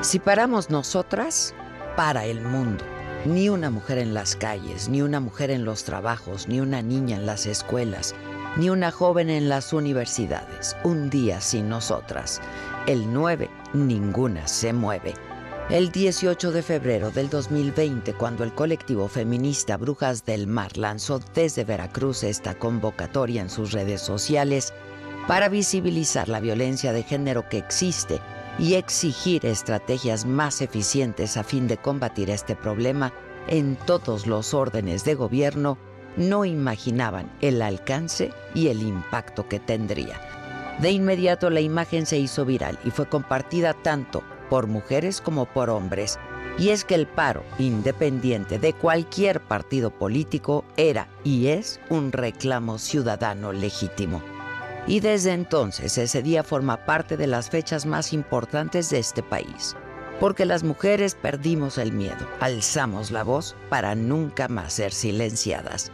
Si paramos nosotras, para el mundo. Ni una mujer en las calles, ni una mujer en los trabajos, ni una niña en las escuelas, ni una joven en las universidades. Un día sin nosotras. El 9, ninguna se mueve. El 18 de febrero del 2020, cuando el colectivo feminista Brujas del Mar lanzó desde Veracruz esta convocatoria en sus redes sociales para visibilizar la violencia de género que existe y exigir estrategias más eficientes a fin de combatir este problema en todos los órdenes de gobierno, no imaginaban el alcance y el impacto que tendría. De inmediato la imagen se hizo viral y fue compartida tanto por mujeres como por hombres. Y es que el paro, independiente de cualquier partido político, era y es un reclamo ciudadano legítimo y desde entonces ese día forma parte de las fechas más importantes de este país, porque las mujeres perdimos el miedo, alzamos la voz para nunca más ser silenciadas.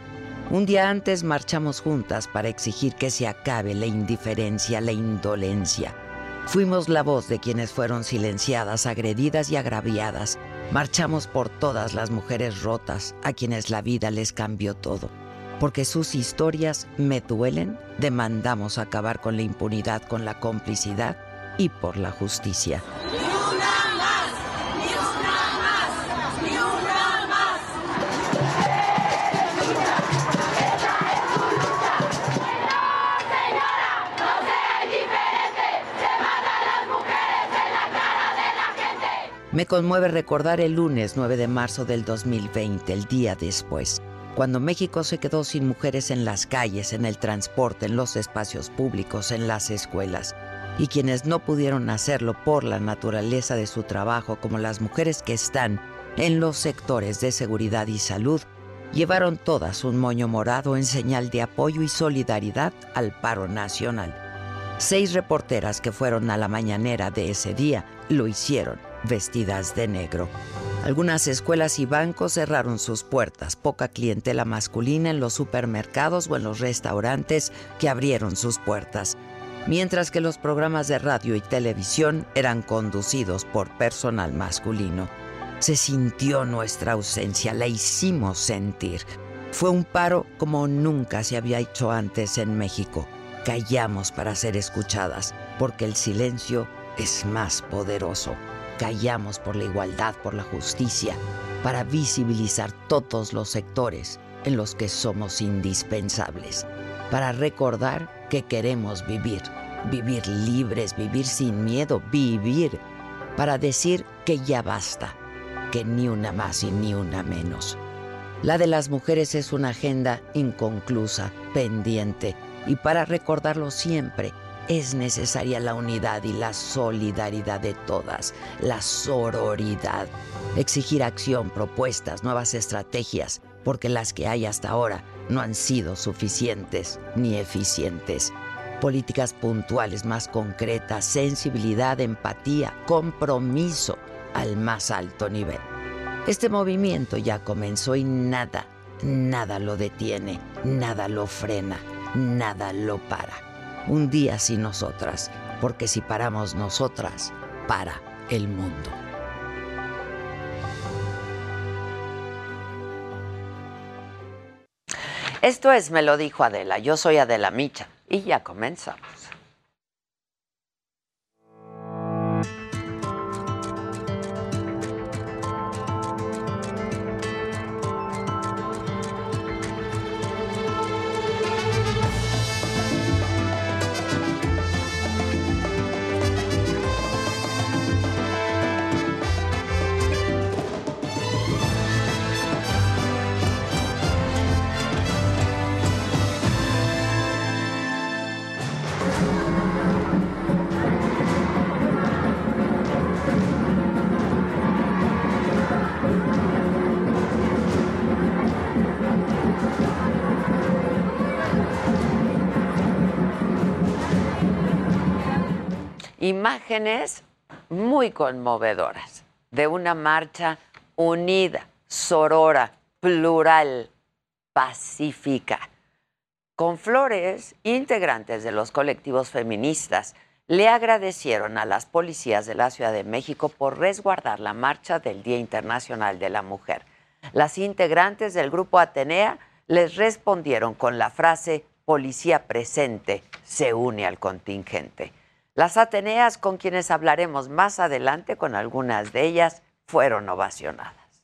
Un día antes marchamos juntas para exigir que se acabe la indiferencia, la indolencia. Fuimos la voz de quienes fueron silenciadas, agredidas y agraviadas. Marchamos por todas las mujeres rotas, a quienes la vida les cambió todo porque sus historias me duelen, demandamos acabar con la impunidad, con la complicidad y por la justicia. ¡Ni una más! ¡Ni una más! ¡Ni una más! Me conmueve recordar el lunes 9 de marzo del 2020, el día después cuando México se quedó sin mujeres en las calles, en el transporte, en los espacios públicos, en las escuelas, y quienes no pudieron hacerlo por la naturaleza de su trabajo, como las mujeres que están en los sectores de seguridad y salud, llevaron todas un moño morado en señal de apoyo y solidaridad al paro nacional. Seis reporteras que fueron a la mañanera de ese día lo hicieron vestidas de negro. Algunas escuelas y bancos cerraron sus puertas, poca clientela masculina en los supermercados o en los restaurantes que abrieron sus puertas, mientras que los programas de radio y televisión eran conducidos por personal masculino. Se sintió nuestra ausencia, la hicimos sentir. Fue un paro como nunca se había hecho antes en México. Callamos para ser escuchadas, porque el silencio es más poderoso callamos por la igualdad, por la justicia, para visibilizar todos los sectores en los que somos indispensables, para recordar que queremos vivir, vivir libres, vivir sin miedo, vivir, para decir que ya basta, que ni una más y ni una menos. La de las mujeres es una agenda inconclusa, pendiente, y para recordarlo siempre, es necesaria la unidad y la solidaridad de todas, la sororidad. Exigir acción, propuestas, nuevas estrategias, porque las que hay hasta ahora no han sido suficientes ni eficientes. Políticas puntuales más concretas, sensibilidad, empatía, compromiso al más alto nivel. Este movimiento ya comenzó y nada, nada lo detiene, nada lo frena, nada lo para un día sin nosotras, porque si paramos nosotras, para el mundo. Esto es Me lo dijo Adela, yo soy Adela Micha y ya comenzamos. Imágenes muy conmovedoras de una marcha unida, sorora, plural, pacífica, con flores integrantes de los colectivos feministas le agradecieron a las policías de la Ciudad de México por resguardar la marcha del Día Internacional de la Mujer. Las integrantes del grupo Atenea les respondieron con la frase Policía presente se une al contingente. Las Ateneas, con quienes hablaremos más adelante, con algunas de ellas, fueron ovacionadas.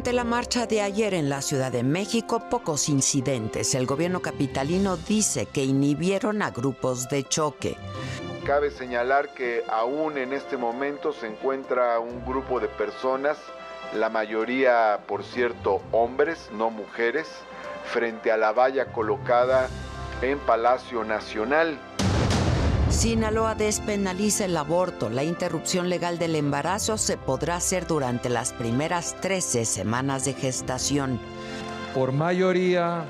Durante la marcha de ayer en la Ciudad de México, pocos incidentes. El gobierno capitalino dice que inhibieron a grupos de choque. Cabe señalar que aún en este momento se encuentra un grupo de personas, la mayoría, por cierto, hombres, no mujeres, frente a la valla colocada en Palacio Nacional. Sinaloa despenaliza el aborto. La interrupción legal del embarazo se podrá hacer durante las primeras 13 semanas de gestación. Por mayoría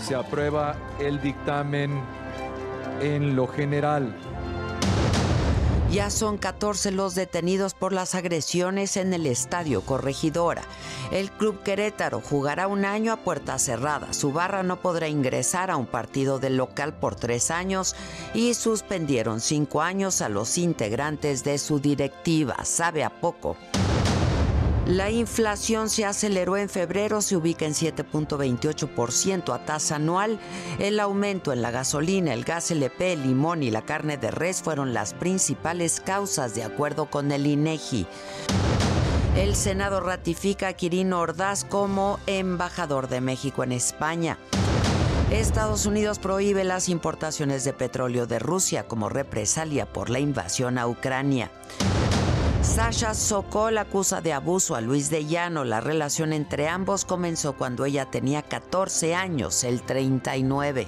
se aprueba el dictamen en lo general. Ya son 14 los detenidos por las agresiones en el Estadio Corregidora. El Club Querétaro jugará un año a puerta cerrada. Su barra no podrá ingresar a un partido del local por tres años y suspendieron cinco años a los integrantes de su directiva. Sabe a poco. La inflación se aceleró en febrero, se ubica en 7.28% a tasa anual. El aumento en la gasolina, el gas LP, el limón y la carne de res fueron las principales causas, de acuerdo con el INEGI. El Senado ratifica a Quirino Ordaz como embajador de México en España. Estados Unidos prohíbe las importaciones de petróleo de Rusia como represalia por la invasión a Ucrania. Sasha Sokol acusa de abuso a Luis de Llano. La relación entre ambos comenzó cuando ella tenía 14 años, el 39.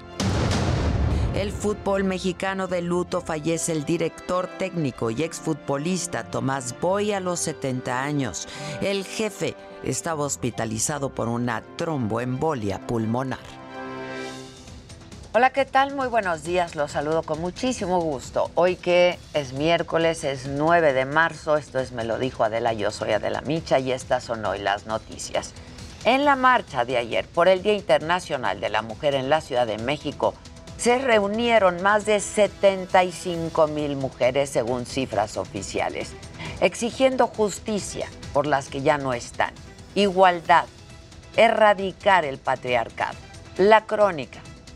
El fútbol mexicano de luto fallece el director técnico y exfutbolista Tomás Boy a los 70 años. El jefe estaba hospitalizado por una tromboembolia pulmonar. Hola, ¿qué tal? Muy buenos días, los saludo con muchísimo gusto. Hoy que es miércoles, es 9 de marzo, esto es Me lo dijo Adela, yo soy Adela Micha y estas son hoy las noticias. En la marcha de ayer por el Día Internacional de la Mujer en la Ciudad de México, se reunieron más de 75 mil mujeres según cifras oficiales, exigiendo justicia por las que ya no están, igualdad, erradicar el patriarcado. La crónica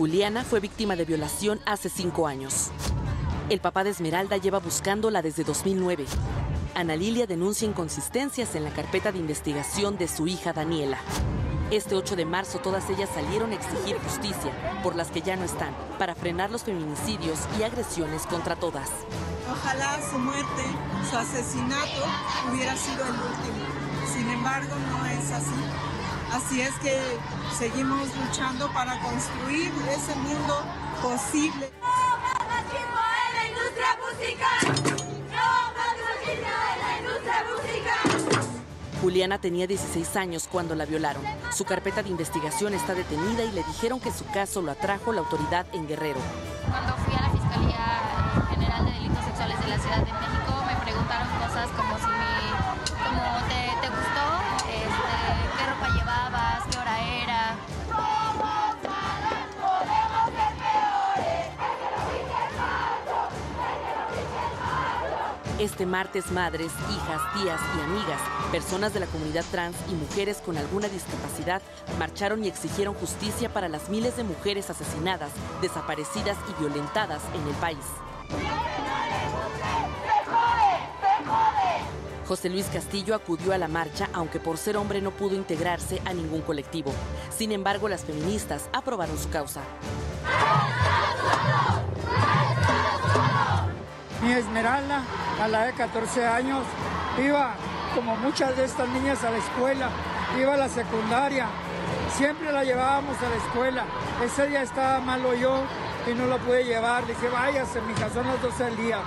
Juliana fue víctima de violación hace cinco años. El papá de Esmeralda lleva buscándola desde 2009. Ana Lilia denuncia inconsistencias en la carpeta de investigación de su hija Daniela. Este 8 de marzo todas ellas salieron a exigir justicia por las que ya no están, para frenar los feminicidios y agresiones contra todas. Ojalá su muerte, su asesinato hubiera sido el último. Sin embargo, no es así. Así es que seguimos luchando para construir ese mundo posible. ¡No más machismo en la industria musical! ¡No más machismo en la industria musical! Juliana tenía 16 años cuando la violaron. Su carpeta de investigación está detenida y le dijeron que su caso lo atrajo la autoridad en Guerrero. Cuando fui a la Fiscalía General de Delitos Sexuales de la Ciudad de México Este martes madres, hijas, tías y amigas, personas de la comunidad trans y mujeres con alguna discapacidad marcharon y exigieron justicia para las miles de mujeres asesinadas, desaparecidas y violentadas en el país. José Luis Castillo acudió a la marcha, aunque por ser hombre no pudo integrarse a ningún colectivo. Sin embargo, las feministas aprobaron su causa. Mi Esmeralda, a la de 14 años, iba como muchas de estas niñas a la escuela, iba a la secundaria, siempre la llevábamos a la escuela. Ese día estaba malo yo y no la pude llevar. Le dije, váyase, mija, son las 12 del día,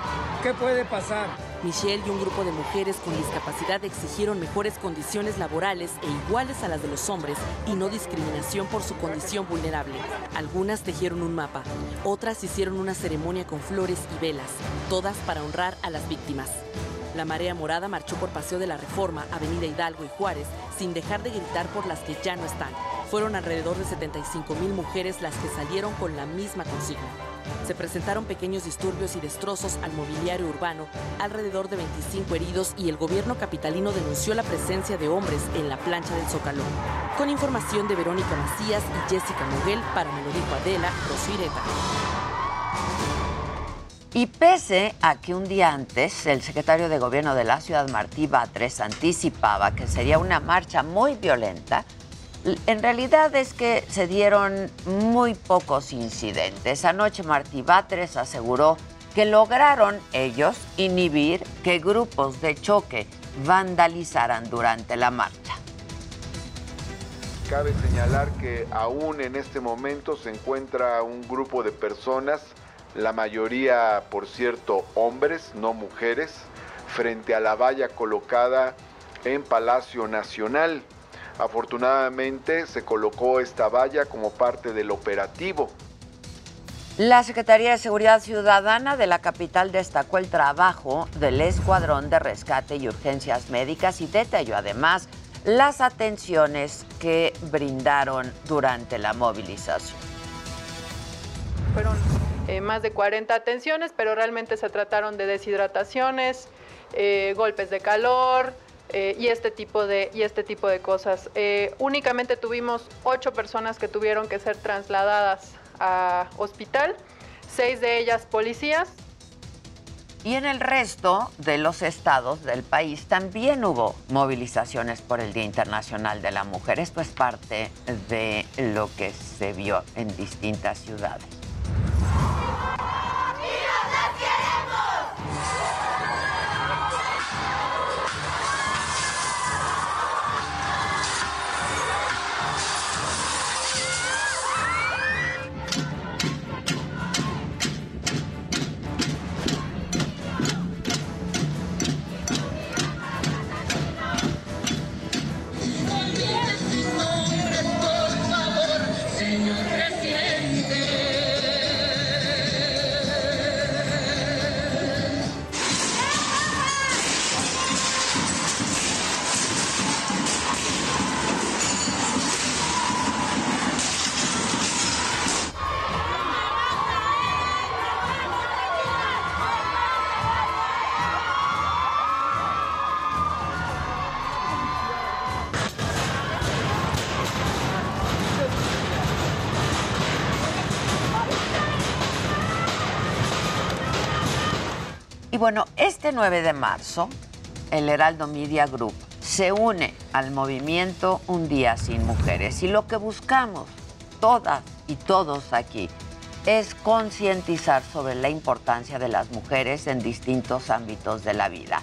¿qué puede pasar? Michelle y un grupo de mujeres con discapacidad exigieron mejores condiciones laborales e iguales a las de los hombres y no discriminación por su condición vulnerable. Algunas tejieron un mapa, otras hicieron una ceremonia con flores y velas, todas para honrar a las víctimas. La Marea Morada marchó por Paseo de la Reforma, Avenida Hidalgo y Juárez, sin dejar de gritar por las que ya no están. Fueron alrededor de 75 mil mujeres las que salieron con la misma consigna. Se presentaron pequeños disturbios y destrozos al mobiliario urbano, alrededor de 25 heridos y el gobierno capitalino denunció la presencia de hombres en la plancha del Zócalo. Con información de Verónica Macías y Jessica Muguel para Me lo dijo Adela, Rosireta. Y pese a que un día antes el secretario de Gobierno de la ciudad, Martí Batres, anticipaba que sería una marcha muy violenta, en realidad es que se dieron muy pocos incidentes. Anoche Martí Batres aseguró que lograron ellos inhibir que grupos de choque vandalizaran durante la marcha. Cabe señalar que aún en este momento se encuentra un grupo de personas, la mayoría, por cierto, hombres, no mujeres, frente a la valla colocada en Palacio Nacional. Afortunadamente se colocó esta valla como parte del operativo. La Secretaría de Seguridad Ciudadana de la capital destacó el trabajo del Escuadrón de Rescate y Urgencias Médicas y detalló además las atenciones que brindaron durante la movilización. Fueron eh, más de 40 atenciones, pero realmente se trataron de deshidrataciones, eh, golpes de calor eh, y, este tipo de, y este tipo de cosas. Únicamente tuvimos ocho personas que tuvieron que ser trasladadas a hospital, seis de ellas policías. Y en el resto de los estados del país también hubo movilizaciones por el Día Internacional de la Mujer. Esto es parte de lo que se vio en distintas ciudades. Y bueno, este 9 de marzo, el Heraldo Media Group se une al movimiento Un Día Sin Mujeres. Y lo que buscamos, todas y todos aquí, es concientizar sobre la importancia de las mujeres en distintos ámbitos de la vida.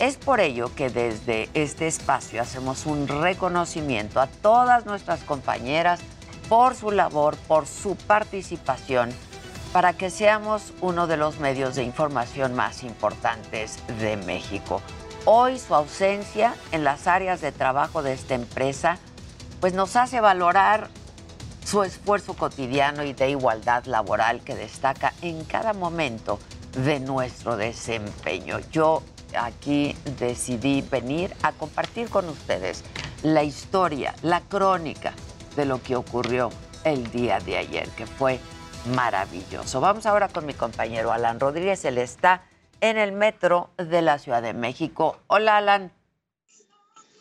Es por ello que desde este espacio hacemos un reconocimiento a todas nuestras compañeras por su labor, por su participación, para que seamos uno de los medios de información más importantes de México. Hoy su ausencia en las áreas de trabajo de esta empresa pues nos hace valorar su esfuerzo cotidiano y de igualdad laboral que destaca en cada momento de nuestro desempeño. Yo aquí decidí venir a compartir con ustedes la historia, la crónica de lo que ocurrió el día de ayer, que fue maravilloso. Vamos ahora con mi compañero Alan Rodríguez, él está en el metro de la Ciudad de México. Hola Alan.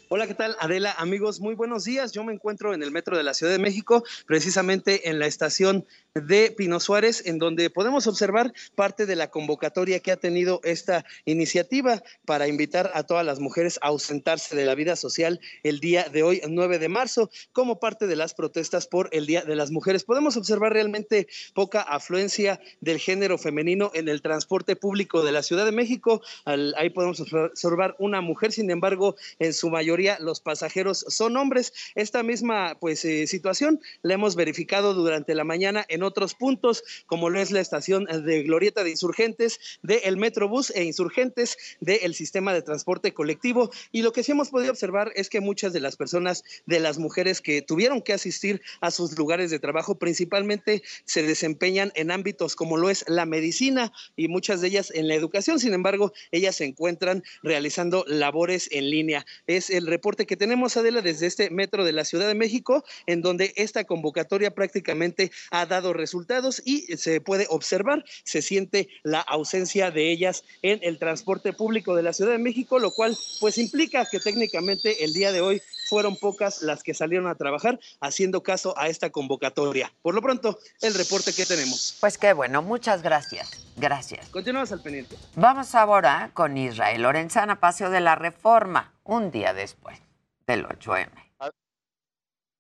Hola, ¿qué tal? Adela, amigos, muy buenos días. Yo me encuentro en el metro de la Ciudad de México, precisamente en la estación de Pino Suárez, en donde podemos observar parte de la convocatoria que ha tenido esta iniciativa para invitar a todas las mujeres a ausentarse de la vida social el día de hoy, 9 de marzo, como parte de las protestas por el Día de las Mujeres. Podemos observar realmente poca afluencia del género femenino en el transporte público de la Ciudad de México. ahí podemos observar una mujer, sin embargo, en su mayoría los pasajeros son hombres. Esta misma pues eh, situación la hemos verificado durante la mañana en otros puntos, como lo es la estación de Glorieta de Insurgentes, del Metrobús e Insurgentes, del sistema de transporte colectivo. Y lo que sí hemos podido observar es que muchas de las personas, de las mujeres que tuvieron que asistir a sus lugares de trabajo, principalmente se desempeñan en ámbitos como lo es la medicina y muchas de ellas en la educación. Sin embargo, ellas se encuentran realizando labores en línea. Es el reporte que tenemos, Adela, desde este metro de la Ciudad de México, en donde esta convocatoria prácticamente ha dado resultados y se puede observar, se siente la ausencia de ellas en el transporte público de la Ciudad de México, lo cual pues implica que técnicamente el día de hoy fueron pocas las que salieron a trabajar haciendo caso a esta convocatoria. Por lo pronto, el reporte que tenemos. Pues qué bueno, muchas gracias. Gracias. Continuamos al pendiente. Vamos ahora con Israel Lorenzana, Paseo de la Reforma, un día después del 8M.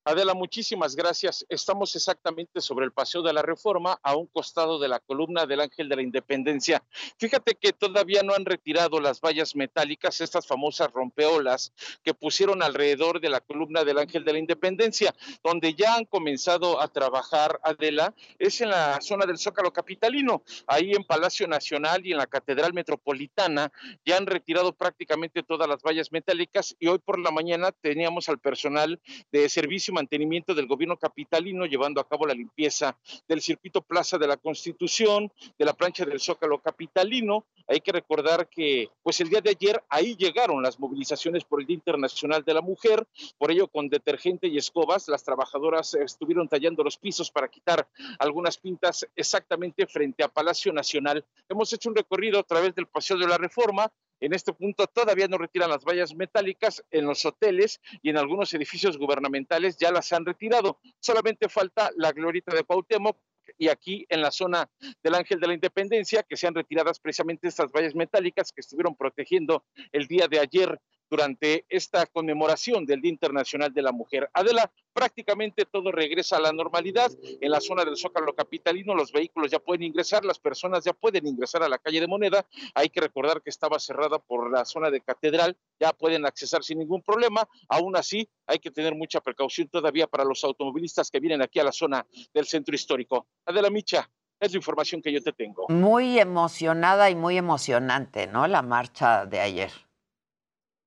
Adela, muchísimas gracias. Estamos exactamente sobre el Paseo de la Reforma, a un costado de la columna del Ángel de la Independencia. Fíjate que todavía no han retirado las vallas metálicas, estas famosas rompeolas que pusieron alrededor de la columna del Ángel de la Independencia, donde ya han comenzado a trabajar, Adela, es en la zona del Zócalo Capitalino, ahí en Palacio Nacional y en la Catedral Metropolitana, ya han retirado prácticamente todas las vallas metálicas y hoy por la mañana teníamos al personal de servicio mantenimiento del gobierno capitalino, llevando a cabo la limpieza del circuito Plaza de la Constitución, de la plancha del Zócalo capitalino. Hay que recordar que, pues el día de ayer ahí llegaron las movilizaciones por el Día Internacional de la Mujer, por ello con detergente y escobas, las trabajadoras estuvieron tallando los pisos para quitar algunas pintas exactamente frente a Palacio Nacional. Hemos hecho un recorrido a través del Paseo de la Reforma, en este punto todavía no retiran las vallas metálicas en los hoteles y en algunos edificios gubernamentales ya las han retirado. Solamente falta la glorita de Cuauhtémoc y aquí en la zona del Ángel de la Independencia, que sean retiradas precisamente estas vallas metálicas que estuvieron protegiendo el día de ayer durante esta conmemoración del Día Internacional de la Mujer. Adela, prácticamente todo regresa a la normalidad. En la zona del Zócalo Capitalino los vehículos ya pueden ingresar, las personas ya pueden ingresar a la calle de Moneda. Hay que recordar que estaba cerrada por la zona de Catedral, ya pueden accesar sin ningún problema. Aún así, hay que tener mucha precaución todavía para los automovilistas que vienen aquí a la zona del centro histórico. Adela Micha, es la información que yo te tengo. Muy emocionada y muy emocionante, ¿no? La marcha de ayer.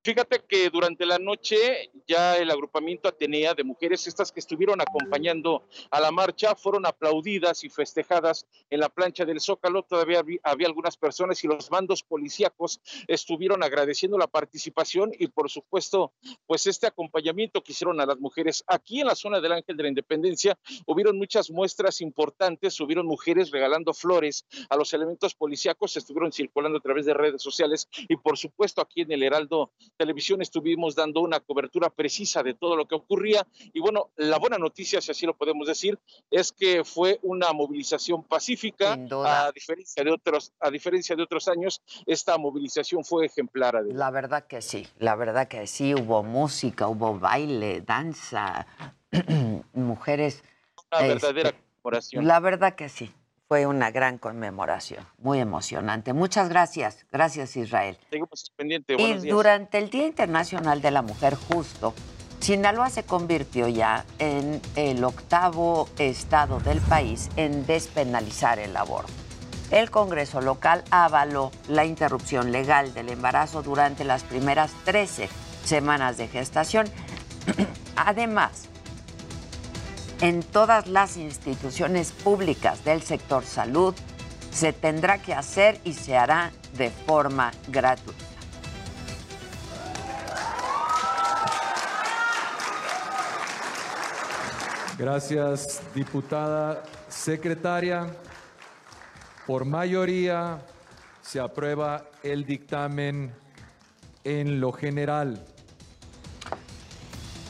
Fíjate que durante la noche ya el agrupamiento Atenea de mujeres, estas que estuvieron acompañando a la marcha, fueron aplaudidas y festejadas en la plancha del Zócalo. Todavía había algunas personas y los mandos policíacos estuvieron agradeciendo la participación y por supuesto, pues este acompañamiento que hicieron a las mujeres. Aquí en la zona del Ángel de la Independencia hubieron muchas muestras importantes, hubieron mujeres regalando flores a los elementos policíacos, estuvieron circulando a través de redes sociales y por supuesto aquí en el Heraldo televisión estuvimos dando una cobertura precisa de todo lo que ocurría. Y bueno, la buena noticia, si así lo podemos decir, es que fue una movilización pacífica. A diferencia de otros, a diferencia de otros años, esta movilización fue ejemplar. La verdad que sí, la verdad que sí, hubo música, hubo baile, danza, mujeres. Una verdadera este, La verdad que sí, fue una gran conmemoración, muy emocionante. Muchas gracias, gracias Israel. Seguimos pendiente, y durante el Día Internacional de la Mujer Justo, Sinaloa se convirtió ya en el octavo estado del país en despenalizar el aborto. El Congreso local avaló la interrupción legal del embarazo durante las primeras 13 semanas de gestación. Además, en todas las instituciones públicas del sector salud se tendrá que hacer y se hará de forma gratuita. Gracias, diputada secretaria. Por mayoría se aprueba el dictamen en lo general.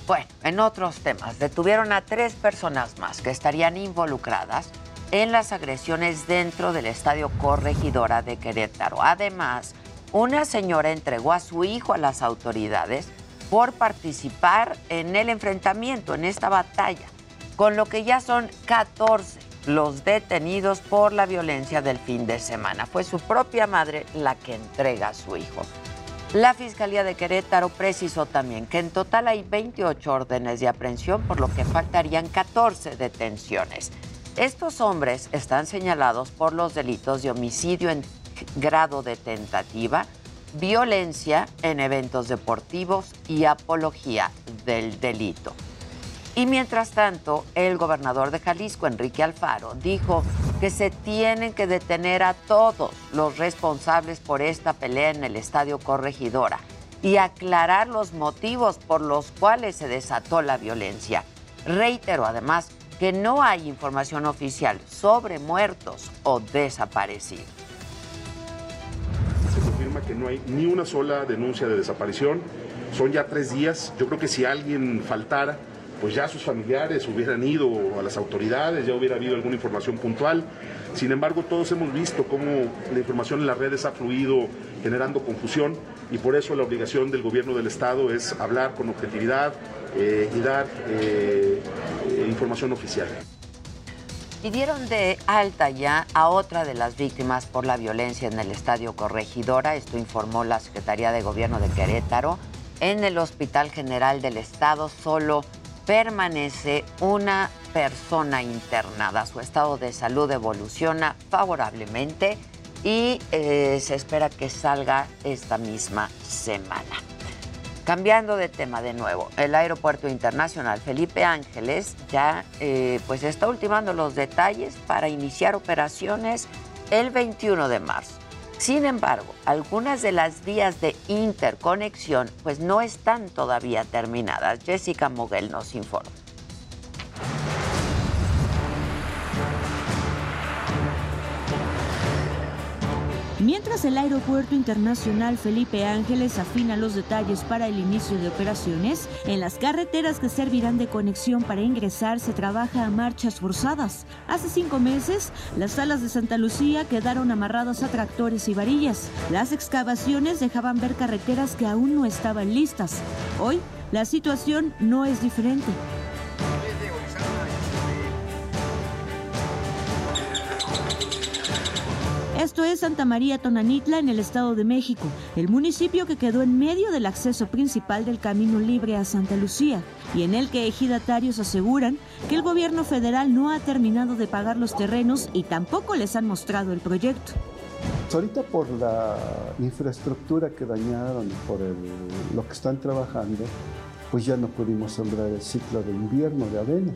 Bueno, en otros temas, detuvieron a tres personas más que estarían involucradas en las agresiones dentro del Estadio Corregidora de Querétaro. Además, una señora entregó a su hijo a las autoridades por participar en el enfrentamiento, en esta batalla, con lo que ya son 14 los detenidos por la violencia del fin de semana. Fue su propia madre la que entrega a su hijo. La Fiscalía de Querétaro precisó también que en total hay 28 órdenes de aprehensión, por lo que faltarían 14 detenciones. Estos hombres están señalados por los delitos de homicidio en grado de tentativa, violencia en eventos deportivos y apología del delito. Y mientras tanto, el gobernador de Jalisco, Enrique Alfaro, dijo que se tienen que detener a todos los responsables por esta pelea en el Estadio Corregidora y aclarar los motivos por los cuales se desató la violencia. Reitero además que no hay información oficial sobre muertos o desaparecidos. Se confirma que no hay ni una sola denuncia de desaparición. Son ya tres días. Yo creo que si alguien faltara, pues ya sus familiares hubieran ido a las autoridades, ya hubiera habido alguna información puntual. Sin embargo, todos hemos visto cómo la información en las redes ha fluido generando confusión y por eso la obligación del gobierno del Estado es hablar con objetividad eh, y dar eh, información oficial. Y dieron de alta ya a otra de las víctimas por la violencia en el Estadio Corregidora, esto informó la Secretaría de Gobierno de Querétaro. En el Hospital General del Estado solo permanece una persona internada. Su estado de salud evoluciona favorablemente y eh, se espera que salga esta misma semana. Cambiando de tema de nuevo, el Aeropuerto Internacional Felipe Ángeles ya eh, pues está ultimando los detalles para iniciar operaciones el 21 de marzo. Sin embargo, algunas de las vías de interconexión pues no están todavía terminadas. Jessica Moguel nos informa. Mientras el Aeropuerto Internacional Felipe Ángeles afina los detalles para el inicio de operaciones, en las carreteras que servirán de conexión para ingresar se trabaja a marchas forzadas. Hace cinco meses, las salas de Santa Lucía quedaron amarradas a tractores y varillas. Las excavaciones dejaban ver carreteras que aún no estaban listas. Hoy, la situación no es diferente. Esto es Santa María Tonanitla en el Estado de México, el municipio que quedó en medio del acceso principal del Camino Libre a Santa Lucía y en el que ejidatarios aseguran que el gobierno federal no ha terminado de pagar los terrenos y tampoco les han mostrado el proyecto. Ahorita por la infraestructura que dañaron, por lo que están trabajando, pues ya no pudimos sembrar el ciclo de invierno de avena.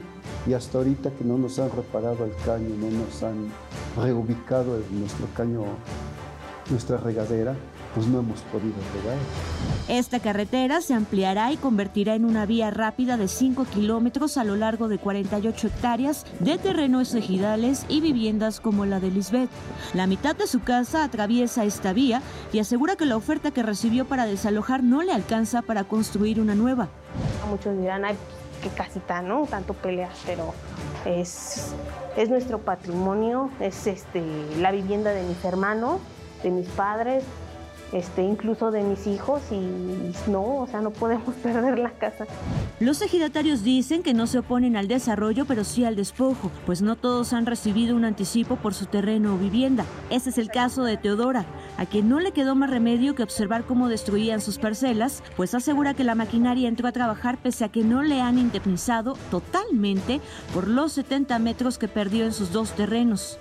Y hasta ahorita que no nos han reparado el caño, no nos han reubicado nuestro caño, nuestra regadera, pues no hemos podido regar. Esta carretera se ampliará y convertirá en una vía rápida de 5 kilómetros a lo largo de 48 hectáreas de terrenos ejidales y viviendas como la de Lisbeth. La mitad de su casa atraviesa esta vía y asegura que la oferta que recibió para desalojar no le alcanza para construir una nueva. Muchos dirán, ay, qué casita, ¿no? Tanto pelea, pero es, es nuestro patrimonio, es este, la vivienda de mis hermanos, de mis padres, este, incluso de mis hijos y no, o sea, no podemos perder la casa. Los ejidatarios dicen que no se oponen al desarrollo, pero sí al despojo, pues no todos han recibido un anticipo por su terreno o vivienda. Ese es el caso de Teodora, a quien no le quedó más remedio que observar cómo destruían sus parcelas, pues asegura que la maquinaria entró a trabajar pese a que no le han indemnizado totalmente por los 70 metros que perdió en sus dos terrenos.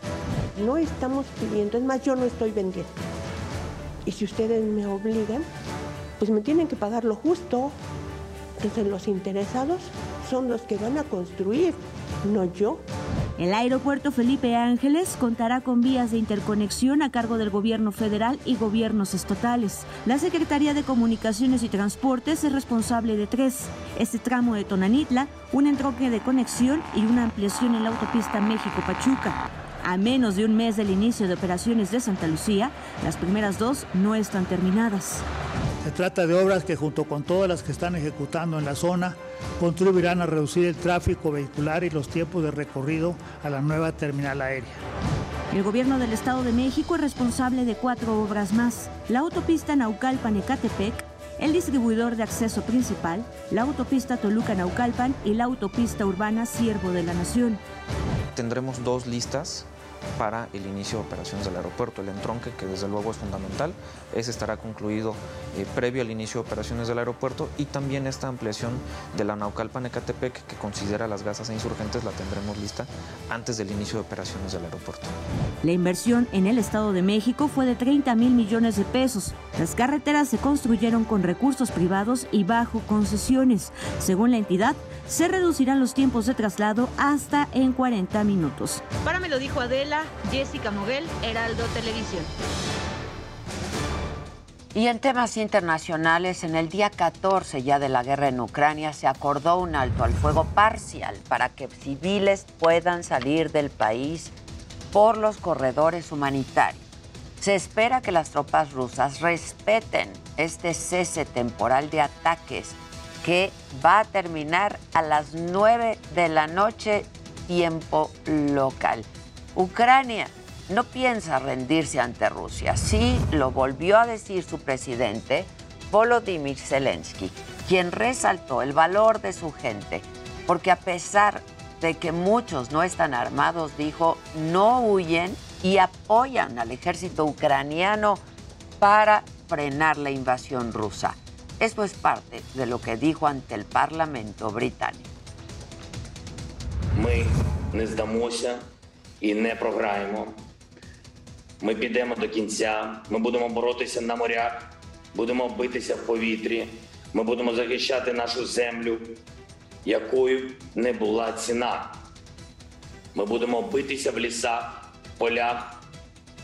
No estamos pidiendo, es más, yo no estoy vendiendo. Y si ustedes me obligan, pues me tienen que pagar lo justo. Entonces los interesados son los que van a construir, no yo. El aeropuerto Felipe Ángeles contará con vías de interconexión a cargo del gobierno federal y gobiernos estatales. La Secretaría de Comunicaciones y Transportes es responsable de tres. Este tramo de Tonanitla, un entroque de conexión y una ampliación en la autopista México-Pachuca. A menos de un mes del inicio de operaciones de Santa Lucía, las primeras dos no están terminadas. Se trata de obras que junto con todas las que están ejecutando en la zona contribuirán a reducir el tráfico vehicular y los tiempos de recorrido a la nueva terminal aérea. El gobierno del Estado de México es responsable de cuatro obras más. La autopista Naucalpan-Ecatepec, el distribuidor de acceso principal, la autopista Toluca-Naucalpan y la autopista urbana Siervo de la Nación. Tendremos dos listas para el inicio de operaciones del aeropuerto. El entronque, que desde luego es fundamental, ese estará concluido eh, previo al inicio de operaciones del aeropuerto y también esta ampliación de la Naucalpan Ecatepec, que considera las gasas e insurgentes, la tendremos lista antes del inicio de operaciones del aeropuerto. La inversión en el Estado de México fue de 30 mil millones de pesos. Las carreteras se construyeron con recursos privados y bajo concesiones. Según la entidad, se reducirán los tiempos de traslado hasta en 40 minutos. Para me lo dijo Adela, Jessica Moguel, Heraldo Televisión. Y en temas internacionales, en el día 14 ya de la guerra en Ucrania se acordó un alto al fuego parcial para que civiles puedan salir del país por los corredores humanitarios. Se espera que las tropas rusas respeten este cese temporal de ataques que va a terminar a las 9 de la noche tiempo local. Ucrania no piensa rendirse ante Rusia. Sí lo volvió a decir su presidente, Volodymyr Zelensky, quien resaltó el valor de su gente, porque a pesar de que muchos no están armados, dijo, no huyen y apoyan al ejército ucraniano para frenar la invasión rusa. Esto es parte de lo que dijo ante el Parlamento británico. Ми не здамося і не програємо. Ми підемо до кінця. Ми будемо боротися на морях, будемо битися в повітрі. Ми будемо захищати нашу землю, якою не була ціна. Ми будемо битися в лісах, полях,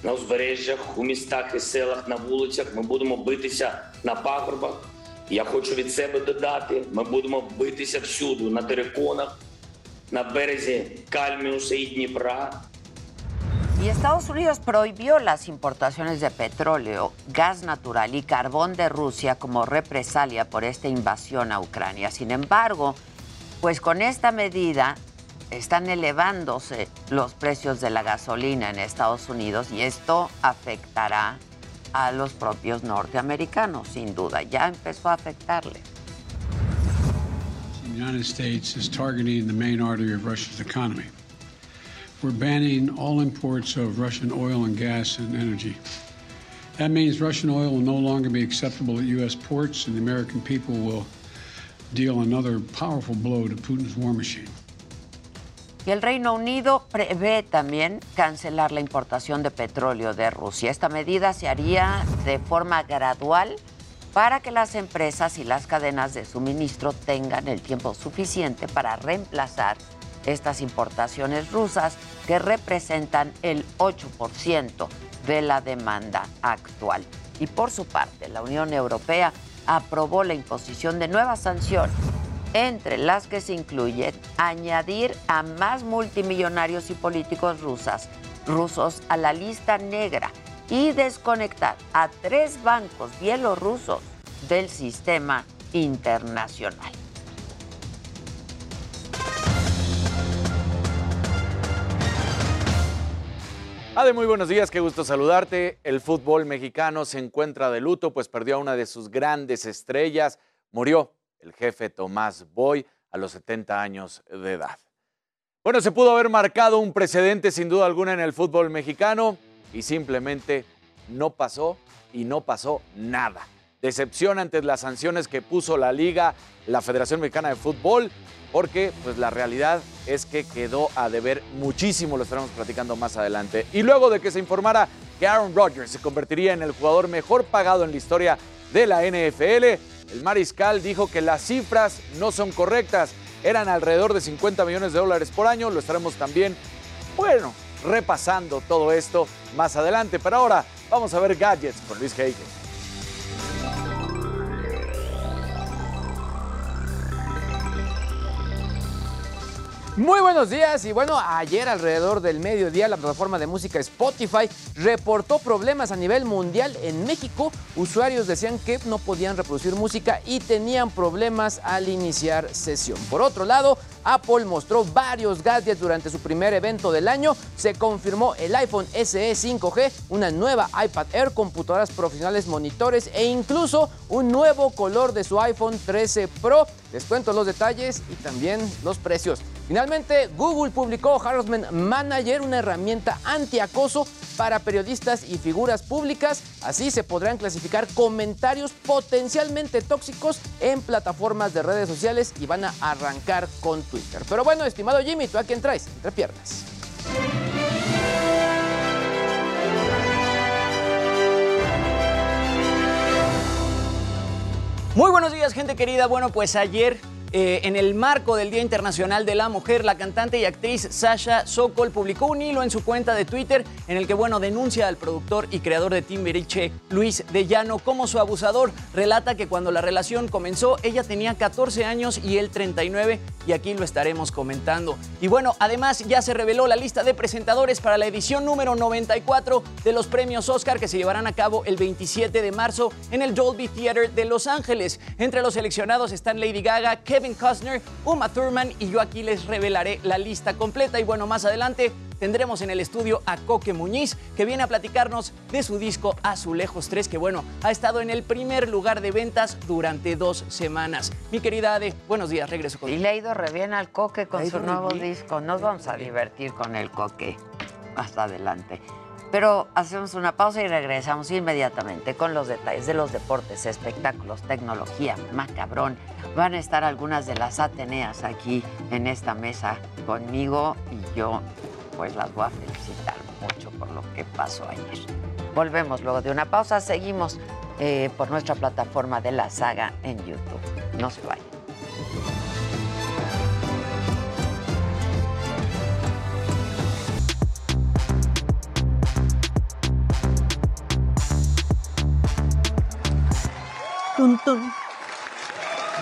на узбережжях, у містах і селах, на вулицях. Ми будемо битися на пагорбах. Я хочу від себе додати: ми будемо битися всюди, на териконах, на березі Кальміуса і Дніпра. Y Estados Unidos prohibió las importaciones de petróleo, gas natural y carbón de Rusia como represalia por esta invasión a Ucrania. Sin embargo, pues con esta medida están elevándose los precios de la gasolina en Estados Unidos y esto afectará a los propios norteamericanos, sin duda. Ya empezó a afectarle. The United States is targeting the main artery of Russia's economy. We're banning all imports of Russian oil and gas and energy. That means Russian oil will no longer be acceptable at U.S. ports, and the American people will deal another powerful blow to Putin's war machine. Y el Reino Unido prevé también cancelar la importación de petróleo de Rusia. Esta medida se haría de forma gradual para que las empresas y las cadenas de suministro tengan el tiempo suficiente para reemplazar estas importaciones rusas que representan el 8% de la demanda actual. Y por su parte, la Unión Europea aprobó la imposición de nuevas sanciones, entre las que se incluyen añadir a más multimillonarios y políticos rusas, rusos a la lista negra y desconectar a tres bancos bielorrusos del sistema internacional. Ade, muy buenos días, qué gusto saludarte. El fútbol mexicano se encuentra de luto, pues perdió a una de sus grandes estrellas. Murió el jefe Tomás Boy a los 70 años de edad. Bueno, se pudo haber marcado un precedente sin duda alguna en el fútbol mexicano y simplemente no pasó y no pasó nada. Decepción ante las sanciones que puso la liga, la Federación Mexicana de Fútbol, porque pues la realidad es que quedó a deber muchísimo, lo estaremos platicando más adelante. Y luego de que se informara que Aaron Rodgers se convertiría en el jugador mejor pagado en la historia de la NFL, el mariscal dijo que las cifras no son correctas, eran alrededor de 50 millones de dólares por año, lo estaremos también, bueno, repasando todo esto más adelante, pero ahora vamos a ver gadgets con Luis Heike. Muy buenos días y bueno, ayer alrededor del mediodía la plataforma de música Spotify reportó problemas a nivel mundial en México. Usuarios decían que no podían reproducir música y tenían problemas al iniciar sesión. Por otro lado, Apple mostró varios gadgets durante su primer evento del año. Se confirmó el iPhone SE 5G, una nueva iPad Air, computadoras profesionales, monitores e incluso un nuevo color de su iPhone 13 Pro. Les cuento los detalles y también los precios. Finalmente, Google publicó Harassment Manager, una herramienta antiacoso para periodistas y figuras públicas. Así se podrán clasificar comentarios potencialmente tóxicos en plataformas de redes sociales y van a arrancar con Twitter. Pero bueno, estimado Jimmy, ¿tú a quién traes? Entre piernas. Muy buenos días, gente querida. Bueno, pues ayer eh, en el marco del Día Internacional de la Mujer, la cantante y actriz Sasha Sokol publicó un hilo en su cuenta de Twitter en el que, bueno, denuncia al productor y creador de Timbiriche, Luis de Llano, como su abusador. Relata que cuando la relación comenzó, ella tenía 14 años y él 39, y aquí lo estaremos comentando. Y bueno, además ya se reveló la lista de presentadores para la edición número 94 de los premios Oscar que se llevarán a cabo el 27 de marzo en el Dolby Theater de Los Ángeles. Entre los seleccionados están Lady Gaga, Kevin Costner, Uma Thurman y yo aquí les revelaré la lista completa. Y bueno, más adelante tendremos en el estudio a Coque Muñiz, que viene a platicarnos de su disco Azulejos 3, que bueno, ha estado en el primer lugar de ventas durante dos semanas. Mi querida Ade, buenos días, regreso contigo. Y le ha ido re bien al Coque con su nuevo bien. disco. Nos vamos a divertir con el Coque más adelante. Pero hacemos una pausa y regresamos inmediatamente con los detalles de los deportes, espectáculos, tecnología, macabrón. Van a estar algunas de las Ateneas aquí en esta mesa conmigo y yo pues las voy a felicitar mucho por lo que pasó ayer. Volvemos luego de una pausa, seguimos eh, por nuestra plataforma de la saga en YouTube. No se vayan. Tun, tun.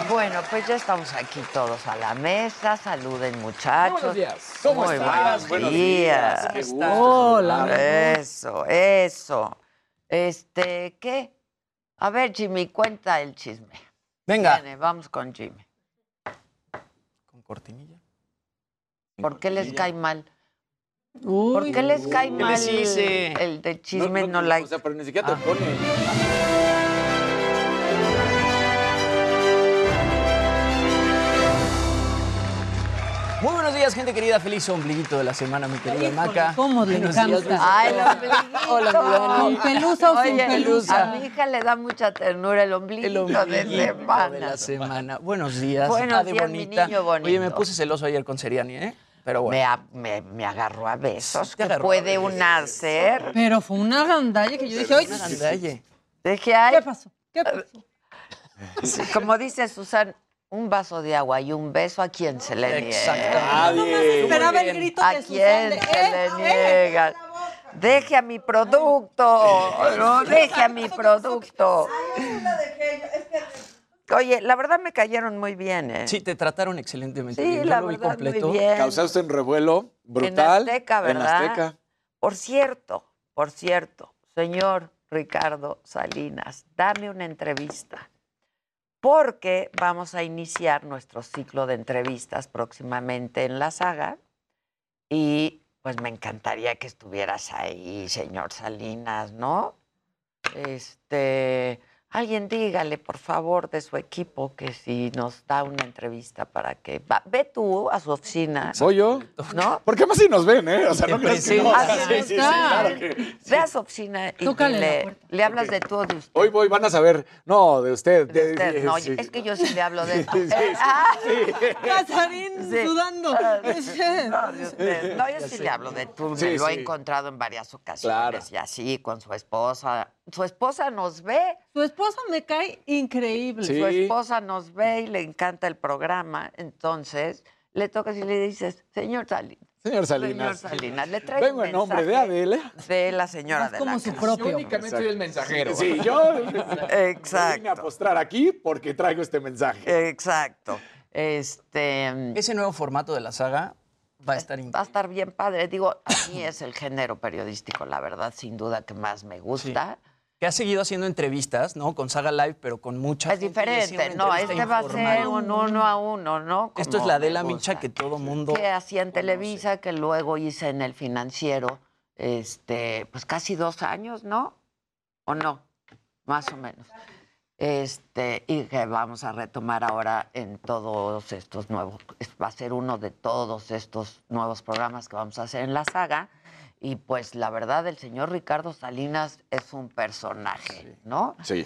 Bueno, pues ya estamos aquí todos a la mesa. Saluden, muchachos. Buenos días. ¿Cómo Muy estás? buenos Buenos días. días. Hola. Eso, eso. Este, ¿qué? A ver, Jimmy, cuenta el chisme. Venga. Viene, vamos con Jimmy. Con cortinilla. ¿Por qué les cae mal? ¿Por qué les cae ¿Qué mal hice? el de chisme no, like? O sea, pero ni siquiera te Ah. pone. Días, gente querida. Feliz ombliguito de la semana, mi querida Maca. cómo le encanta. Ay, el ombliguito. Hola, mi. ¿Con pelusa o sin Oye, pelusa? A mi hija le da mucha ternura el ombliguito, El ombliguito de semana. de la semana. Buenos días. Buenos días, mi bonita. niño bonito. Oye, me puse celoso ayer con Seriani, ¿eh? Pero bueno. Me, a- me, me agarró a besos. ¿Qué puede una hacer? Pero fue una gandalla que yo dije, oye, Una gandalle. Dije, ay, ¿qué pasó? ¿Qué pasó? sí, como dice Susan, un vaso de agua y un beso a quien se le niega. Exactamente. Esperaba el grito ¿A de Susan quién de, se "Eh, le eh". niega? Deje a mi producto, no deje a mi producto. Oye, la verdad me cayeron muy bien, ¿eh? Sí, te trataron excelentemente Sí, bien. La lo vi verdad, muy completo. bien. Causaste un revuelo brutal. En Azteca, En ¿verdad? Azteca. Por cierto, por cierto, señor Ricardo Salinas, dame una entrevista. Porque vamos a iniciar nuestro ciclo de entrevistas próximamente en la saga. Y pues me encantaría que estuvieras ahí, señor Salinas, ¿no? Este, alguien dígale, por favor, de su equipo que si nos da una entrevista para que va- ve tú a su oficina. ¿Soy yo? ¿No? Porque más si nos ven, ¿eh? O sea, no crees que no. Sí, sí, sí, claro que- Ve a su oficina y le, le hablas de todo de usted. Hoy voy, van a saber. No, de usted. de- usted. No, sí. es que yo sí le hablo de Sí, sí, Ah, Casarín Sí. sudando. No, de usted. No, yo sí le hablo de tú. Sí, me lo he sí. encontrado en varias ocasiones y así con su esposa. Su esposa nos ve. Su esposa me cae increíble. Su esposa nos ve y le encanta el programa. Entonces, le tocas y le dices, señor Salinas. Señor Salinas. Señor Salinas, le trae Vengo en nombre de Adela. De la señora de la casa. Yo únicamente soy el mensajero. Sí, yo. Exacto. Vine a postrar aquí porque traigo este mensaje. Exacto. Este. Ese nuevo formato de la saga va a estar Va a estar bien padre. Digo, a mí es el género periodístico, la verdad, sin duda que más me gusta. Que ha seguido haciendo entrevistas, ¿no? Con Saga Live, pero con mucha Es diferente, no, este va a ser un uno a uno, ¿no? Esto es la de la. Micha que todo mundo... que hacía en Televisa, que luego hice en el financiero, este, pues casi dos años, ¿no? ¿O no? Más o menos. Este, y que vamos a retomar ahora en todos estos nuevos, va a ser uno de todos estos nuevos programas que vamos a hacer en la saga. Y pues la verdad, el señor Ricardo Salinas es un personaje, ¿no? Sí.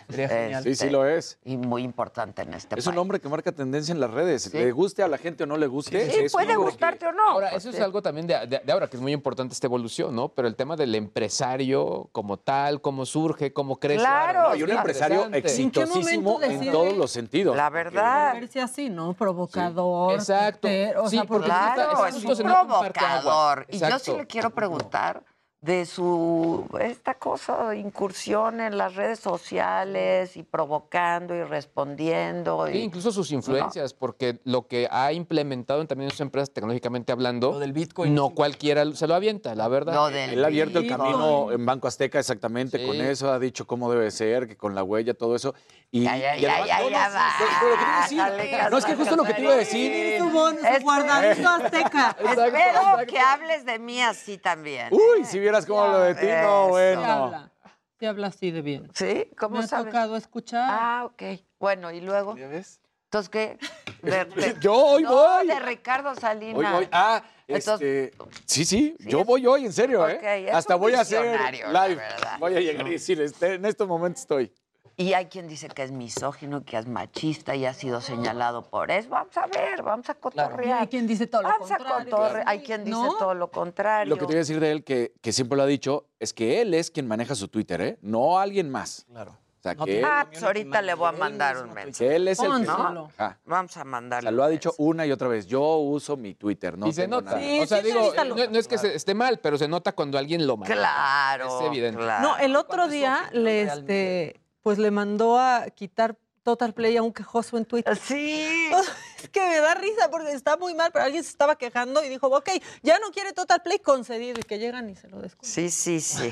Sí, sí lo es. Y muy importante en este Es país. un hombre que marca tendencia en las redes. Le guste a la gente o no le guste. Sí, es puede gustarte o no. Ahora, pues, eso es algo también de, de- de ahora, que es muy importante esta evolución, ¿no? Pero el tema del empresario como tal, cómo surge, cómo crece. Claro, No, y un empresario exitosísimo en todos los sentidos. La verdad. Verse así, ¿no? Provocador. Exacto. o Sí, sea, porque Claro, está- es un provocador. Y yo sí le quiero preguntar pasar de su esta cosa de incursión en las redes sociales y provocando y respondiendo. Sí, Y, incluso sus influencias, porque lo que ha implementado también en sus empresas tecnológicamente hablando, no cualquiera se lo avienta, la verdad. Él ha abierto el camino en Banco Azteca exactamente Sí. con eso, ha dicho cómo debe ser, que con la huella, todo eso. Y, Ya, ya, y ya, además- ya, no, no, ya va. pero- pero Dale, no, es que justo lo que te iba a decir. Guardadito azteca. Espero que hables de mí así también. Uy, si vieras cómo lo de ti, no. Sí bueno. habla. Sí habla así de bien. ¿Sí? ¿Cómo Me ha sabes? tocado escuchar. Ah, ok. Bueno, ¿y luego? ¿Ya ves? Entonces, ¿qué? De- de- Yo hoy no, voy. de Ricardo Salinas. Hoy voy. Ah, Entonces- este, sí, sí, yo voy hoy, en serio, ¿eh? es Hasta un voy a hacer live. Voy a llegar y decir, este, en estos momentos estoy. Y hay quien dice que es misógino, que es machista y ha sido señalado por eso. Vamos a ver, vamos a Y cotorrear. hay quien dice todo lo Vamos a contrario. cotorrear. Hay quien dice ¿No? todo lo contrario. Lo que te voy a decir de él, que, que siempre lo ha dicho, es que él es quien maneja su Twitter, ¿eh? No alguien más. Claro. O sea, No que, Ah, él, pues ahorita le voy a mandar un mensaje. él es el que... Ajá. Vamos a O mandarle. sea, lo ha un dicho una y otra vez. Yo uso mi Twitter, no y se nota. Sí, o sea, sí, digo, no, no es que se- esté mal, pero se nota cuando alguien lo maneja. Claro. Es evidente. claro. No, el otro día le, este, pues le mandó a quitar Total Play a un quejoso en Twitter. Sí. Es que me da risa porque está muy mal, pero alguien se estaba quejando y dijo, ok, ya no quiere Total Play concedido y que llegan y se lo descuentan. Sí, sí, sí.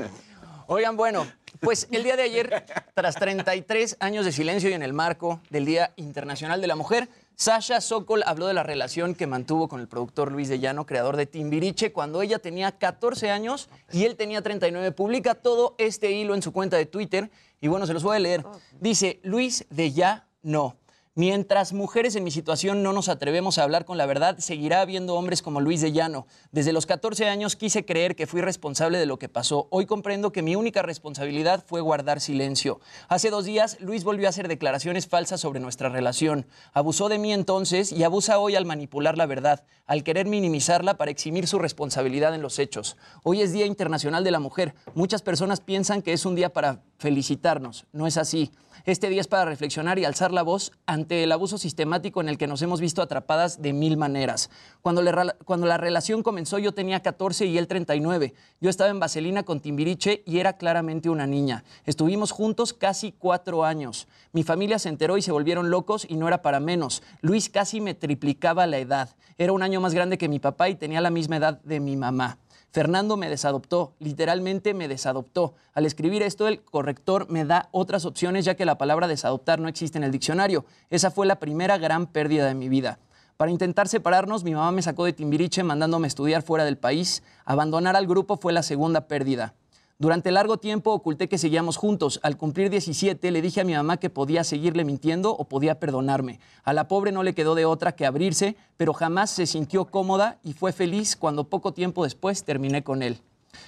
Oigan, bueno, pues el día de ayer, tras 33 años de silencio y en el marco del Día Internacional de la Mujer, Sasha Sokol habló de la relación que mantuvo con el productor Luis de Llano, creador de Timbiriche, cuando ella tenía 14 años y él tenía 39. Publica todo este hilo en su cuenta de Twitter y bueno, se los voy a leer. Dice, Luis de Ya no. Mientras mujeres en mi situación no nos atrevemos a hablar con la verdad, seguirá habiendo hombres como Luis de Llano. Desde los 14 años quise creer que fui responsable de lo que pasó. Hoy comprendo que mi única responsabilidad fue guardar silencio. Hace dos días, Luis volvió a hacer declaraciones falsas sobre nuestra relación. Abusó de mí entonces y abusa hoy al manipular la verdad, al querer minimizarla para eximir su responsabilidad en los hechos. Hoy es Día Internacional de la Mujer. Muchas personas piensan que es un día para felicitarnos. No es así. Este día es para reflexionar y alzar la voz ante el abuso sistemático en el que nos hemos visto atrapadas de mil maneras. Cuando, la relación comenzó yo tenía 14 y él 39. Yo estaba en Vaselina con Timbiriche y era claramente una niña. Estuvimos juntos casi cuatro años. Mi familia se enteró y se volvieron locos y no era para menos. Luis casi me triplicaba la edad. Era un año más grande que mi papá y tenía la misma edad de mi mamá. Fernando me desadoptó, literalmente me desadoptó. Al escribir esto, el corrector me da otras opciones ya que la palabra desadoptar no existe en el diccionario. Esa fue la primera gran pérdida de mi vida. Para intentar separarnos, mi mamá me sacó de Timbiriche mandándome estudiar fuera del país. Abandonar al grupo fue la segunda pérdida. Durante largo tiempo oculté que seguíamos juntos. Al cumplir 17 le dije a mi mamá que podía seguirle mintiendo o podía perdonarme. A la pobre no le quedó de otra que abrirse, pero jamás se sintió cómoda y fue feliz cuando poco tiempo después terminé con él.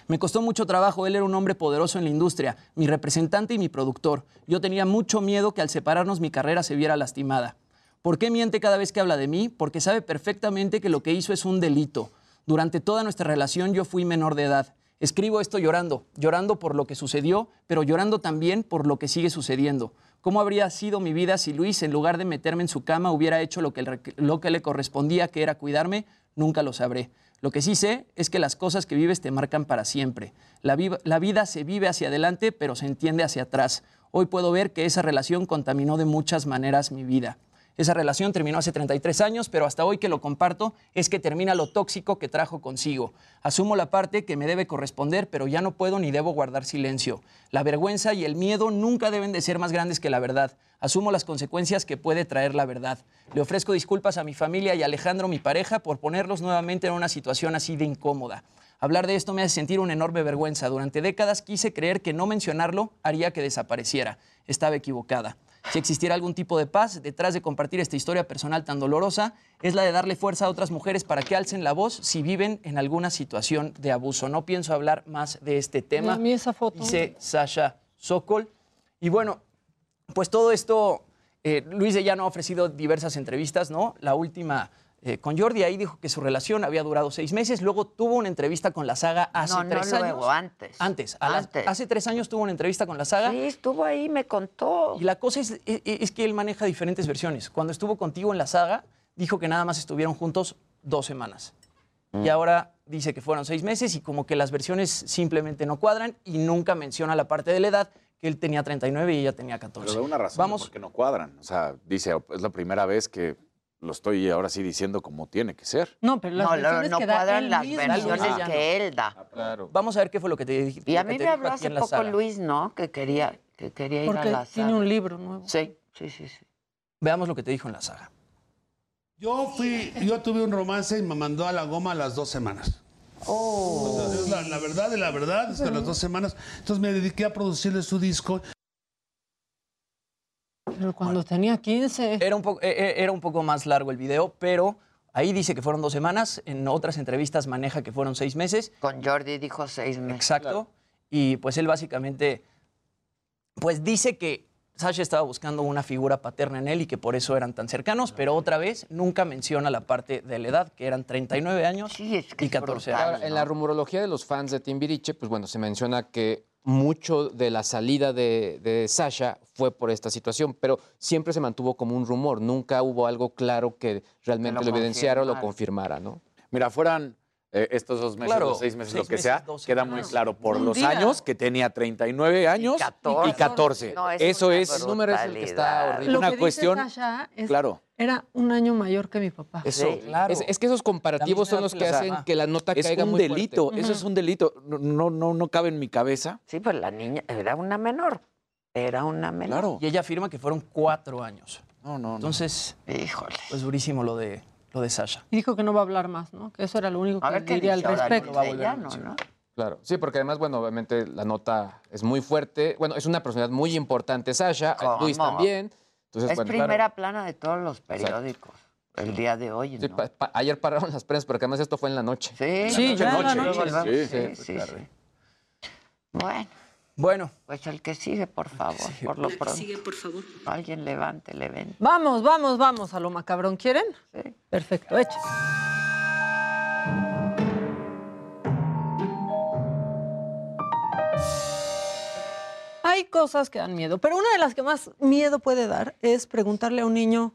Me costó mucho trabajo, él era un hombre poderoso en la industria, mi representante y mi productor. Yo tenía mucho miedo que al separarnos mi carrera se viera lastimada. ¿Por qué miente cada vez que habla de mí? Porque sabe perfectamente que lo que hizo es un delito. Durante toda nuestra relación yo fui menor de edad. Escribo esto llorando, llorando por lo que sucedió, pero llorando también por lo que sigue sucediendo. ¿Cómo habría sido mi vida si Luis, en lugar de meterme en su cama, hubiera hecho lo que, lo que le correspondía, que era cuidarme? Nunca lo sabré. Lo que sí sé es que las cosas que vives te marcan para siempre. La, la vida se vive hacia adelante, pero se entiende hacia atrás. Hoy puedo ver que esa relación contaminó de muchas maneras mi vida. Esa relación terminó hace 33 años, pero hasta hoy que lo comparto es que termina lo tóxico que trajo consigo. Asumo la parte que me debe corresponder, pero ya no puedo ni debo guardar silencio. La vergüenza y el miedo nunca deben de ser más grandes que la verdad. Asumo las consecuencias que puede traer la verdad. Le ofrezco disculpas a mi familia y a Alejandro, mi pareja, por ponerlos nuevamente en una situación así de incómoda. Hablar de esto me hace sentir una enorme vergüenza. Durante décadas quise creer que no mencionarlo haría que desapareciera. Estaba equivocada. Si existiera algún tipo de paz detrás de compartir esta historia personal tan dolorosa, es la de darle fuerza a otras mujeres para que alcen la voz si viven en alguna situación de abuso. No pienso hablar más de este tema. mí esa foto. Dice Sasha Sokol. Y bueno, pues todo esto, eh, Luis de Llano ha ofrecido diversas entrevistas, ¿no? La última eh, con Jordi. Ahí dijo que su relación había durado seis meses. Luego tuvo una entrevista con la saga hace no, tres no, años. Luego, antes. Antes, Hace tres años tuvo una entrevista con la saga. Sí, estuvo ahí, me contó. Y la cosa es, es, es, que él maneja diferentes versiones. Cuando estuvo contigo en la saga, dijo que nada más estuvieron juntos dos semanas. Mm. Y ahora dice que fueron seis meses y como que las versiones simplemente no cuadran y nunca menciona la parte de la edad, que él tenía 39 y ella tenía 14. Pero de una razón Vamos. porque no cuadran. O sea, dice, es la primera vez que lo estoy ahora sí diciendo como tiene que ser. No, pero las No, lo- versiones no que da cuadran él las mismo. versiones que él da. Claro. Vamos a ver qué fue lo que te dije. Y a que mí me habló hace poco. Luis, ¿no? Que quería, que quería ir Porque a la tiene saga. un libro nuevo. Sí, sí, sí, sí. Veamos lo que te dijo en la saga. Yo fui, yo tuve un romance y me mandó a la goma a las dos semanas. Entonces, la, la verdad de la verdad es que a las dos semanas. Entonces me dediqué a producirle su disco. Pero cuando tenía 15. Era un, poco, eh, eh, era un poco más largo el video, pero ahí dice que fueron dos semanas. En otras entrevistas maneja que fueron seis meses. Con Jordi dijo seis meses. Exacto. Y pues él básicamente, pues dice que Sasha estaba buscando una figura paterna en él y que por eso eran tan cercanos, pero otra vez nunca menciona la parte de la edad, que eran 39 años y 14 años. Ahora, En la rumorología de los fans de Timbiriche, pues bueno, se menciona que mucho de la salida de, de Sasha fue por esta situación, pero siempre se mantuvo como un rumor, nunca hubo algo claro que realmente Que lo, lo evidenciara o lo confirmara. ¿no? Mira, fueran eh, estos dos meses, Claro, los seis meses, seis lo que meses, sea, queda muy claro por los día. años que tenía 39 años y 14. No, es Eso una es El número es el que está horrible. Lo una que dice cuestión. Sasha es- claro. Era un año mayor que mi papá. Eso, Es, es que esos comparativos son los que hacen que la nota es caiga un muy delito, fuerte. eso es un delito. No, no, no, no cabe en mi cabeza. Sí, pues la niña era una menor. Era una menor. Y ella afirma que fueron cuatro años. No, no, Entonces, híjole. Pues durísimo lo de, lo de Sasha. Y dijo que no va a hablar más, ¿no? Que eso era lo único A que ver qué diría al dice ahora respecto. Luis de Llano, ¿no? Claro, sí, porque además, bueno, obviamente la nota es muy fuerte. Bueno, es una personalidad muy importante, Sasha. Luis también. Entonces, es bueno, primera claro. plana de todos los periódicos. El día de hoy, Sí, ¿no? pa- pa- ayer pararon las prensas, porque además esto fue en la noche. Sí, Sí, ya en la noche. noche. Sí, sí, sí. Bueno. Bueno. Pues el que sigue, por favor, por lo pronto. sigue, por favor. Alguien levante el evento. Vamos, vamos, vamos a lo macabrón. ¿Quieren? Sí. Perfecto, hecho. Hay cosas que dan miedo, pero una de las que más miedo puede dar es preguntarle a un niño,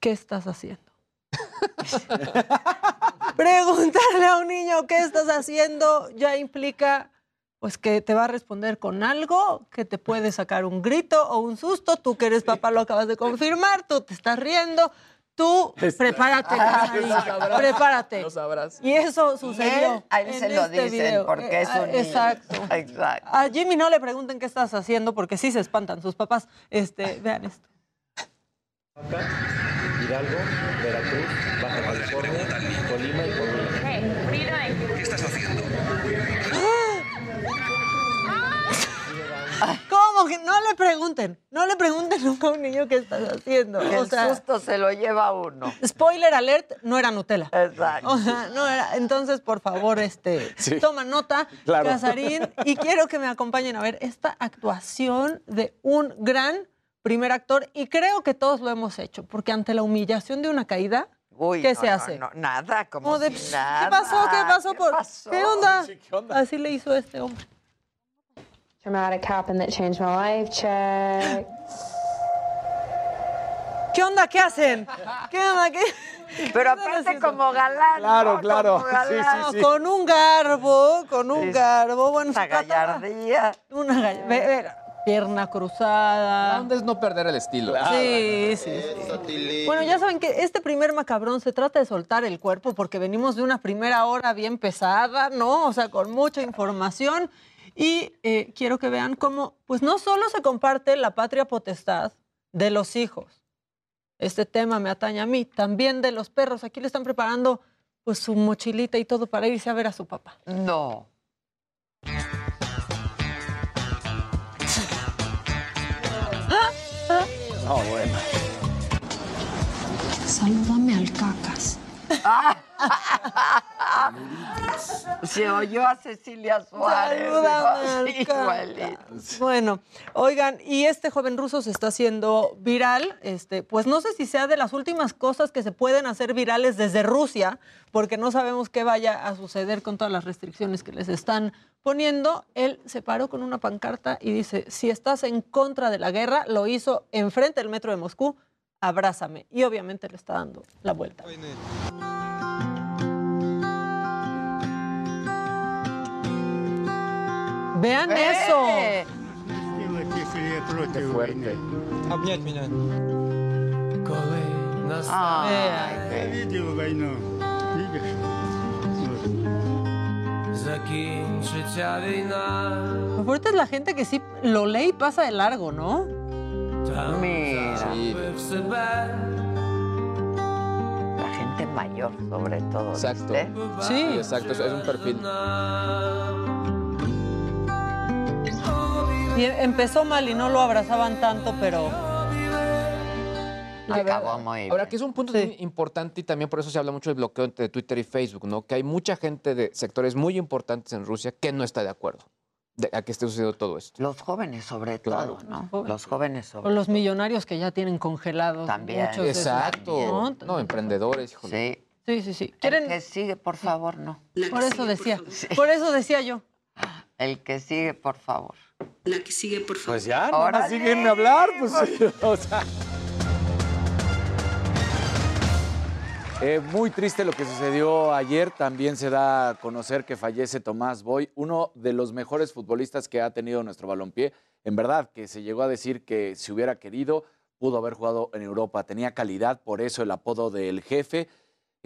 ¿qué estás haciendo? preguntarle a un niño, ¿qué estás haciendo? Ya implica pues que te va a responder con algo, que te puede sacar un grito o un susto. Tú que eres papá lo acabas de confirmar, tú te estás riendo. Tú prepárate, Lo sabrás, prepárate. lo sabrás. Y eso sucedió. a él en se lo este dicen video. porque es Eh, un niño. Exacto. Exacto. A Jimmy no le pregunten qué estás haciendo porque sí se espantan sus papás. Este, vean esto. Acá. Hidalgo, Veracruz, Baja California, Colima y Coahuila. ¿Qué estás haciendo? ¿Cómo que no le pregunten? No le pregunten nunca a un niño qué estás haciendo. El susto se lo lleva uno. Spoiler alert, no era Nutella. Exacto. O sea, no era. Entonces, por favor, este, Sí. toma nota, Claro. Casarín, y quiero que me acompañen a ver esta actuación de un gran primer actor, y creo que todos lo hemos hecho, porque ante la humillación de una caída, Uy, ¿qué no, se hace? no, nada, como, Como de, si "Pss, nada. ¿Qué pasó? ¿Qué pasó? ¿Qué por, pasó? ¿Qué onda? Sí, ¿qué onda? Así le hizo este hombre. Dramatic happened that changed my life. Check. ¿Qué onda? ¿Qué hacen? ¿Qué onda? ¿Qué? Pero aparte como galán. Claro, ¿no? claro. Como galán. Con un garbo, con un Sí. garbo. Bueno, Una gallardía. Una gall- ve- ve, pierna cruzada. La onda es no perder el estilo. Sí, sí, sí. Bueno, ya saben que este primer macabrón se trata de soltar el cuerpo porque venimos de una primera hora bien pesada, ¿no? O sea, con mucha información. Y eh, quiero que vean cómo, pues no solo se comparte la patria potestad de los hijos. Este tema me atañe a mí, también de los perros. Aquí le están preparando pues su mochilita y todo para irse a ver a su papá. No. No, bueno. Salúdame al cacas. Se oyó a Cecilia Suárez. Salúdame al Sí. Bueno, oigan, y este joven ruso se está haciendo viral, este, pues no sé si sea de las últimas cosas que se pueden hacer virales desde Rusia, porque no sabemos qué vaya a suceder con todas las restricciones que les están poniendo. Él se paró con una pancarta y dice, si estás en contra de la guerra, lo hizo enfrente del metro de Moscú, abrázame. Y obviamente le está dando la vuelta. Vean eso. Qué fuerte. Lo fuerte es la gente que sí lo lee y pasa de largo, ¿no? Mira. La gente mayor, sobre todo. Exacto. sí. Exacto, es un perfil. Y em- empezó mal y no lo abrazaban tanto, pero. Muy Ahora, que es un punto muy importante y también por eso se habla mucho del bloqueo entre Twitter y Facebook, ¿no? Que hay mucha gente de sectores muy importantes en Rusia que no está de acuerdo de, a que esté sucediendo todo esto. Los jóvenes, sobre Claro. todo, ¿no? Los jóvenes, sobre O los millonarios que ya tienen congelados. También. muchos de esos, Exacto. ¿no? No, emprendedores, híjole. Sí. Sí, sí, sí. ¿Quieren? El que sigue, por favor, no. Por eso decía. Por eso decía yo. El que sigue, por favor. La que sigue, por favor. Pues ya, más síguenme hablar. Pues, o sea. Eh, muy triste lo que sucedió ayer. También se da a conocer que fallece Tomás Boy, uno de los mejores futbolistas que ha tenido nuestro balompié. En verdad, que se llegó a decir que si hubiera querido, pudo haber jugado en Europa. Tenía calidad, por eso el apodo del jefe.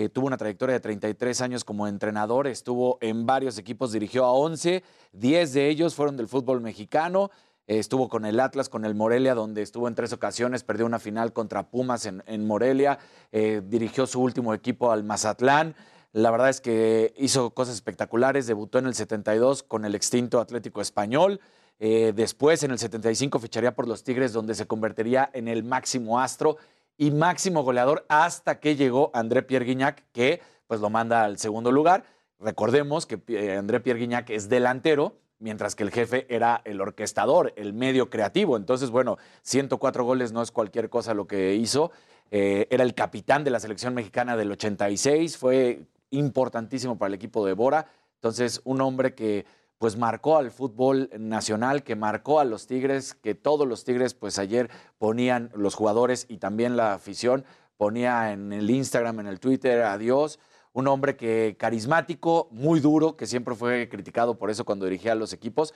Eh, tuvo una trayectoria de 33 años como entrenador, estuvo en varios equipos, dirigió a 11, 10 de ellos fueron del fútbol mexicano. Eh, estuvo con el Atlas, con el Morelia, donde estuvo en tres ocasiones, perdió una final contra Pumas en, en Morelia, eh, dirigió su último equipo al Mazatlán. La verdad es que hizo cosas espectaculares, debutó en el 72 con el extinto Atlético Español. Después, en el 75, ficharía por los Tigres, donde se convertiría en el máximo astro y máximo goleador hasta que llegó André Pierre Guignac, que pues lo manda al segundo lugar. Recordemos que eh, André Pierre Guignac es delantero, mientras que el jefe era el orquestador, el medio creativo. Entonces, bueno, 104 goles no es cualquier cosa lo que hizo. Eh, era el capitán de la selección mexicana del 86, fue importantísimo para el equipo de Bora. Entonces, un hombre que pues marcó al fútbol nacional, que marcó a los Tigres, que todos los Tigres pues ayer ponían los jugadores y también la afición ponía en el Instagram, en el Twitter, adiós. Un hombre que carismático, muy duro, que siempre fue criticado por eso cuando dirigía a los equipos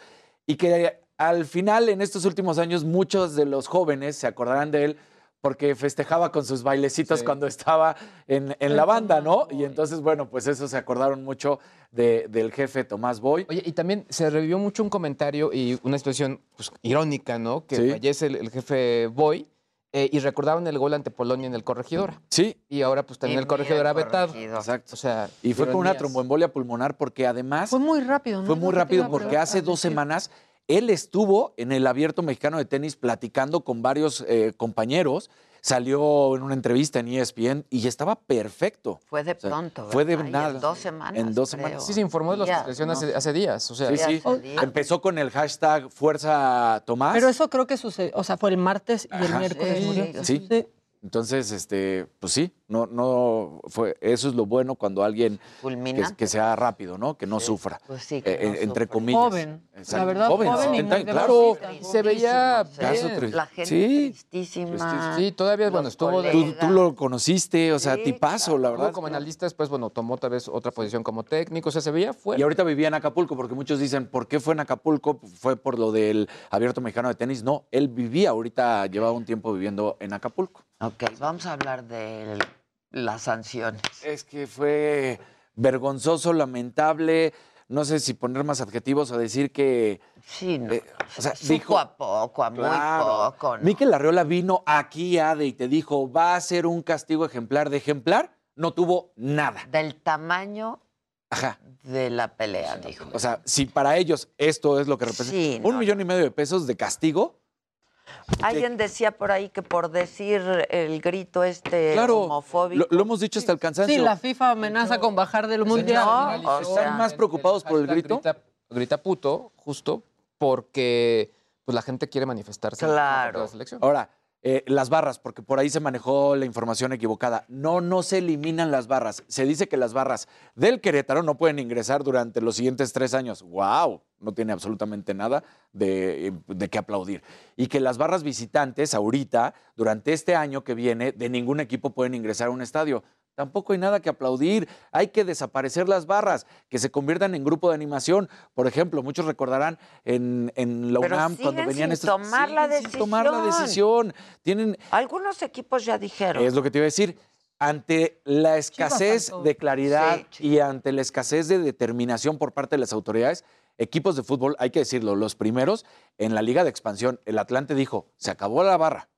y que al final en estos últimos años muchos de los jóvenes se acordarán de él porque festejaba con sus bailecitos cuando estaba en, en la banda, ¿no? Y entonces, bueno, pues eso se acordaron mucho de- del jefe Tomás Boy. Oye, y también se revivió mucho un comentario y una situación pues, irónica, ¿no? Que Sí. fallece el, el jefe Boy eh, y recordaban el gol ante Polonia en el Corregidora. Sí. Y ahora pues también Y el Corregidora vetado. Exacto. O sea, Y fue con una tromboembolia pulmonar porque además Fue muy rápido, ¿no? fue muy rápido porque hace dos decir. semanas él estuvo en el Abierto Mexicano de Tenis platicando con varios eh, compañeros, salió en una entrevista en ESPN y estaba perfecto. Fue de O sea, pronto. Fue de nada. En dos semanas. En dos creo. semanas. Sí, se informó de la suspensión no hace, días. O sea, Sí, sí. Empezó con el hashtag Fuerza Tomás. Pero eso creo que sucedió, o sea, fue el martes y el Ajá. miércoles murió. Sí. Entonces, este, pues sí, no, no fue, eso es lo bueno cuando alguien que, que sea rápido, ¿no? Que no sufra. Pues sí, que Eh, no entre sufra. comillas. Joven. Exacto. La verdad, joven y 70, muy claro. se veía bien. La gente sí. tristísima. Sí, todavía, bueno, estuvo de- Tú, tú lo conociste, o sea, tipazo, la Estuvo verdad. como analista, después, bueno, tomó tal vez otra posición como técnico, o sea, se veía fuerte. Y ahorita vivía en Acapulco, porque muchos dicen, ¿por qué fue en Acapulco? ¿Fue por lo del Abierto Mexicano de Tenis? No, él vivía, ahorita llevaba un tiempo viviendo en Acapulco. Ok, vamos a hablar de las sanciones. Es que fue vergonzoso, lamentable, no sé si poner más adjetivos o decir que... Sí, no. eh, o sea, Supo dijo, a poco, a muy poco. ¿no? Miquel Arreola vino aquí, Ade, y te dijo, va a ser un castigo ejemplar. De ejemplar, no tuvo nada. Del tamaño Ajá. de la pelea, dijo. O sea, si para ellos esto es lo que representa Sí, un millón y medio de pesos de castigo, Alguien decía por ahí que por decir el grito este claro, homofóbico. lo, lo hemos dicho hasta el cansancio. Sí, la FIFA amenaza con bajar del mundial. No, o ¿Están sea, más preocupados por el grito? Grita, grita puto, justo porque pues, la gente quiere manifestarse. Claro. De la selección. Ahora, eh, las barras, porque por ahí se manejó la información equivocada. No, no se eliminan las barras. Se dice que las barras del Querétaro no pueden ingresar durante los siguientes tres años. ¡Wow! No tiene absolutamente nada de, de qué aplaudir. Y que las barras visitantes ahorita, durante este año que viene, de ningún equipo pueden ingresar a un estadio. Tampoco hay nada que aplaudir. Hay que desaparecer las barras, que se conviertan en grupo de animación. Por ejemplo, muchos recordarán en, en la Pero UNAM cuando venían sin estos. tomar la sin tomar la decisión. decisión. Tienen, Algunos equipos ya dijeron. es lo que te iba a decir. Ante la escasez de claridad y ante la escasez de determinación por parte de las autoridades, equipos de fútbol, hay que decirlo, los primeros en la Liga de Expansión, el Atlante dijo, se acabó la barra.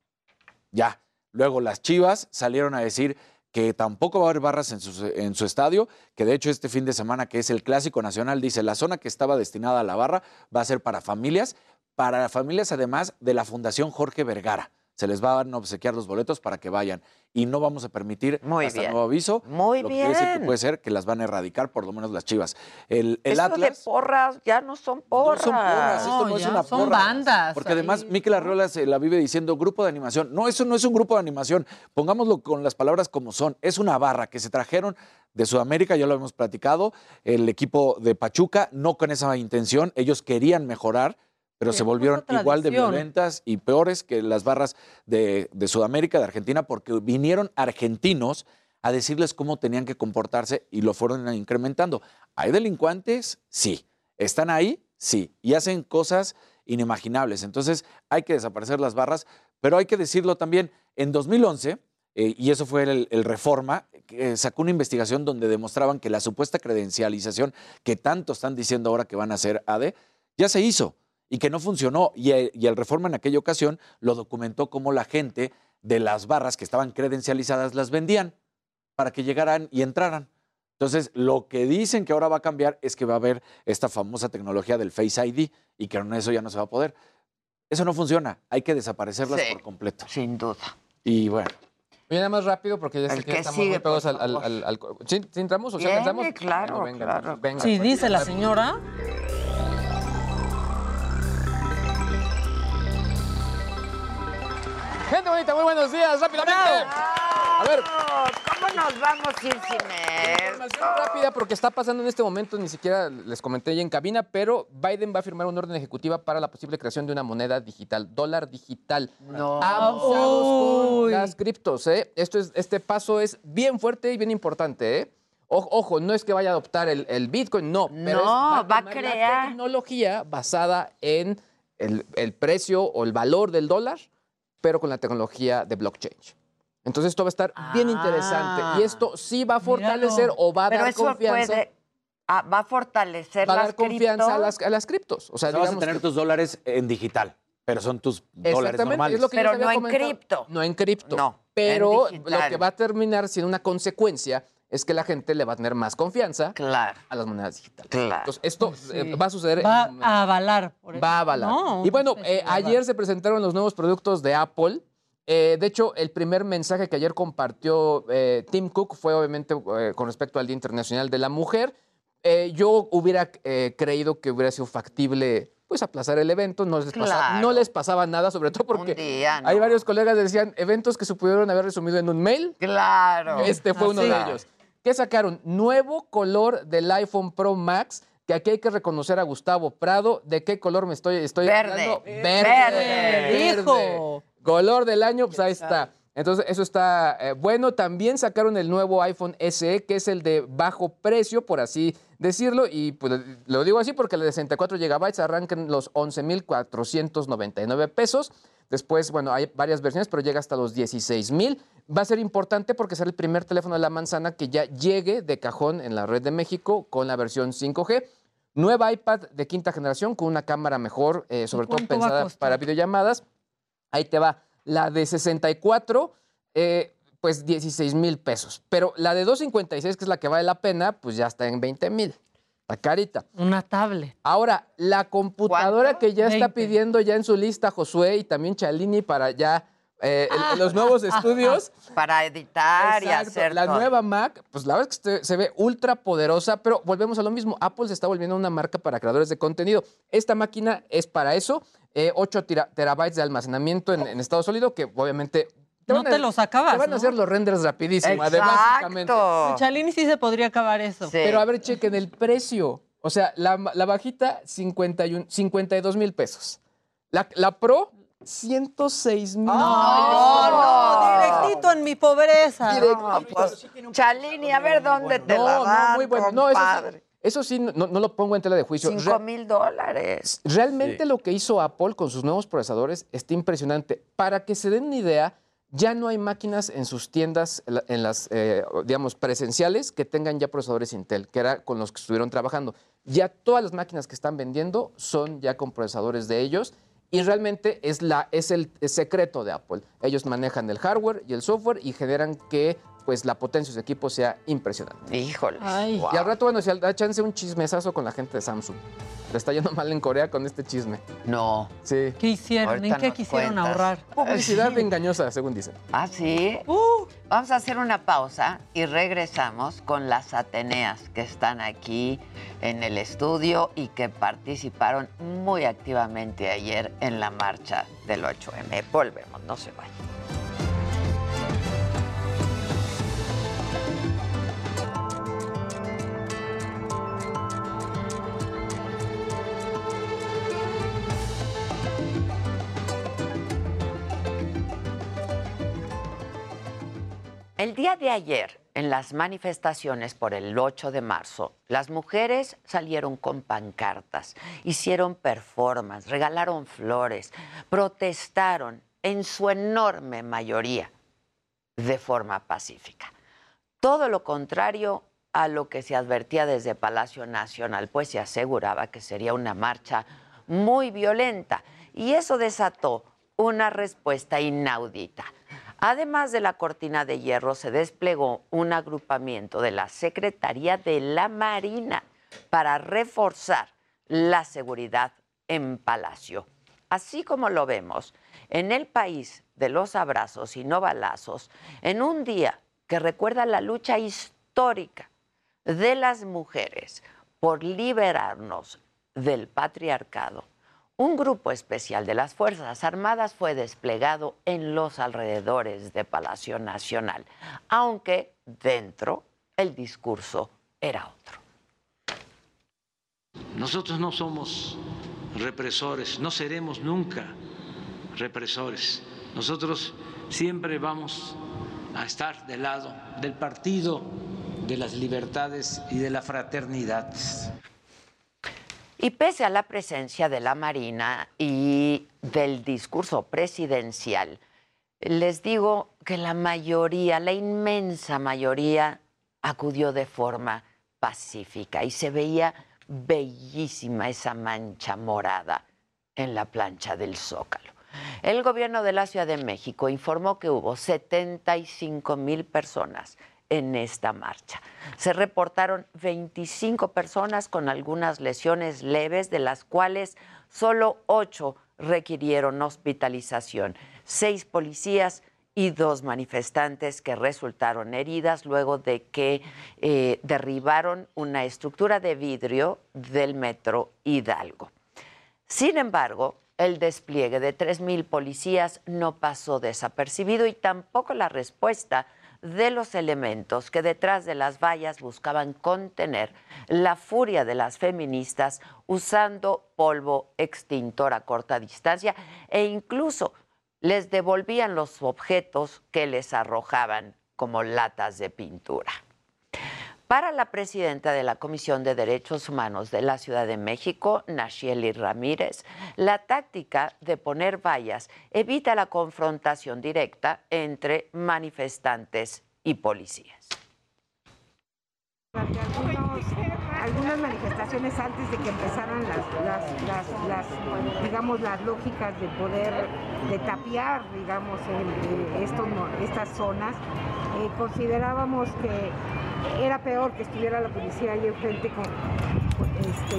Ya. Luego las Chivas salieron a decir que tampoco va a haber barras en su, en su estadio, que de hecho este fin de semana, que es el Clásico Nacional, dice, la zona que estaba destinada a la barra va a ser para familias, para familias además de la Fundación Jorge Vergara. Se les van a obsequiar los boletos para que vayan. Y no vamos a permitir, Muy hasta bien. nuevo aviso, Muy lo que quiere decir que bien. puede ser que las van a erradicar, por lo menos las Chivas. El, el Eso Atlas... de porras ya no son porras. No son porras, esto no es una son porra. bandas Porque además Miquel Arreola se la vive diciendo grupo de animación. No, eso no es un grupo de animación. Pongámoslo con las palabras como son. Es una barra que se trajeron de Sudamérica, ya lo hemos platicado. El equipo de Pachuca, no con esa intención. Ellos querían mejorar, pero Sí, se volvieron igual de violentas y peores que las barras de, de Sudamérica, de Argentina, porque vinieron argentinos a decirles cómo tenían que comportarse y lo fueron incrementando. ¿Hay delincuentes? Sí. ¿Están ahí? Sí. Y hacen cosas inimaginables. Entonces hay que desaparecer las barras, pero hay que decirlo también, en 2011, eh, y eso fue el, el Reforma, que sacó una investigación donde demostraban que la supuesta credencialización que tanto están diciendo ahora que van a hacer ADE, ya se hizo y que no funcionó. Y el, y el Reforma en aquella ocasión lo documentó como la gente de las barras que estaban credencializadas las vendían para que llegaran y entraran. Entonces, lo que dicen que ahora va a cambiar es que va a haber esta famosa tecnología del Face ID y que con eso ya no se va a poder. Eso no funciona, hay que desaparecerlas Sí, por completo. Sin duda. Y bueno, nada más rápido porque ya sé que, que estamos sigue, muy pegados al, al, favor. al- al- ¿Sí, sí entramos? O sea, ¿entramos? claro, venga, claro. venga, Sí, dice la señora. Gente bonita, muy buenos días, rápidamente. A ver, ¿Cómo nos vamos a ir sin información rápida porque está pasando en este momento, ni siquiera les comenté ya en cabina, pero Biden va a firmar una orden ejecutiva para la posible creación de una moneda digital, dólar digital. No. Abusados con las criptos, ¿eh? Esto es, este paso es bien fuerte y bien importante, ¿eh? O- Ojo, no es que vaya a adoptar el, el Bitcoin, no. Pero No, es, va a crear. La tecnología basada en el, el precio o el valor del dólar, pero con la tecnología de blockchain. Entonces esto va a estar bien interesante. Y esto sí va a fortalecer o va a Pero dar eso confianza. puede. ah, va a fortalecer Va a las dar confianza a las, a las criptos. O sea, o sea, vas a tener que- tus dólares en digital. Pero son tus dólares normales. es lo que yo Pero no en cripto. No en cripto. No, Pero en lo digital. que va a terminar siendo una consecuencia es que la gente le va a tener más confianza a las monedas digitales. Entonces, esto eh, va a suceder. Va en- a avalar. por. Va a avalar. No, y bueno, especie eh, ayer se presentaron los nuevos productos de Apple. Eh, de hecho, el primer mensaje que ayer compartió eh, Tim Cook fue obviamente eh, con respecto al Día Internacional de la Mujer. Eh, yo hubiera eh, creído que hubiera sido factible pues aplazar el evento, no les, pasaba, Claro. no les pasaba nada, sobre todo porque día, ¿no? hay varios colegas que decían eventos que se pudieron haber resumido en un mail. Claro. Este fue uno de ellos. ¿Qué sacaron? Nuevo color del iPhone Pro Max, que aquí hay que reconocer a Gustavo Prado. ¿De qué color me estoy, estoy Verde. hablando? Verde. Verde. Hijo. Color del año, pues ahí está. Entonces, eso está eh, bueno. También sacaron el nuevo iPhone SE, que es el de bajo precio, por así decirlo. Y pues, lo digo así porque el de 64 GB arrancan los 11,499 pesos. Después, bueno, hay varias versiones, pero llega hasta los 16,000. Va a ser importante porque será el primer teléfono de la manzana que ya llegue de cajón en la red de México con la versión 5G. Nueva iPad de quinta generación con una cámara mejor, eh, sobre todo pensada para videollamadas. Ahí te va. La de 64, eh, pues 16 mil pesos. Pero la de 256, que es la que vale la pena, pues ya está en 20 mil. La carita. Una tablet. Ahora, la computadora que ya está 20. pidiendo ya en su lista Josué y también Chalini para ya eh, el- los nuevos estudios. Para editar y hacer La todo. nueva Mac, pues la verdad es que se- ve ultra poderosa, pero volvemos a lo mismo. Apple se está volviendo una marca para creadores de contenido. Esta máquina es para eso. eh, 8 tera- terabytes de almacenamiento en, en estado sólido, que obviamente. No a- te los acabas, Te van a ¿no? hacer los renders rapidísimo. Además, básicamente. Chalini sí se podría acabar eso. Pero a ver, chequen el precio. O sea, la, la bajita, 51, 52 mil pesos. La, la Pro, 106 mil. No, no, directito en mi pobreza. No, pues, Chalini, a ver dónde te la No, dan, no, muy bueno. No, eso sí, compadre. eso sí, no, no lo pongo en tela de juicio. Cinco Re- mil dólares. Realmente lo que hizo Apple con sus nuevos procesadores está impresionante. Para que se den una idea, ya no hay máquinas en sus tiendas, en la- en las, eh, digamos, presenciales que tengan ya procesadores Intel, que era con los que estuvieron trabajando. Ya todas las máquinas que están vendiendo son ya con procesadores de ellos. Y realmente es, la, es el secreto de Apple. Ellos manejan el hardware y el software y generan que pues, la potencia de su equipo sea impresionante. Híjole. Y al rato, bueno, si da chance un chismesazo con la gente de Samsung. Le está yendo mal en Corea con este chisme. No. Sí. ¿Qué hicieron? Ahorita ¿En qué quisieron cuentas. ahorrar? Publicidad engañosa, según dicen. ¿Ah, sí? Vamos a hacer una pausa y regresamos con las Ateneas que están aquí en el estudio y que participaron muy activamente ayer en la marcha del 8M. Volvemos, no se vayan. El día de ayer, en las manifestaciones por el 8 de marzo, las mujeres salieron con pancartas, hicieron performance, regalaron flores, protestaron en su enorme mayoría de forma pacífica. Todo lo contrario a lo que se advertía desde Palacio Nacional, pues se aseguraba que sería una marcha muy violenta y eso desató una respuesta inaudita. Además de la cortina de hierro, se desplegó un agrupamiento de la Secretaría de la Marina para reforzar la seguridad en Palacio. Así como lo vemos, en el país de los abrazos y no balazos, en un día que recuerda la lucha histórica de las mujeres por liberarnos del patriarcado, un grupo especial de las Fuerzas Armadas fue desplegado en los alrededores de Palacio Nacional, aunque dentro el discurso era otro. Nosotros no somos represores, no seremos nunca represores. Nosotros siempre vamos a estar del lado del partido de las libertades y de la fraternidad. Y pese a la presencia de la Marina y del discurso presidencial, les digo que la mayoría, la inmensa mayoría, acudió de forma pacífica y se veía bellísima esa mancha morada en la plancha del Zócalo. El gobierno de la Ciudad de México informó que hubo 75 mil personas en esta marcha. Se reportaron 25 personas con algunas lesiones leves, de las cuales solo 8 requirieron hospitalización. Seis policías y dos manifestantes que resultaron heridas luego de que eh, derribaron una estructura de vidrio del metro Hidalgo. Sin embargo, el despliegue de 3.000 policías no pasó desapercibido y tampoco la respuesta de los elementos que detrás de las vallas buscaban contener la furia de las feministas usando polvo extintor a corta distancia e incluso les devolvían los objetos que les arrojaban como latas de pintura. Para la presidenta de la Comisión de Derechos Humanos de la Ciudad de México, Nashieli Ramírez, la táctica de poner vallas evita la confrontación directa entre manifestantes y policías. Algunas manifestaciones antes de que empezaran las, digamos, las lógicas de poder, de tapiar, digamos, estas zonas, eh, considerábamos que era peor que estuviera la policía ahí enfrente con, este,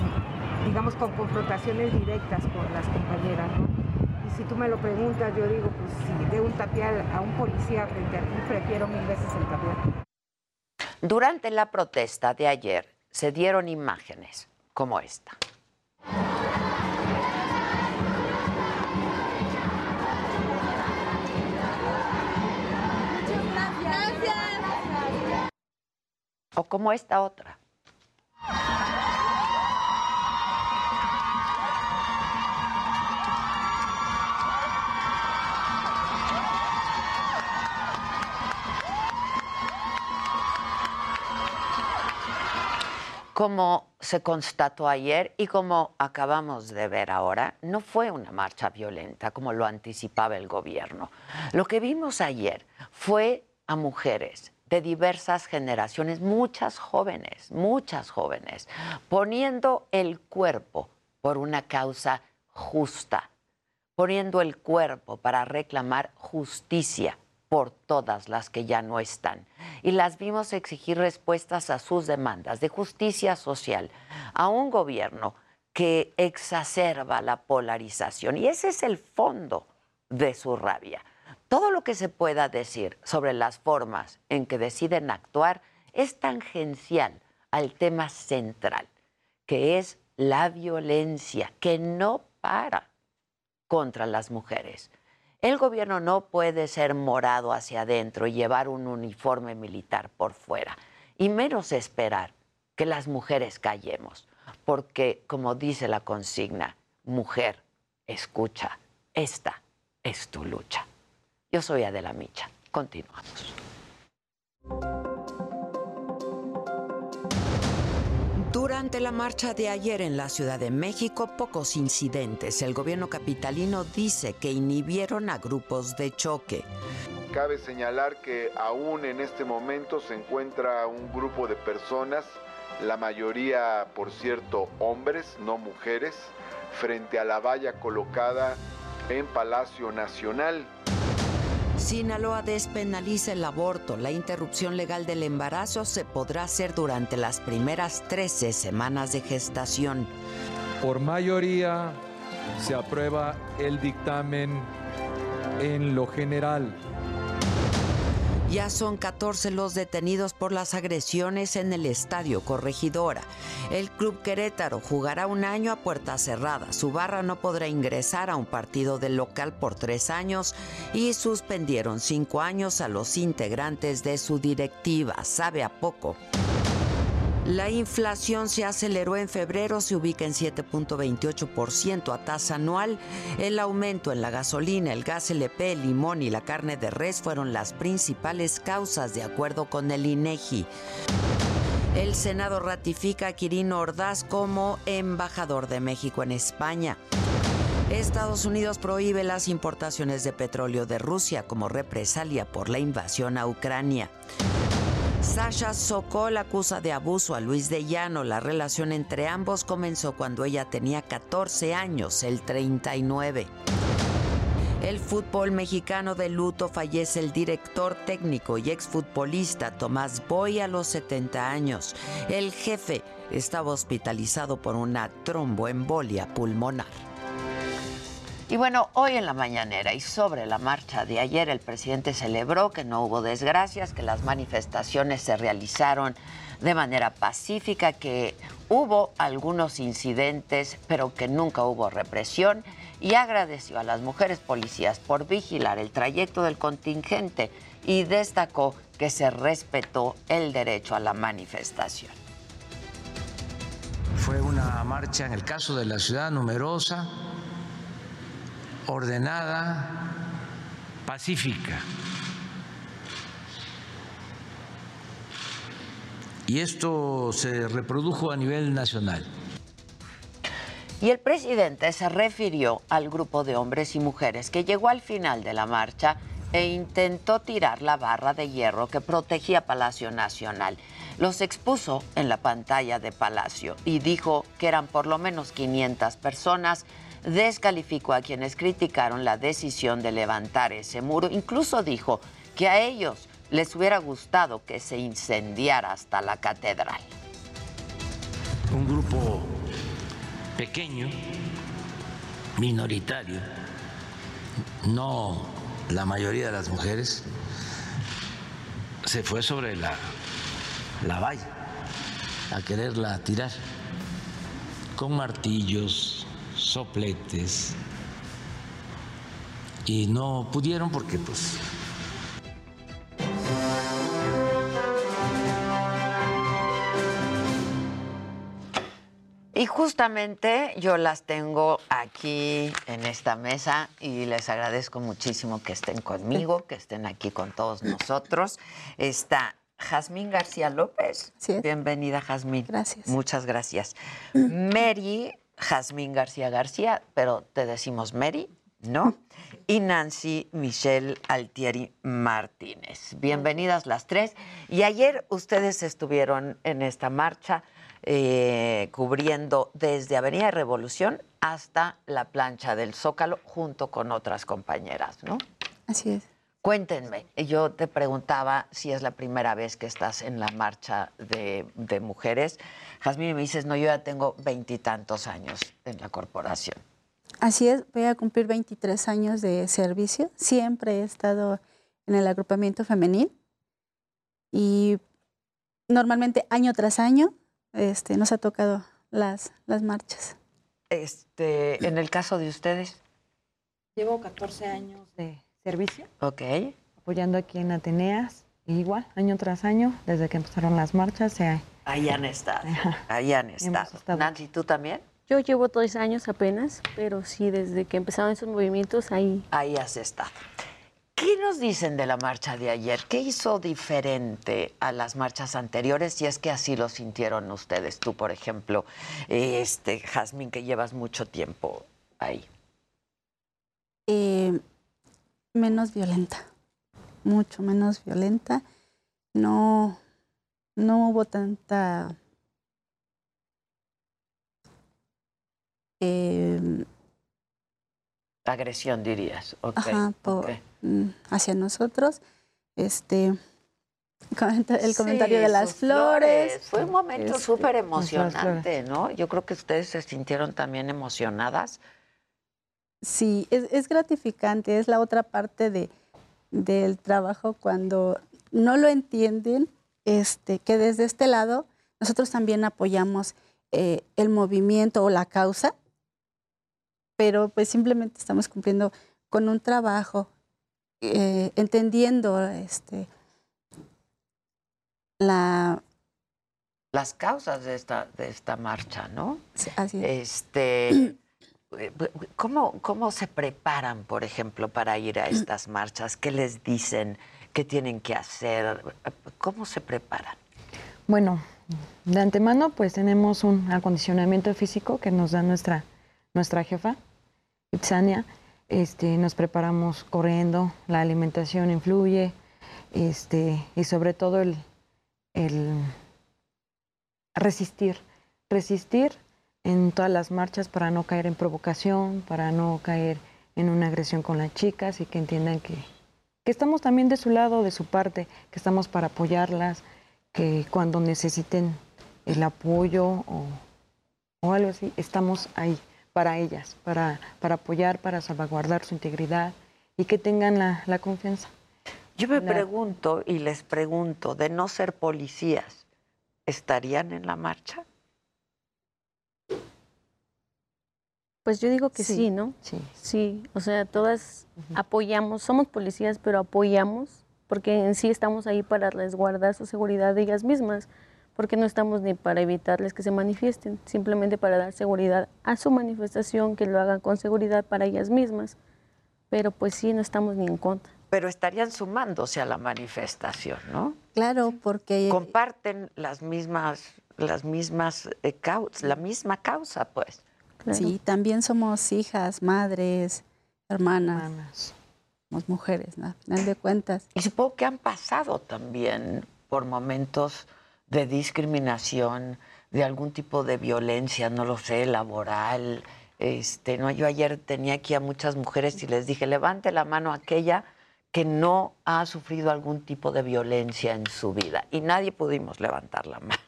digamos, con confrontaciones directas con las compañeras, Y si tú me lo preguntas, yo digo, pues si de un tapial a un policía frente a ti, prefiero mil veces el tapial. Durante la protesta de ayer se dieron imágenes como esta. o como esta otra. Como se constató ayer y como acabamos de ver ahora, no fue una marcha violenta como lo anticipaba el gobierno. Lo que vimos ayer fue a mujeres de diversas generaciones, muchas jóvenes, muchas jóvenes, poniendo el cuerpo por una causa justa, poniendo el cuerpo para reclamar justicia por todas las que ya no están. Y las vimos exigir respuestas a sus demandas de justicia social a un gobierno que exacerba la polarización. Y ese es el fondo de su rabia. Todo lo que se pueda decir sobre las formas en que deciden actuar es tangencial al tema central, que es la violencia que no para contra las mujeres. El gobierno no puede ser morado hacia adentro y llevar un uniforme militar por fuera, y menos esperar que las mujeres callemos, porque, como dice la consigna, mujer, escucha, esta es tu lucha. Yo soy Adela Micha. Continuamos. Durante la marcha de ayer en la Ciudad de México, pocos incidentes. El gobierno capitalino dice que inhibieron a grupos de choque. Cabe señalar que aún en este momento se encuentra un grupo de personas, la mayoría, por cierto, hombres, no mujeres, frente a la valla colocada en Palacio Nacional. Sinaloa despenaliza el aborto. La interrupción legal del embarazo se podrá hacer durante las primeras 13 semanas de gestación. Por mayoría se aprueba el dictamen en lo general. Ya son 14 los detenidos por las agresiones en el Estadio Corregidora. El Club Querétaro jugará un año a puerta cerrada. Su barra no podrá ingresar a un partido del local por tres años y suspendieron cinco años a los integrantes de su directiva. Sabe a poco. La inflación se aceleró en febrero, se ubica en 7.28% a tasa anual. El aumento en la gasolina, el gas LP, el limón y la carne de res fueron las principales causas, de acuerdo con el INEGI. El Senado ratifica a Quirino Ordaz como embajador de México en España. Estados Unidos prohíbe las importaciones de petróleo de Rusia como represalia por la invasión a Ucrania. Sasha Sokol acusa de abuso a Luis de Llano. La relación entre ambos comenzó cuando ella tenía 14 años, el 39. El fútbol mexicano de luto fallece el director técnico y exfutbolista Tomás Boy a los 70 años. El jefe estaba hospitalizado por una tromboembolia pulmonar. Y bueno, hoy en la mañanera y sobre la marcha de ayer, el presidente celebró que no hubo desgracias, que las manifestaciones se realizaron de manera pacífica, que hubo algunos incidentes, pero que nunca hubo represión, y agradeció a las mujeres policías por vigilar el trayecto del contingente y destacó que se respetó el derecho a la manifestación. Fue una marcha, en el caso de la ciudad, numerosa, ordenada, pacífica. Y esto se reprodujo a nivel nacional. Y el presidente se refirió al grupo de hombres y mujeres que llegó al final de la marcha e intentó tirar la barra de hierro que protegía Palacio Nacional. Los expuso en la pantalla de Palacio y dijo que eran por lo menos 500 personas descalificó a quienes criticaron la decisión de levantar ese muro. Incluso dijo que a ellos les hubiera gustado que se incendiara hasta la catedral. Un grupo pequeño, minoritario, no la mayoría de las mujeres, se fue sobre la, la valla a quererla tirar con martillos, sopletes y no pudieron porque pues Y justamente yo las tengo aquí en esta mesa y les agradezco muchísimo que estén conmigo, que estén aquí con todos nosotros. Está Jazmín García López. Bienvenida, Jazmín. Gracias. Muchas gracias. Mary Jazmín García García, pero te decimos Mary, ¿no? Y Nancy Michelle Altieri Martínez. Bienvenidas las tres. Y ayer ustedes estuvieron en esta marcha eh, cubriendo desde Avenida Revolución hasta la plancha del Zócalo junto con otras compañeras, ¿no? Así es. Cuéntenme, yo te preguntaba si es la primera vez que estás en la marcha de, de mujeres. Jazmín me dices, no, yo ya tengo veintitantos años en la corporación. Así es, voy a cumplir 23 años de servicio. Siempre he estado en el agrupamiento femenil y normalmente año tras año este, nos ha tocado las, las marchas. Este, en el caso de ustedes. Llevo 14 años de servicio. Ok. Apoyando aquí en Ateneas. Igual, año tras año, desde que empezaron las marchas. Se... Ahí han estado. Ahí han estado. Nancy, ¿tú también? Yo llevo tres años apenas, pero sí, desde que empezaron esos movimientos, ahí... Ahí has estado. ¿Qué nos dicen de la marcha de ayer? ¿Qué hizo diferente a las marchas anteriores? Si es que así lo sintieron ustedes, tú, por ejemplo, este, Jazmín, que llevas mucho tiempo ahí. Eh, menos violenta, mucho menos violenta. No, no hubo tanta eh, agresión, dirías. Ajá, mm, hacia nosotros. Este, el comentario de las flores. Fue un momento súper emocionante, ¿no? Yo creo que ustedes se sintieron también emocionadas. Sí, es, gratificante, es la otra parte de, del trabajo cuando no lo entienden, este, que desde este lado nosotros también apoyamos eh, el movimiento o la causa, pero pues simplemente estamos cumpliendo con un trabajo, eh, entendiendo este, la... Las causas de esta, de esta marcha, ¿no? Sí, así es. Este, ¿cómo, ¿Cómo se preparan, por ejemplo, para ir a estas marchas? ¿Qué les dicen? ¿Qué tienen que hacer? ¿Cómo se preparan? Bueno, de antemano pues tenemos un acondicionamiento físico que nos da nuestra, nuestra jefa Ipsania, este, nos preparamos corriendo, la alimentación influye, este, y sobre todo el, el resistir, resistir en todas las marchas para no caer en provocación, para no caer en una agresión con las chicas y que entiendan que, que estamos también de su lado, de su parte, que estamos para apoyarlas, que cuando necesiten el apoyo o, o algo así, estamos ahí para ellas, para, para apoyar, para salvaguardar su integridad y que tengan la, la confianza. Yo me La- pregunto y les pregunto, de no ser policías, ¿estarían en la marcha? Pues yo digo que sí, Sí, ¿no? Sí. Sí, o sea, todas apoyamos, somos policías, pero apoyamos, porque en sí estamos ahí para resguardar su seguridad de ellas mismas, porque no estamos ni para evitarles que se manifiesten, simplemente para dar seguridad a su manifestación, que lo hagan con seguridad para ellas mismas. Pero pues sí, no estamos ni en contra. Pero estarían sumándose a la manifestación, ¿no? Claro, porque Comparten las mismas, las mismas eh, caus- la misma causa, pues. Sí, también somos hijas, madres, hermanas, somos mujeres, ¿no? Al final de cuentas. Y supongo que han pasado también por momentos de discriminación, de algún tipo de violencia, no lo sé, laboral. Este, no, yo ayer tenía aquí a muchas mujeres y les dije, levante la mano aquella que no ha sufrido algún tipo de violencia en su vida. Y nadie pudimos levantar la mano.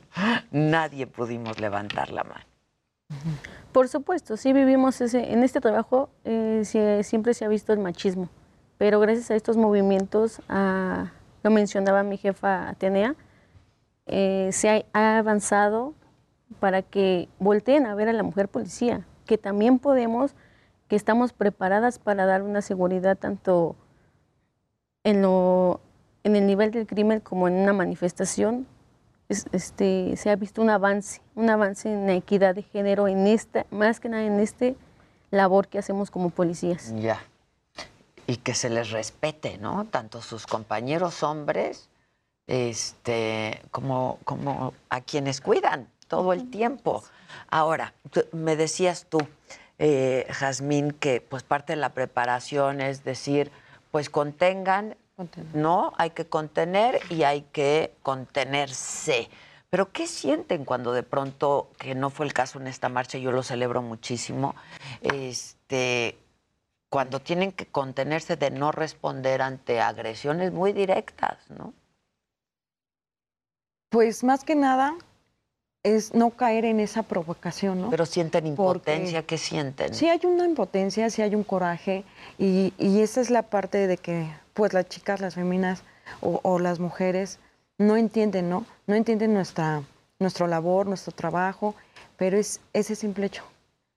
nadie pudimos levantar la mano. Por supuesto, sí vivimos ese, en este trabajo eh, siempre se ha visto el machismo, pero gracias a estos movimientos, lo mencionaba mi jefa Atenea, eh, se ha, ha avanzado para que volteen a ver a la mujer policía, que también podemos, que estamos preparadas para dar una seguridad tanto en, lo, en el nivel del crimen como en una manifestación, es- este, se ha visto un avance, un avance en la equidad de género, en esta, más que nada en este labor que hacemos como policías. Ya. Y que se les respete, ¿no? Tanto sus compañeros hombres, este, como, como a quienes cuidan todo el tiempo. Ahora, me decías tú, eh, Jazmín, que pues parte de la preparación es decir, pues contengan, ¿no? Hay que contener y hay que contenerse. Pero ¿qué sienten cuando de pronto, que no fue el caso en esta marcha, yo lo celebro muchísimo, este, cuando tienen que contenerse de no responder ante agresiones muy directas, ¿no? Pues más que nada es no caer en esa provocación, ¿no? Pero sienten impotencia, ¿qué sienten? Sí hay una impotencia, sí hay un coraje y, y esa es la parte de que pues las chicas, las féminas o, o las mujeres no entienden, ¿no? No entienden nuestra, nuestro labor, nuestro trabajo, pero es ese simple hecho,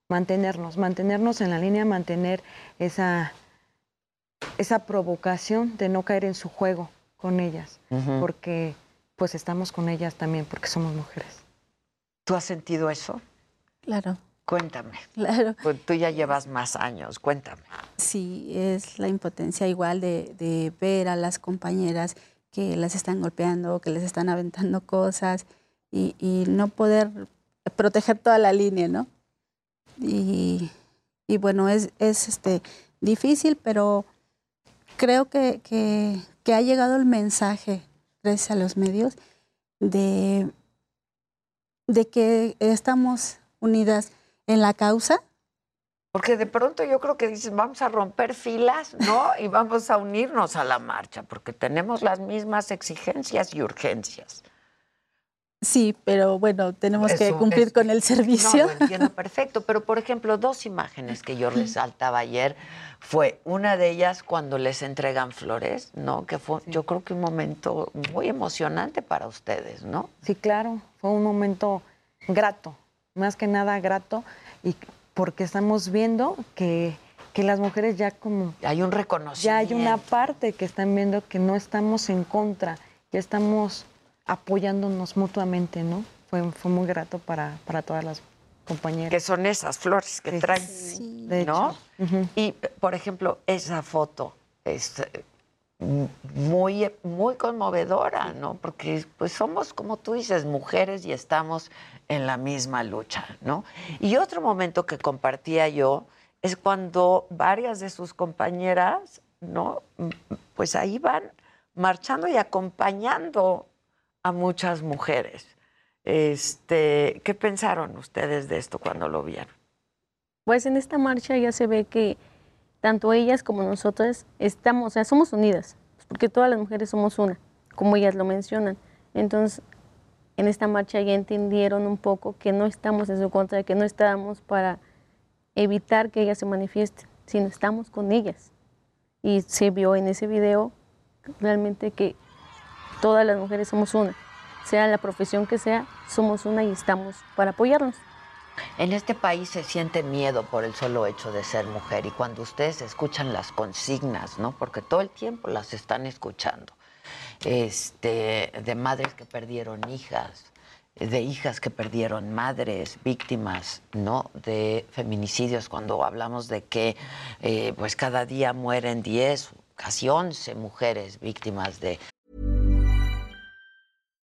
mantenernos, mantenernos en la línea, mantener esa, esa provocación de no caer en su juego con ellas, porque pues estamos con ellas también, porque somos mujeres. ¿Tú has sentido eso? Claro, Cuéntame. claro. Pues tú ya llevas más años, cuéntame. Sí, es la impotencia igual de, de ver a las compañeras que las están golpeando, que les están aventando cosas y, y no poder proteger toda la línea, ¿no? Y, y bueno, es, es este, difícil, pero creo que, que, que ha llegado el mensaje, gracias a los medios, de, de que estamos unidas en la causa. Porque de pronto yo creo que dices, vamos a romper filas, ¿no? Y vamos a unirnos a la marcha, porque tenemos las mismas exigencias y urgencias. Sí, pero bueno, tenemos que Eso cumplir es- con el servicio. No, lo entiendo perfecto, pero por ejemplo, dos imágenes que yo resaltaba ayer fue una de ellas cuando les entregan flores, ¿no? Que fue, yo creo que un momento muy emocionante para ustedes, ¿no? Sí, claro, fue un momento grato, más que nada grato, y porque estamos viendo que, que las mujeres ya como... Hay un Ya reconocimiento. hay una parte que están viendo que no estamos en contra, ya estamos apoyándonos mutuamente, ¿no? Fue, fue muy grato para, para todas las compañeras. Que son esas flores que traen, de ¿no? hecho. Ujú. Y, por ejemplo, esa foto es m- muy, muy conmovedora, ¿no? Porque pues somos, como tú dices, mujeres y estamos en la misma lucha, ¿no? Y otro momento que compartía yo es cuando varias de sus compañeras, ¿no? Pues ahí van marchando y acompañando a muchas mujeres. Este, ¿Qué pensaron ustedes de esto cuando lo vieron? Pues en esta marcha ya se ve que tanto ellas como nosotras estamos, o sea, somos unidas, porque todas las mujeres somos una, como ellas lo mencionan. Entonces, en esta marcha ya entendieron un poco que no estamos en su contra, que no estamos para evitar que ellas se manifiesten, sino estamos con ellas. Y se vio en ese video realmente que todas las mujeres somos una, sea la profesión que sea, somos una y estamos para apoyarnos. En este país se siente miedo por el solo hecho de ser mujer y cuando ustedes escuchan las consignas, ¿no? Porque todo el tiempo las están escuchando. Este, de madres que perdieron hijas, de hijas que perdieron madres, víctimas, ¿no? De feminicidios, cuando hablamos de que eh, pues cada día mueren 10, casi 11 mujeres víctimas de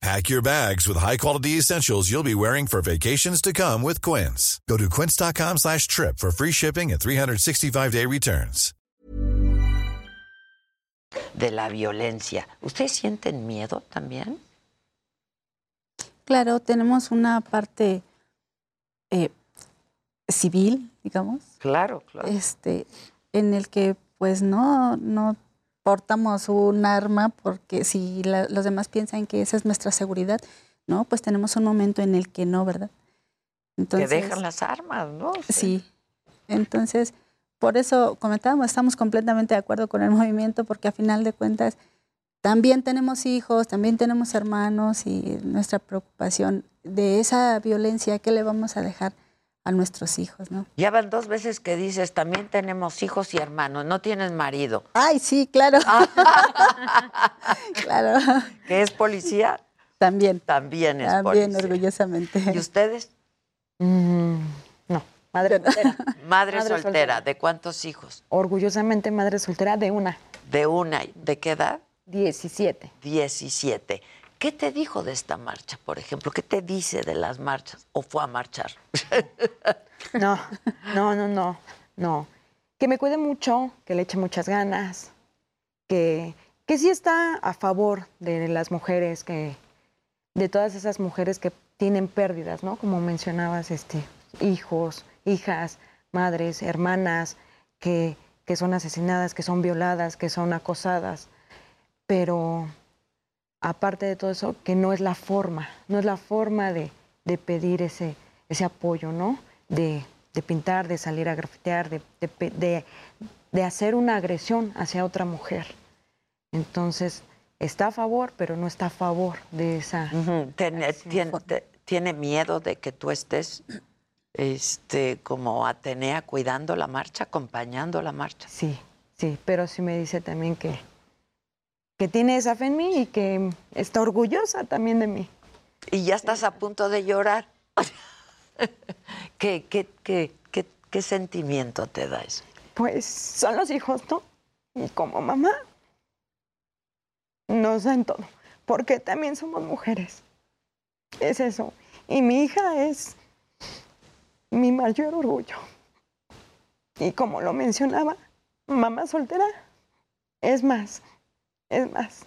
Pack your bags with high-quality essentials you'll be wearing for vacations to come with Quince. Go to quince.com slash trip for free shipping and 365-day returns. de la violencia. ¿Ustedes sienten miedo también? Claro, tenemos una parte eh, civil, digamos. Claro, claro. Este, en el que pues no, no portamos un arma porque si la- los demás piensan que esa es nuestra seguridad, no, pues tenemos un momento en el que no, ¿verdad? que dejan las armas, ¿no? Sí. Entonces, por eso comentábamos, estamos completamente de acuerdo con el movimiento, porque a final de cuentas también tenemos hijos, también tenemos hermanos y nuestra preocupación de esa violencia, ¿qué le vamos a dejar a nuestros hijos, no? Ya van dos veces que dices, también tenemos hijos y hermanos, no tienes marido. Ay, sí, claro. claro. ¿Que es policía? También. También es También, policía. orgullosamente. ¿Y ustedes? no, madre soltera. Madre, Madre soltera, soltera. ¿de cuántos hijos? Orgullosamente madre soltera de una. De una. ¿De qué edad? 17. 17. ¿Qué te dijo de esta marcha, por ejemplo? ¿Qué te dice de las marchas? ¿O fue a marchar? No, no, no, no, no. Que me cuide mucho, que le eche muchas ganas, que, que sí está a favor de las mujeres, que de todas esas mujeres que tienen pérdidas, ¿no? Como mencionabas, este, hijos, hijas, madres, hermanas, que, que son asesinadas, que son violadas, que son acosadas. Pero aparte de todo eso, que no es la forma, no es la forma de, de pedir ese, ese apoyo, ¿no? De, de pintar, de salir a grafitear, de, de hacer una agresión hacia otra mujer. Entonces, está a favor, pero no está a favor de esa... ¿Tiene, tiene, te- tiene miedo de que tú estés este, como Atenea cuidando la marcha, acompañando la marcha? Sí, sí, pero sí me dice también que, que tiene esa fe en mí y que está orgullosa también de mí. Y ya estás a punto de llorar. ¿Qué, qué, qué, qué, qué sentimiento te da eso? Pues son los hijos, ¿no? Y como mamá nos dan todo, porque también somos mujeres. Es eso. Y mi hija es mi mayor orgullo. Y como lo mencionaba, mamá soltera es más, es más.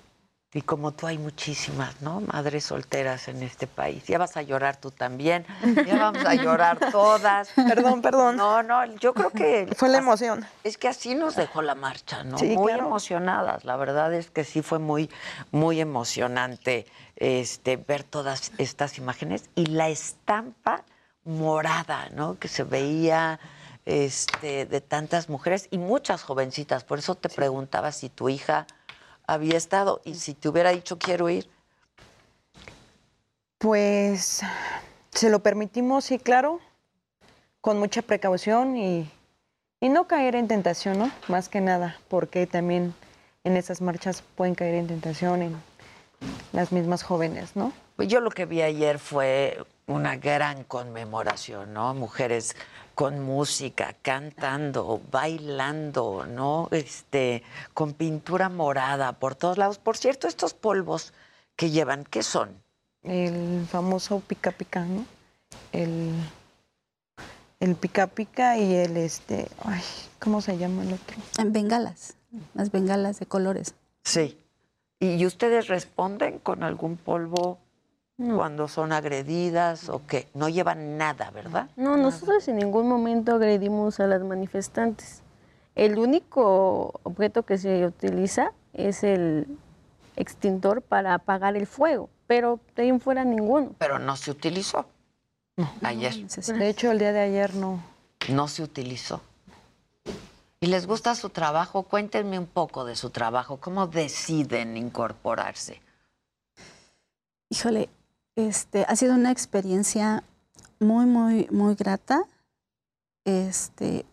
Y como tú hay muchísimas, ¿no? Madres solteras en este país. Ya vas a llorar tú también. Ya vamos a llorar todas. Perdón, perdón. No, no, yo creo que... Fue la emoción. Es que así nos dejó la marcha, ¿no? Sí, muy claro. emocionadas. La verdad es que sí fue muy, muy emocionante este, ver todas estas imágenes y la estampa morada, ¿no? Que se veía este, de tantas mujeres y muchas jovencitas. Por eso te preguntaba si tu hija había estado y si te hubiera dicho quiero ir. Pues se lo permitimos, sí, claro, con mucha precaución y, y no caer en tentación, ¿no? Más que nada, porque también en esas marchas pueden caer en tentación en las mismas jóvenes, ¿no? Pues yo lo que vi ayer fue una gran conmemoración, ¿no? Mujeres con música, cantando, bailando, ¿no? Este, con pintura morada por todos lados. Por cierto, estos polvos que llevan, ¿qué son? El famoso pica pica, ¿no? El, el pica pica y el este, ay, ¿cómo se llama el otro? En bengalas, las bengalas de colores. Sí. ¿Y ustedes responden con algún polvo cuando son agredidas o qué? No llevan nada, ¿verdad? No, nosotros en ningún momento agredimos a las manifestantes. El único objeto que se utiliza es el extintor para apagar el fuego, pero de ahí fuera ninguno. Pero no se utilizó. Ayer. De hecho, el día de ayer no. No se utilizó. ¿Y les gusta su trabajo? Cuéntenme un poco de su trabajo. ¿Cómo deciden incorporarse? Híjole, este, ha sido una experiencia muy, muy, muy grata. Este,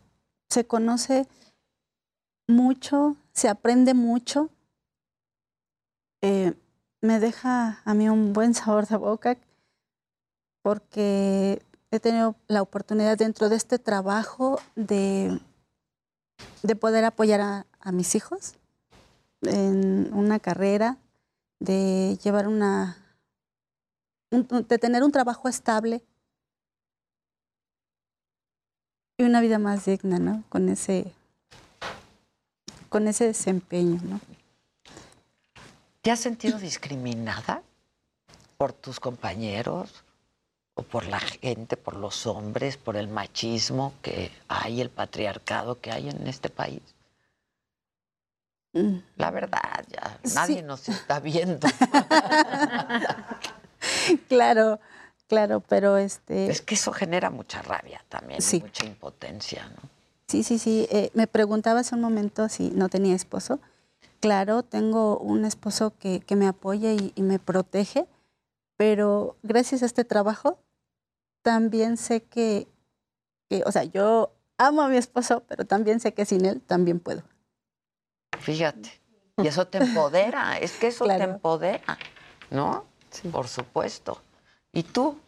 se conoce mucho, se aprende mucho. Eh, me deja a mí un buen sabor de boca porque he tenido la oportunidad dentro de este trabajo de, de poder apoyar a, a mis hijos en una carrera, de llevar una, un- de tener un trabajo estable y una vida más digna, ¿no? Con ese, con ese desempeño, ¿no? ¿Te has sentido discriminada por tus compañeros o por la gente, por los hombres, por el machismo que hay, el patriarcado que hay en este país? Mm. La verdad, ya nadie nos está viendo. Claro, claro, pero este... Es que eso genera mucha rabia también, y Sí. mucha impotencia, ¿no? Sí, sí, sí. eh, me preguntaba hace un momento si no tenía esposo. Claro, tengo un esposo que, que me apoya y, y me protege, pero gracias a este trabajo también sé que, que, o sea, yo amo a mi esposo, pero también sé que sin él también puedo. Fíjate. Y eso te empodera, es que eso te empodera, ¿no? Por supuesto. Y tú,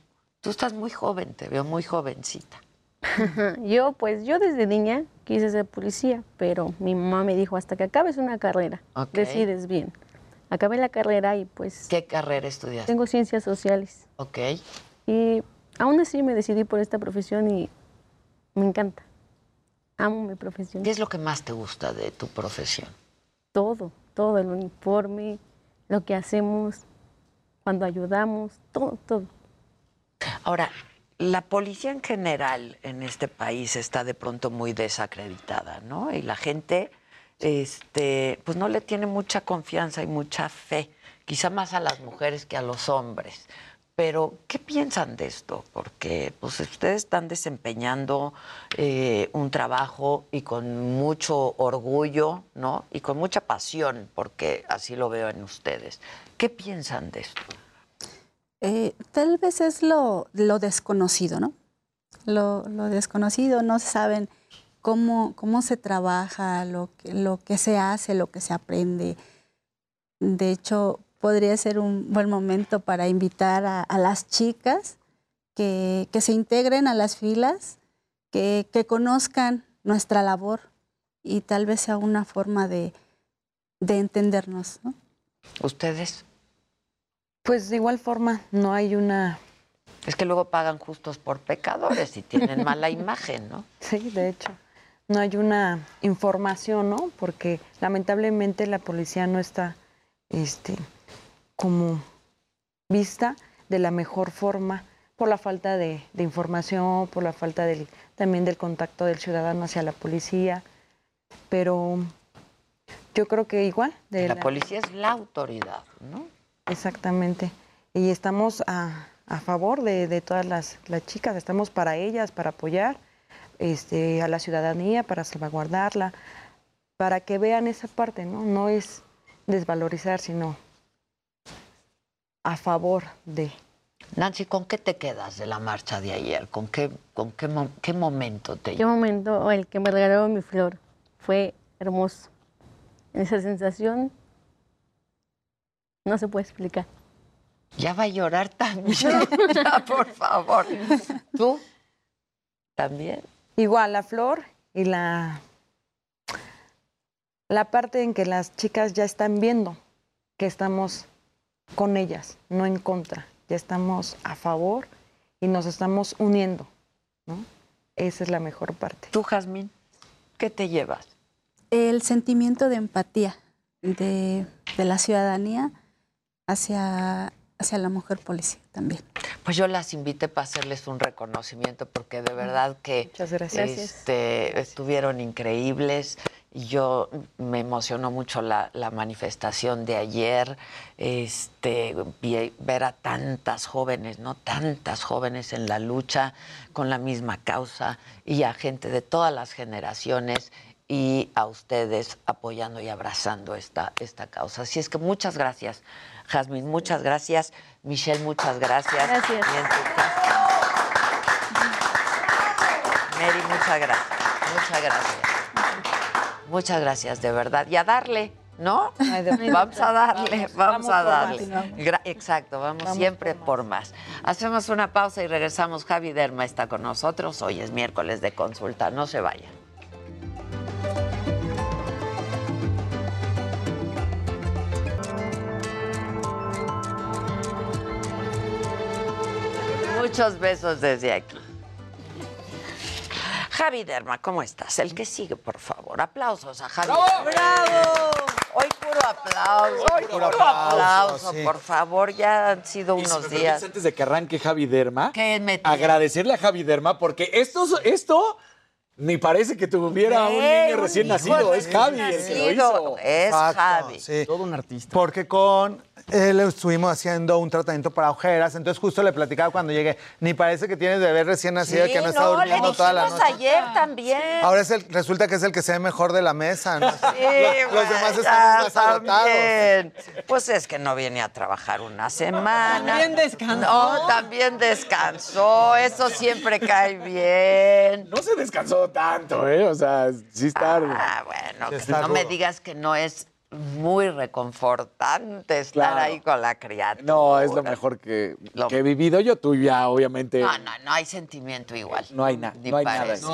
tú estás muy joven, te veo muy jovencita. yo, pues, yo desde niña quise ser policía, pero mi mamá me dijo, hasta que acabes una carrera, decides bien. Acabé la carrera y pues ¿Qué carrera estudiaste? tengo ciencias sociales. Ok. Y aún así me decidí por esta profesión y me encanta. Amo mi profesión. ¿Qué es lo que más te gusta de tu profesión? Todo, todo, el uniforme, lo que hacemos, cuando ayudamos, todo, todo. Ahora, la policía en general en este país está de pronto muy desacreditada, ¿no? Y la gente, este, pues no le tiene mucha confianza y mucha fe, quizá más a las mujeres que a los hombres. Pero, ¿qué piensan de esto? Porque pues, ustedes están desempeñando eh, un trabajo y con mucho orgullo, ¿no? Y con mucha pasión, porque así lo veo en ustedes. ¿Qué piensan de esto? Eh, tal vez es lo, lo desconocido, ¿no? Lo, lo desconocido, no saben cómo, cómo se trabaja, lo que, lo que se hace, lo que se aprende. De hecho, podría ser un buen momento para invitar a, a las chicas que, que se integren a las filas, que, que conozcan nuestra labor y tal vez sea una forma de, de entendernos, ¿no? ¿Ustedes? Pues de igual forma, no hay una... Es que luego pagan justos por pecadores y tienen mala imagen, ¿no? Sí, de hecho. No hay una información, ¿no? Porque lamentablemente la policía no está este, como vista de la mejor forma por la falta de, de información, por la falta del, también del contacto del ciudadano hacia la policía. Pero yo creo que igual. De La policía es la autoridad, ¿no? Exactamente. Y estamos a, a favor de, de todas las, las chicas, estamos para ellas, para apoyar este, a la ciudadanía, para salvaguardarla, para que vean esa parte, ¿no? No es desvalorizar, sino a favor de. Nancy, ¿con qué te quedas de la marcha de ayer? ¿Con qué, con qué, qué momento te Qué momento el que me regaló mi flor. Fue hermoso. Esa sensación no se puede explicar. Ya va a llorar también. ya, por favor. ¿Tú? ¿También? Igual, la flor y la, la parte en que las chicas ya están viendo que estamos con ellas, no en contra. Ya estamos a favor y nos estamos uniendo. ¿no? Esa es la mejor parte. ¿Tú, Jazmín? ¿Qué te llevas? El sentimiento de empatía de, de la ciudadanía hacia, hacia la mujer policía también. Pues yo las invité para hacerles un reconocimiento porque de verdad que Muchas gracias. este, estuvieron increíbles. Yo me emocionó mucho la, la manifestación de ayer, este, vi- ver a tantas jóvenes, ¿no? Tantas jóvenes en la lucha con la misma causa y a gente de todas las generaciones y a ustedes apoyando y abrazando esta, esta causa. Así es que muchas gracias, Jazmín, muchas gracias. Michelle, muchas gracias. Gracias. Mary, muchas gracias. Muchas gracias. Muchas gracias, de verdad. Y a darle, ¿no? Vamos a darle, vamos, a darle. Exacto, vamos, Vamos siempre por más. Hacemos una pausa y regresamos. Javi Derma está con nosotros. Hoy es miércoles de consulta. No se vayan. Muchos besos desde aquí. Javi Derma, ¿cómo estás? El que sigue, por favor. Aplausos a Javi. ¡Bravo! Hoy puro aplauso. Hoy puro, puro aplauso, aplauso, sí. por favor. Ya han sido Y si me unos permites, días. Antes de que arranque Javi Derma, ¿Qué me agradecerle a Javi Derma porque esto, esto ni parece que tuviera un niño recién nacido. Es Javi el que lo nacido. hizo. Es Exacto, Javi. sí. Todo un artista. Porque con él estuvimos haciendo un tratamiento para ojeras, entonces justo le platicaba cuando llegué, ni parece que tienes bebé recién nacido que no, está no, le durmiendo toda la noche. ayer también. Ahora es el, resulta que es el que se ve mejor de la mesa. ¿no? Sí, los, los demás están más agotados. también. Pues es que no viene a trabajar una semana. También descansó. No, también descansó. Eso siempre cae bien. No se descansó tanto, ¿eh? O sea, sí está. Ah, bueno, Sí, que no me digas que no es muy reconfortante estar Claro. ahí con la criatura. No, es lo mejor que, Lo- que he vivido yo. Tú ya, obviamente. No, no, no hay sentimiento igual. No hay nada. Ni No hay nada. parece.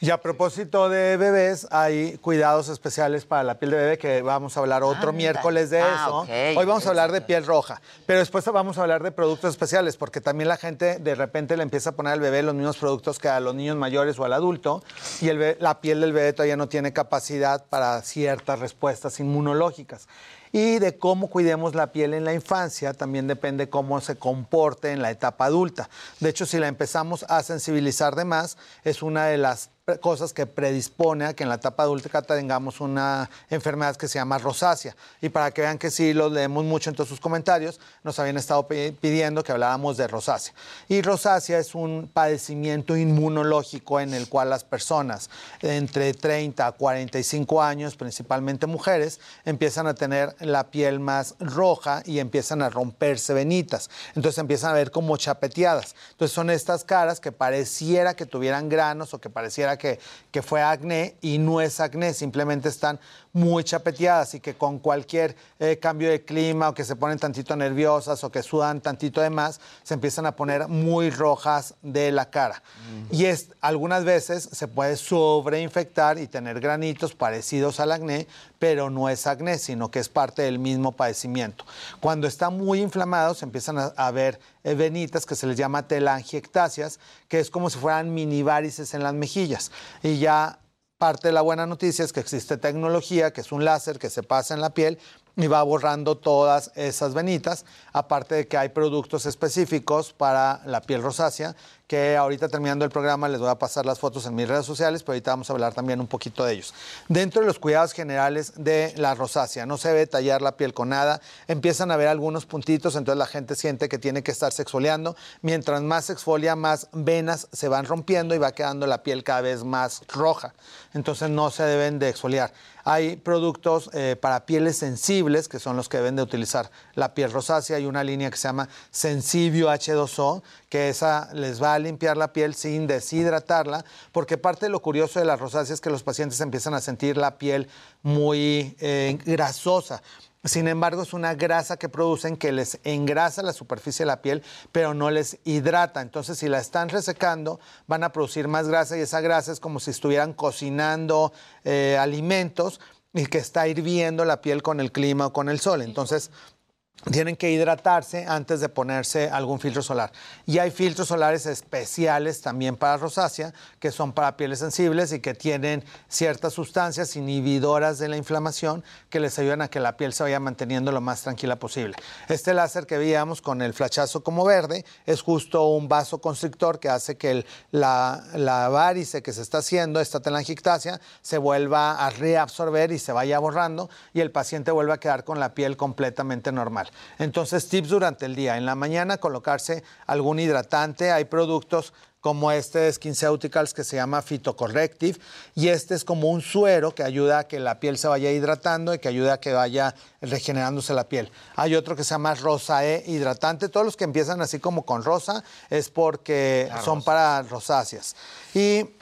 Y a propósito de bebés, hay cuidados especiales para la piel de bebé que vamos a hablar otro Anda. miércoles de Ah, eso. Hoy vamos a hablar de piel roja, pero después vamos a hablar de productos especiales porque también la gente de repente le empieza a poner al bebé los mismos productos que a los niños mayores o al adulto y el bebé- la piel del bebé todavía no tiene capacidad para ciertas respuestas inmunológicas. Y de cómo cuidemos la piel en la infancia también depende cómo se comporte en la etapa adulta. De hecho, si la empezamos a sensibilizar de más, es una de las cosas que predispone a que en la etapa adulta tengamos una enfermedad que se llama rosácea. Y para que vean que sí los leemos mucho en todos sus comentarios, nos habían estado pi- pidiendo que habláramos de rosácea. Y rosácea es un padecimiento inmunológico en el cual las personas entre 30 a 45 años, principalmente mujeres, empiezan a tener la piel más roja y empiezan a romperse venitas. Entonces empiezan a ver como chapeteadas. Entonces son estas caras que pareciera que tuvieran granos o que pareciera que, fue acné y no es acné, simplemente están muy chapeteadas y que con cualquier eh, cambio de clima o que se ponen tantito nerviosas o que sudan tantito de más, se empiezan a poner muy rojas de la cara. Y es, algunas veces se puede sobreinfectar y tener granitos parecidos al acné, pero no es acné, sino que es parte del mismo padecimiento. Cuando está muy inflamado, se empiezan a, a ver eh, venitas que se les llama telangiectasias, que es como si fueran mini varices en las mejillas. Y ya parte de la buena noticia es que existe tecnología, que es un láser que se pasa en la piel y va borrando todas esas venitas, aparte de que hay productos específicos para la piel rosácea, que ahorita terminando el programa les voy a pasar las fotos en mis redes sociales, pero ahorita vamos a hablar también un poquito de ellos. Dentro de los cuidados generales de la rosácea, no se debe tallar la piel con nada, empiezan a ver algunos puntitos, entonces la gente siente que tiene que estarse exfoliando, mientras más se exfolia, más venas se van rompiendo y va quedando la piel cada vez más roja, entonces no se deben de exfoliar. Hay productos eh, para pieles sensibles, que son los que deben de utilizar la piel rosácea. Hay una línea que se llama Sensibio H2O, que esa les va a limpiar la piel sin deshidratarla, porque parte de lo curioso de la rosácea es que los pacientes empiezan a sentir la piel muy eh, grasosa. Sin embargo, es una grasa que producen que les engrasa la superficie de la piel, pero no les hidrata. Entonces, si la están resecando, van a producir más grasa y esa grasa es como si estuvieran cocinando eh, alimentos y que está hirviendo la piel con el clima o con el sol. Entonces, tienen que hidratarse antes de ponerse algún filtro solar. Y hay filtros solares especiales también para rosácea, que son para pieles sensibles y que tienen ciertas sustancias inhibidoras de la inflamación que les ayudan a que la piel se vaya manteniendo lo más tranquila posible. Este láser que veíamos con el flachazo como verde es justo un vasoconstrictor que hace que la, la varice que se está haciendo, esta telangiectasia, se vuelva a reabsorber y se vaya borrando y el paciente vuelva a quedar con la piel completamente normal. Entonces, tips durante el día. En la mañana colocarse algún hidratante. Hay productos como este de SkinCeuticals que se llama Phytocorrective y este es como un suero que ayuda a que la piel se vaya hidratando y que ayuda a que vaya regenerándose la piel. Hay otro que se llama Rosae hidratante. Todos los que empiezan así como con rosa es porque son para rosáceas. Y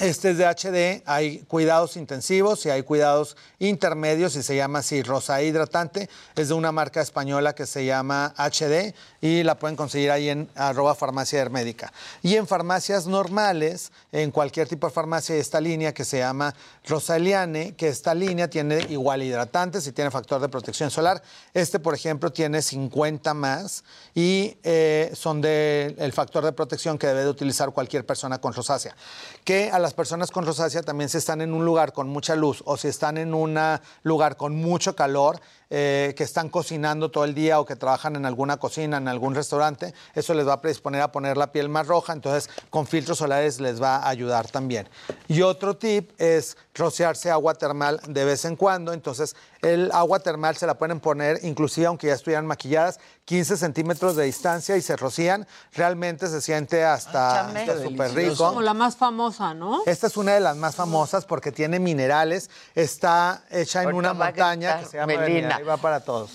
este es de HD, hay cuidados intensivos y hay cuidados intermedios y se llama así Rosa Hidratante. Es de una marca española que se llama HD y la pueden conseguir ahí en arroba farmacia hermédica. Y en farmacias normales, en cualquier tipo de farmacia, hay esta línea que se llama Rosaliane, que esta línea tiene igual hidratantes y tiene factor de protección solar. Este, por ejemplo, tiene 50 más y eh, son del el factor de protección que debe de utilizar cualquier persona con rosácea. Que a las personas con rosácea también si están en un lugar con mucha luz o si están en un lugar con mucho calor, eh, que están cocinando todo el día o que trabajan en alguna cocina, en algún restaurante, eso les va a predisponer a poner la piel más roja, entonces con filtros solares les va a ayudar también. Y otro tip es rociarse agua termal de vez en cuando, entonces el agua termal se la pueden poner, inclusive aunque ya estuvieran maquilladas, 15 centímetros de distancia y se rocían, realmente se siente hasta súper Es rico. como la más famosa, ¿no? Esta es una de las más famosas porque tiene minerales, está hecha en Ahorita una montaña que se llama Melina. Va para todos.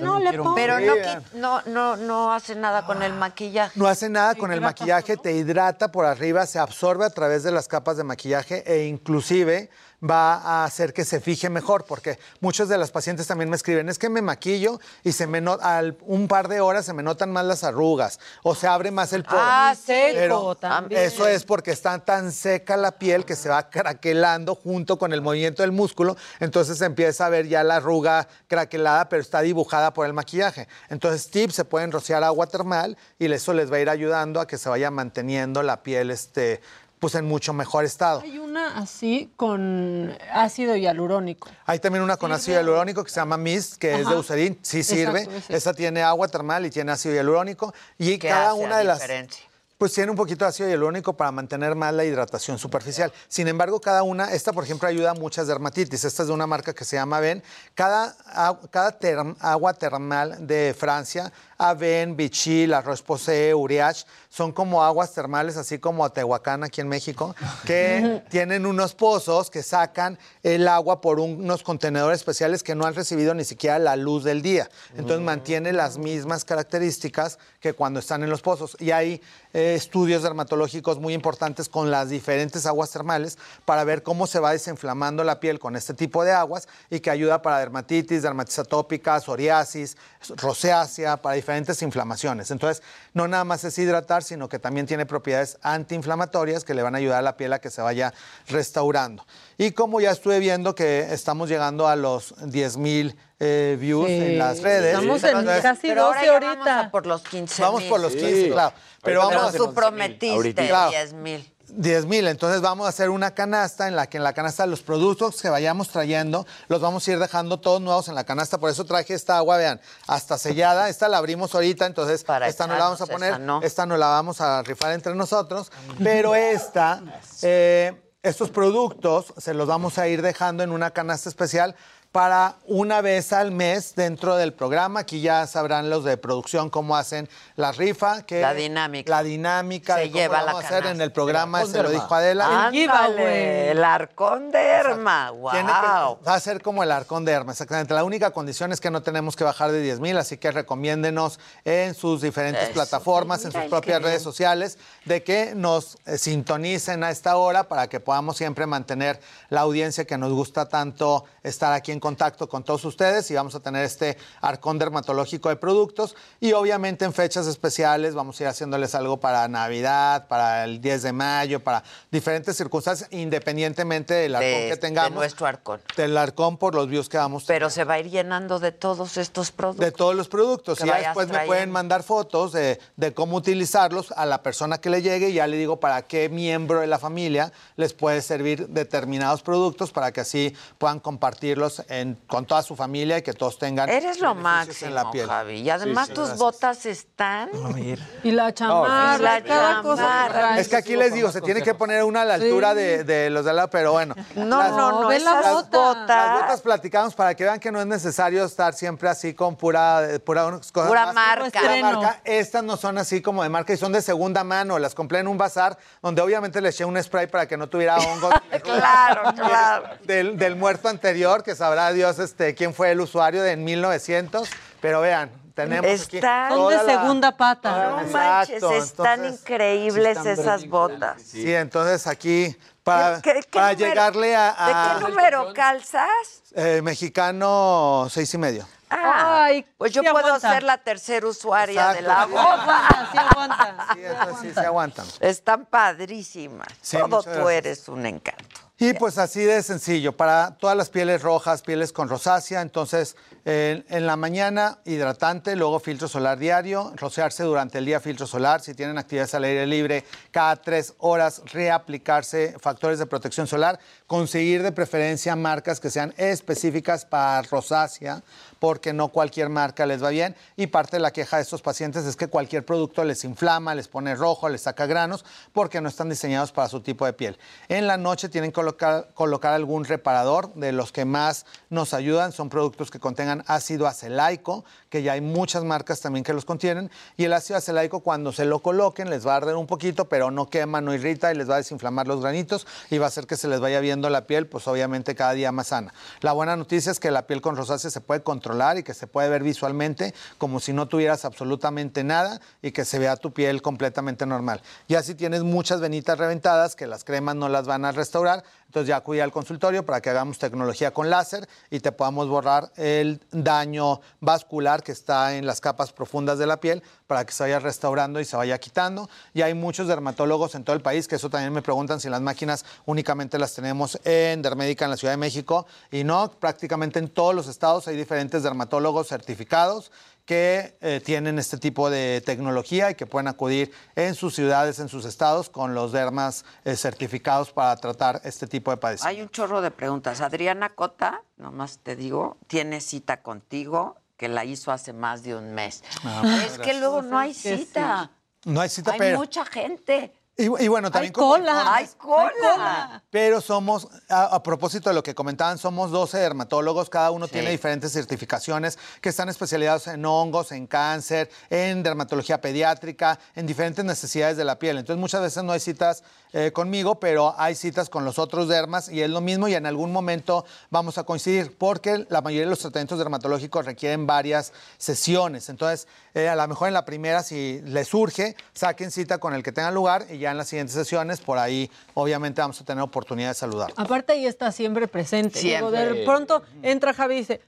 no le pongo. Pero no, qui- no, no, no hace nada con el maquillaje. No hace nada con el maquillaje, te hidrata por arriba, se absorbe a través de las capas de maquillaje e inclusive va a hacer que se fije mejor, porque muchos de las pacientes también me escriben, es que me maquillo y se me al un par de horas se me notan más las arrugas o se abre más el poro. Ah, seco Pero también. Eso es porque está tan seca la piel que se va craquelando junto con el movimiento del músculo, entonces se empieza a ver ya la arruga craquelada, pero está dibujada por el maquillaje. Entonces, tips, se pueden rociar agua termal y eso les va a ir ayudando a que se vaya manteniendo la piel este, pues en mucho mejor estado. Hay una así con ácido hialurónico. Hay también una con ácido hialurónico que se llama Mist, que es de. Eucerin, sí sirve. Exacto. Esa tiene agua termal y tiene ácido hialurónico. Y ¿Qué cada hace una de las... diferencia? Pues tiene un poquito de ácido hialurónico para mantener más la hidratación superficial. Sin embargo, cada una, esta por ejemplo ayuda a muchas dermatitis. Esta es de una marca que se llama Aven. Cada, agu- cada term- agua termal de Francia, Aven, Vichy, La Roche-Posay, Uriach, son como aguas termales, así como Tehuacán aquí en México, que tienen unos pozos que sacan el agua por un- unos contenedores especiales que no han recibido ni siquiera la luz del día. Entonces mantiene las mismas características que cuando están en los pozos. Y hay eh, estudios dermatológicos muy importantes con las diferentes aguas termales para ver cómo se va desinflamando la piel con este tipo de aguas y que ayuda para dermatitis, dermatitis atópica, psoriasis, rosácea, para diferentes inflamaciones. Entonces, no nada más es hidratar, sino que también tiene propiedades antiinflamatorias que le van a ayudar a la piel a que se vaya restaurando. Y como ya estuve viendo que estamos llegando a los 10 mil eh, views Sí. en las redes. Estamos en entonces- casi Pero ahora 12 ya ahorita. vamos a por los 15 Vamos por los 15, claro. Pero Pero vamos a tú prometiste Claro. 10 mil. 10 mil, entonces vamos a hacer una canasta en la que en la canasta los productos que vayamos trayendo los vamos a ir dejando todos nuevos en la canasta. Por eso traje esta agua, vean, hasta sellada. Esta la abrimos ahorita, entonces esta no la vamos a poner, esa no. esta no la vamos a rifar entre nosotros. Pero esta, eh, estos productos se los vamos a ir dejando en una canasta especial para una vez al mes dentro del programa. Aquí ya sabrán los de producción cómo hacen la rifa. Que La dinámica. La dinámica Se de cómo lleva la vamos a hacer en el programa, El se lo dijo. Adela. Ándale, el arcón de Herma, wow. Tiene que- va a ser como el arcón de Herma, exactamente. La única condición es que no tenemos que bajar de 10 mil, así que recomiéndenos en sus diferentes Eso. plataformas, en sus propias redes bien. sociales, de que nos eh, sintonicen a esta hora para que podamos siempre mantener la audiencia que nos gusta tanto estar aquí en contacto con todos ustedes y vamos a tener este arcón dermatológico de productos. Y obviamente en fechas especiales vamos a ir haciéndoles algo para Navidad, para el 10 de mayo, para diferentes circunstancias, independientemente del arcón De- que tengamos. de nuestro arcón. Del arcón por los views que vamos Pero se va a ir llenando de todos estos productos. de todos los productos. Y ya después me pueden mandar fotos de, de cómo utilizarlos a la persona que le llegue y ya le digo para qué miembro de la familia les puede servir determinados productos para que así puedan compartirlos en- con toda su familia y que todos tengan Eres lo máximo, en la piel. Javi. Y además Sí, sí, tus gracias. botas están... Y la chamarra, la cada cosa. chamarra. Es que aquí les digo, se tiene que poner una a la altura de, de los de al lado, pero bueno. No, Las- no, no, la esas bota. botas. Las botas platicamos para que vean que no es necesario estar siempre así con pura, pura cosas Pura más- marca. pura marca. Estas no son así como de marca y son de segunda mano. Las compré en un bazar donde obviamente le eché un spray para que no tuviera hongos. Claro, claro. Del, del muerto anterior, que sabrá Dios este, quién fue el usuario de en 1900. Pero vean, tenemos aquí Están- Son de la- segunda pata. No Exacto, manches, están entonces- increíbles Sí, están esas botas. Sí, entonces aquí para, ¿Qué- qué para número- llegarle a, a- ¿De qué número calzas? eh, mexicano seis y medio. Ah, Ay, pues yo sí puedo aguanta. ser la tercera usuaria de Exacto. la Sí boda. aguanta, sí aguanta. Sí, sí se aguantan. Están padrísimas. Sí, Todo tú gracias. eres un encanto. Y pues así de sencillo, para todas las pieles rojas, pieles con rosácea, entonces en, en la mañana hidratante, luego filtro solar diario, rociarse durante el día filtro solar, si tienen actividades al aire libre, cada tres horas reaplicarse factores de protección solar, conseguir de preferencia marcas que sean específicas para rosácea, porque no cualquier marca les va bien y parte de la queja de estos pacientes es que cualquier producto les inflama, les pone rojo, les saca granos, porque no están diseñados para su tipo de piel. En la noche tienen que colocar, colocar algún reparador, de los que más nos ayudan son productos que contengan ácido acelaico, que ya hay muchas marcas también que los contienen, y el ácido acelaico cuando se lo coloquen les va a arder un poquito, pero no quema, no irrita y les va a desinflamar los granitos y va a hacer que se les vaya viendo la piel, pues obviamente cada día más sana. La buena noticia es que la piel con rosácea se puede controlar y que se puede ver visualmente como si no tuvieras absolutamente nada y que se vea tu piel completamente normal. Ya si tienes muchas venitas reventadas, que las cremas no las van a restaurar, entonces ya acude al consultorio para que hagamos tecnología con láser y te podamos borrar el daño vascular que está en las capas profundas de la piel para que se vaya restaurando y se vaya quitando. Y hay muchos dermatólogos en todo el país que eso también me preguntan si las máquinas únicamente las tenemos en Dermédica en la Ciudad de México y no, prácticamente en todos los estados hay diferentes dermatólogos certificados que eh, tienen este tipo de tecnología y que pueden acudir en sus ciudades, en sus estados, con los dermas eh, certificados para tratar este tipo de padecimientos. Hay un chorro de preguntas. Adriana Cota, nomás te digo, tiene cita contigo que la hizo hace más de un mes. Ah, es que luego no hay Pues cita. No hay cita, Hay pero... mucha gente. Y, y bueno, también Hay cola. Hay cola. Pero somos, a, a propósito de lo que comentaban, somos 12 dermatólogos, cada uno Sí. tiene diferentes certificaciones que están especializados en hongos, en cáncer, en dermatología pediátrica, en diferentes necesidades de la piel. Entonces muchas veces no hay citas eh, conmigo, pero hay citas con los otros dermas y es lo mismo y en algún momento vamos a coincidir porque la mayoría de los tratamientos dermatológicos requieren varias sesiones. Entonces, eh, a lo mejor en la primera, si les surge, saquen cita con el que tenga lugar y ya en las siguientes sesiones, por ahí obviamente vamos a tener oportunidad de saludar. Aparte, ahí está siempre presente. Digo, de pronto entra Javi y dice,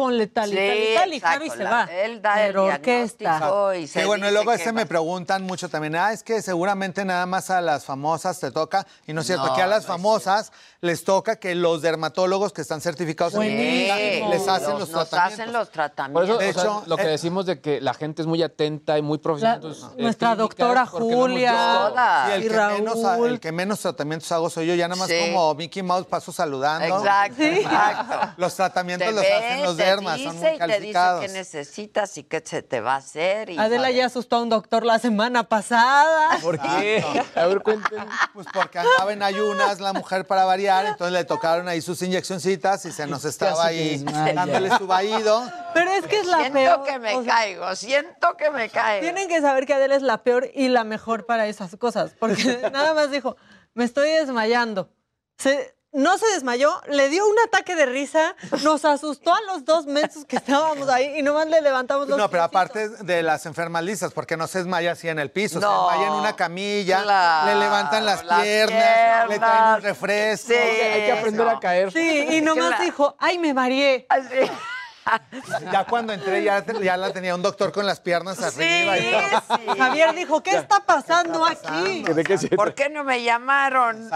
ponle tal y tal y tal, y se la- va. Él da Pero el orquesta. y se Que bueno, y luego ese me preguntan mucho también, ah, es que seguramente nada más a las famosas te toca, y no es cierto, No, que a las no famosas les toca que los dermatólogos que están certificados en Buenísimo. clínica les hacen los, nos tratamientos. hacen los Por tratamientos. eso, De o sea, hecho, lo que eh, decimos de que la gente es muy atenta y muy profesional. La- entonces, eh, nuestra clínicas, doctora Julia. Y el Y que, menos, Raúl. el que menos tratamientos hago soy yo, ya nada más Sí. como Mickey Mouse paso saludando. Exacto, exacto. Los tratamientos Te los hacen los te dice son muy y te dice qué necesitas y qué se te va a hacer. Y Adela ya asustó a un doctor la semana pasada. ¿Por qué? A ver, cuenten. Pues porque andaba en ayunas la mujer para variar, entonces le tocaron ahí sus inyeccioncitas y se nos estaba ahí dándole su vaído. Pero es que es la siento peor. que me o sea, caigo, siento que me caigo. Tienen que saber que Adela es la peor y la mejor para esas cosas. Porque nada más dijo, me estoy desmayando. Se no se desmayó, le dio un ataque de risa, nos asustó a los dos meses que estábamos ahí y nomás le levantamos los No, pero aparte de las enfermas lisas, porque no se desmaya así en el piso, se desmaya en una camilla, Claro, le levantan las, las piernas, le traen un refresco. Sí, Hay que aprender a caer. Sí, y nomás Claro. dijo, ay, me mareé. Ya cuando entré ya, ya la tenía un doctor con las piernas arriba. y todo. Javier dijo, ¿qué está pasando aquí? ¿De qué se ¿Por qué no me llamaron?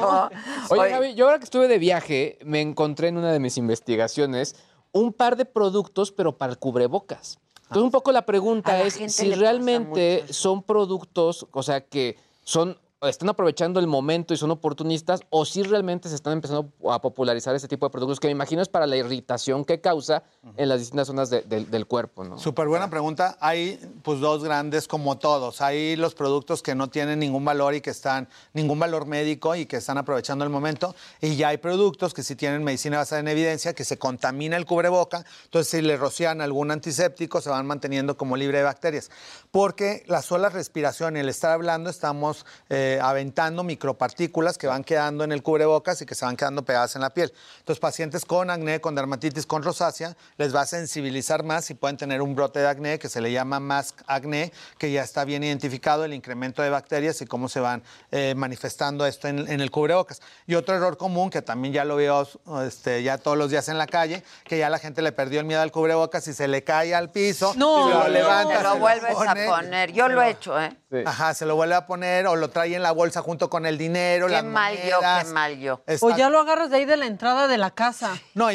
No. Oye, Javi, yo ahora que estuve de viaje, me encontré en una de mis investigaciones un par de productos, pero para el cubrebocas. Entonces, un poco la pregunta es si realmente son productos, o sea, que son están aprovechando el momento y son oportunistas o si realmente se están empezando a popularizar este tipo de productos que me imagino es para la irritación que causa en las distintas zonas de- del- del cuerpo, ¿no? Súper buena pregunta. Hay pues dos grandes como todos. Hay los productos que no tienen ningún valor y que están, ningún valor médico y que están aprovechando el momento. Y ya hay productos que sí tienen medicina basada en evidencia, que se contamina el cubreboca. Entonces, si le rocian algún antiséptico, se van manteniendo como libre de bacterias. Porque la sola respiración y el estar hablando, estamos eh, aventando micropartículas que van quedando en el cubrebocas y que se van quedando pegadas en la piel. Entonces, pacientes con acné, con dermatitis, con rosácea, les va a sensibilizar más y pueden tener un brote de acné que se le llama mask acné, que ya está bien identificado el incremento de bacterias y cómo se van eh, manifestando esto en, en el cubrebocas. Y otro error común que también ya lo veo este, ya todos los días en la calle, que ya la gente le perdió el miedo al cubrebocas y se le cae al piso, No, se lo no, levanta, se lo vuelves pone. a poner. Yo lo he hecho, ¿eh? Ajá, se lo vuelve a poner o lo trae en la bolsa junto con el dinero, Qué las mal yo, monedas. qué mal yo. O ya lo agarras de ahí de la entrada de la casa. No,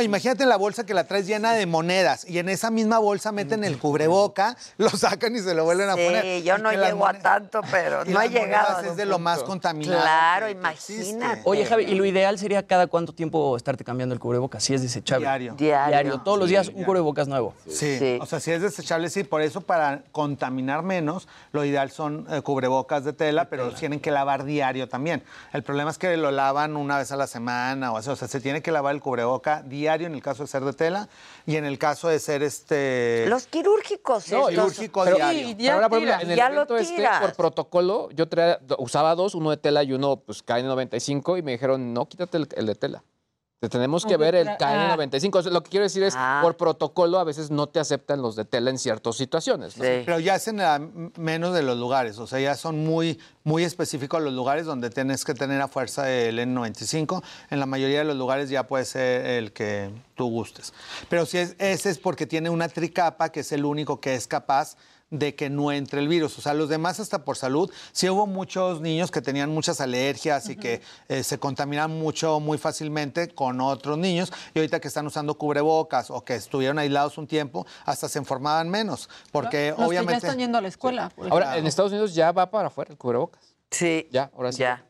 imagínate la bolsa que la traes llena de monedas y en esa misma bolsa meten el cubreboca, lo sacan y se lo vuelven a poner. Sí, yo no llego a tanto, pero y no he las llegado. es de lo más contaminado. Claro, imagínate. Oye, Javi, y lo ideal sería cada cuánto tiempo estarte cambiando el cubrebocas, si es desechable. Diario. Diario. Todos los días un diario. cubrebocas nuevo. Sí. Sí. o sea, si es desechable, sí. Por eso, para contaminar menos, lo ideal son eh, cubrebocas de tela, pero tienen que lavar diario también. El problema es que lo lavan una vez a la semana o así. O sea, se tiene que lavar el cubreboca diario en el caso de ser de tela y en el caso de ser este... Los quirúrgicos, No, quirúrgico Pero- diario. Sí, Pero ya ahora, por ejemplo, tira. en el Ya lo evento este, por protocolo, yo traía- usaba dos, uno de tela y uno pues KN95 y me dijeron, no, quítate el, el de tela. Te tenemos que ver el ah. KN95. O sea, lo que quiero decir es, Ah. por protocolo a veces no te aceptan los de tela en ciertas situaciones. ¿no? Sí. Pero ya es en la- menos de los lugares, o sea, ya son muy, muy específicos los lugares donde tienes que tener a fuerza el N95. En la mayoría de los lugares ya puede ser el que tú gustes. Pero si es, ese es porque tiene una tricapa que es el único que es capaz de que no entre el virus. O sea, los demás hasta por salud. Sí hubo muchos niños que tenían muchas alergias y que eh, se contaminan mucho muy fácilmente con otros niños y ahorita que están usando cubrebocas o que estuvieron aislados un tiempo, hasta se enfermaban menos. Porque Los que ya obviamente... están yendo a la escuela. Ahora, en Estados Unidos ya va para afuera el cubrebocas. Sí, Ya, ahora sí. ya.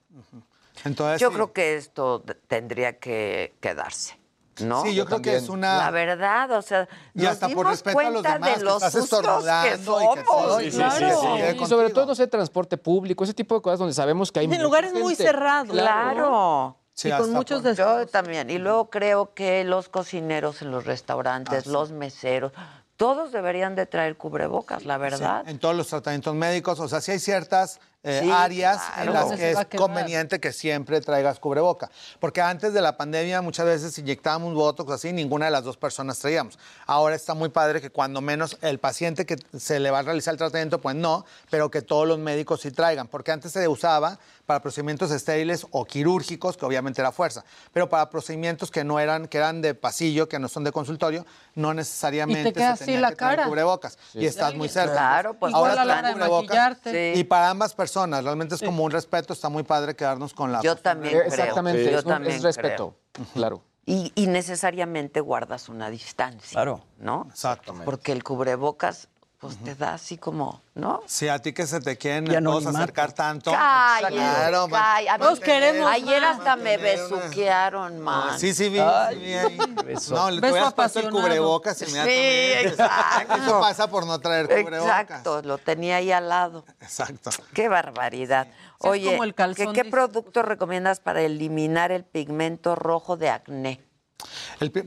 Entonces, Yo sí. creo que esto tendría que quedarse, ¿no? Sí, yo creo que es una... La verdad, o sea, Y nos hasta por dimos respeto a los demás, de que los que que somos. todo, y Sí, sí, claro. sí, sí, sí, Y sobre todo, no sé, transporte público, ese tipo de cosas donde sabemos que hay En lugares muy gente. cerrados. Claro. Sí, y con muchos por- Yo también. Y luego creo que los cocineros en los Ah, restaurantes, los meseros, todos deberían de traer cubrebocas, la verdad. Sí, en todos los tratamientos médicos, o sea, sí hay ciertas eh, Sí, áreas claro. en las que es conveniente que siempre traigas cubreboca. Porque antes de la pandemia muchas veces inyectábamos botox así, ninguna de las dos personas traíamos. Ahora está muy padre que cuando menos el paciente que se le va a realizar el tratamiento, pues no, pero que todos los médicos sí traigan. Porque antes se usaba para procedimientos estériles o quirúrgicos, que obviamente era fuerza. Pero para procedimientos que no eran, que eran de pasillo, que no son de consultorio, no necesariamente queda se así la que cara. cubrebocas. Y estás muy cerca. Claro, pues, Ahora la de maquillarte. Sí. Y para ambas personas, realmente es como un respeto, está muy padre quedarnos con la... Yo también creo. Exactamente, Yo es, un- también es respeto, claro. Y, y necesariamente guardas una distancia. Claro. ¿No? Exactamente. Porque el cubrebocas, pues te da así como, ¿no? Si a ti que se te quieren Y todos anonimato. acercar tanto. Cállate, Claro, cállate. A Todos queremos Ayer más. hasta me besuquearon, man. Sí, sí, vi. Sí vi ahí. beso. No, le hubieras puesto el cubrebocas Sí, inmediatamente. exacto. Eso pasa por no traer cubrebocas. Exacto, lo tenía ahí al lado. Exacto. Qué barbaridad. es Oye, como el ¿qué, qué producto recomiendas para eliminar el pigmento rojo de acné?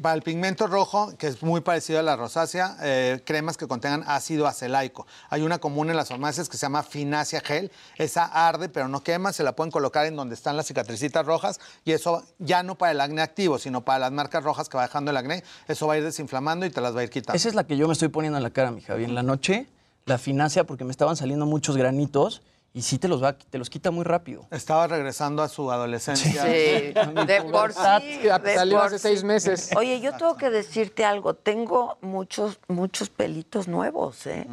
Para el pigmento rojo, que es muy parecido a la rosácea, eh, cremas que contengan ácido acelaico. Hay una común en las farmacias que se llama Finacia Gel. Esa arde, pero no quema. Se la pueden colocar en donde están las cicatricitas rojas. Y eso ya no para el acné activo, sino para las marcas rojas que va dejando el acné. Eso va a ir desinflamando y te las va a ir quitando. Esa es la que yo me estoy poniendo en la cara, mi Javi. En la noche, la financia, porque me estaban saliendo muchos granitos y sí te los, va, te los quita muy rápido. Estaba regresando a su adolescencia. Sí, de por sí. de Salió hace seis meses. Oye, yo tengo que decirte algo. Tengo muchos, muchos pelitos nuevos, ¿eh?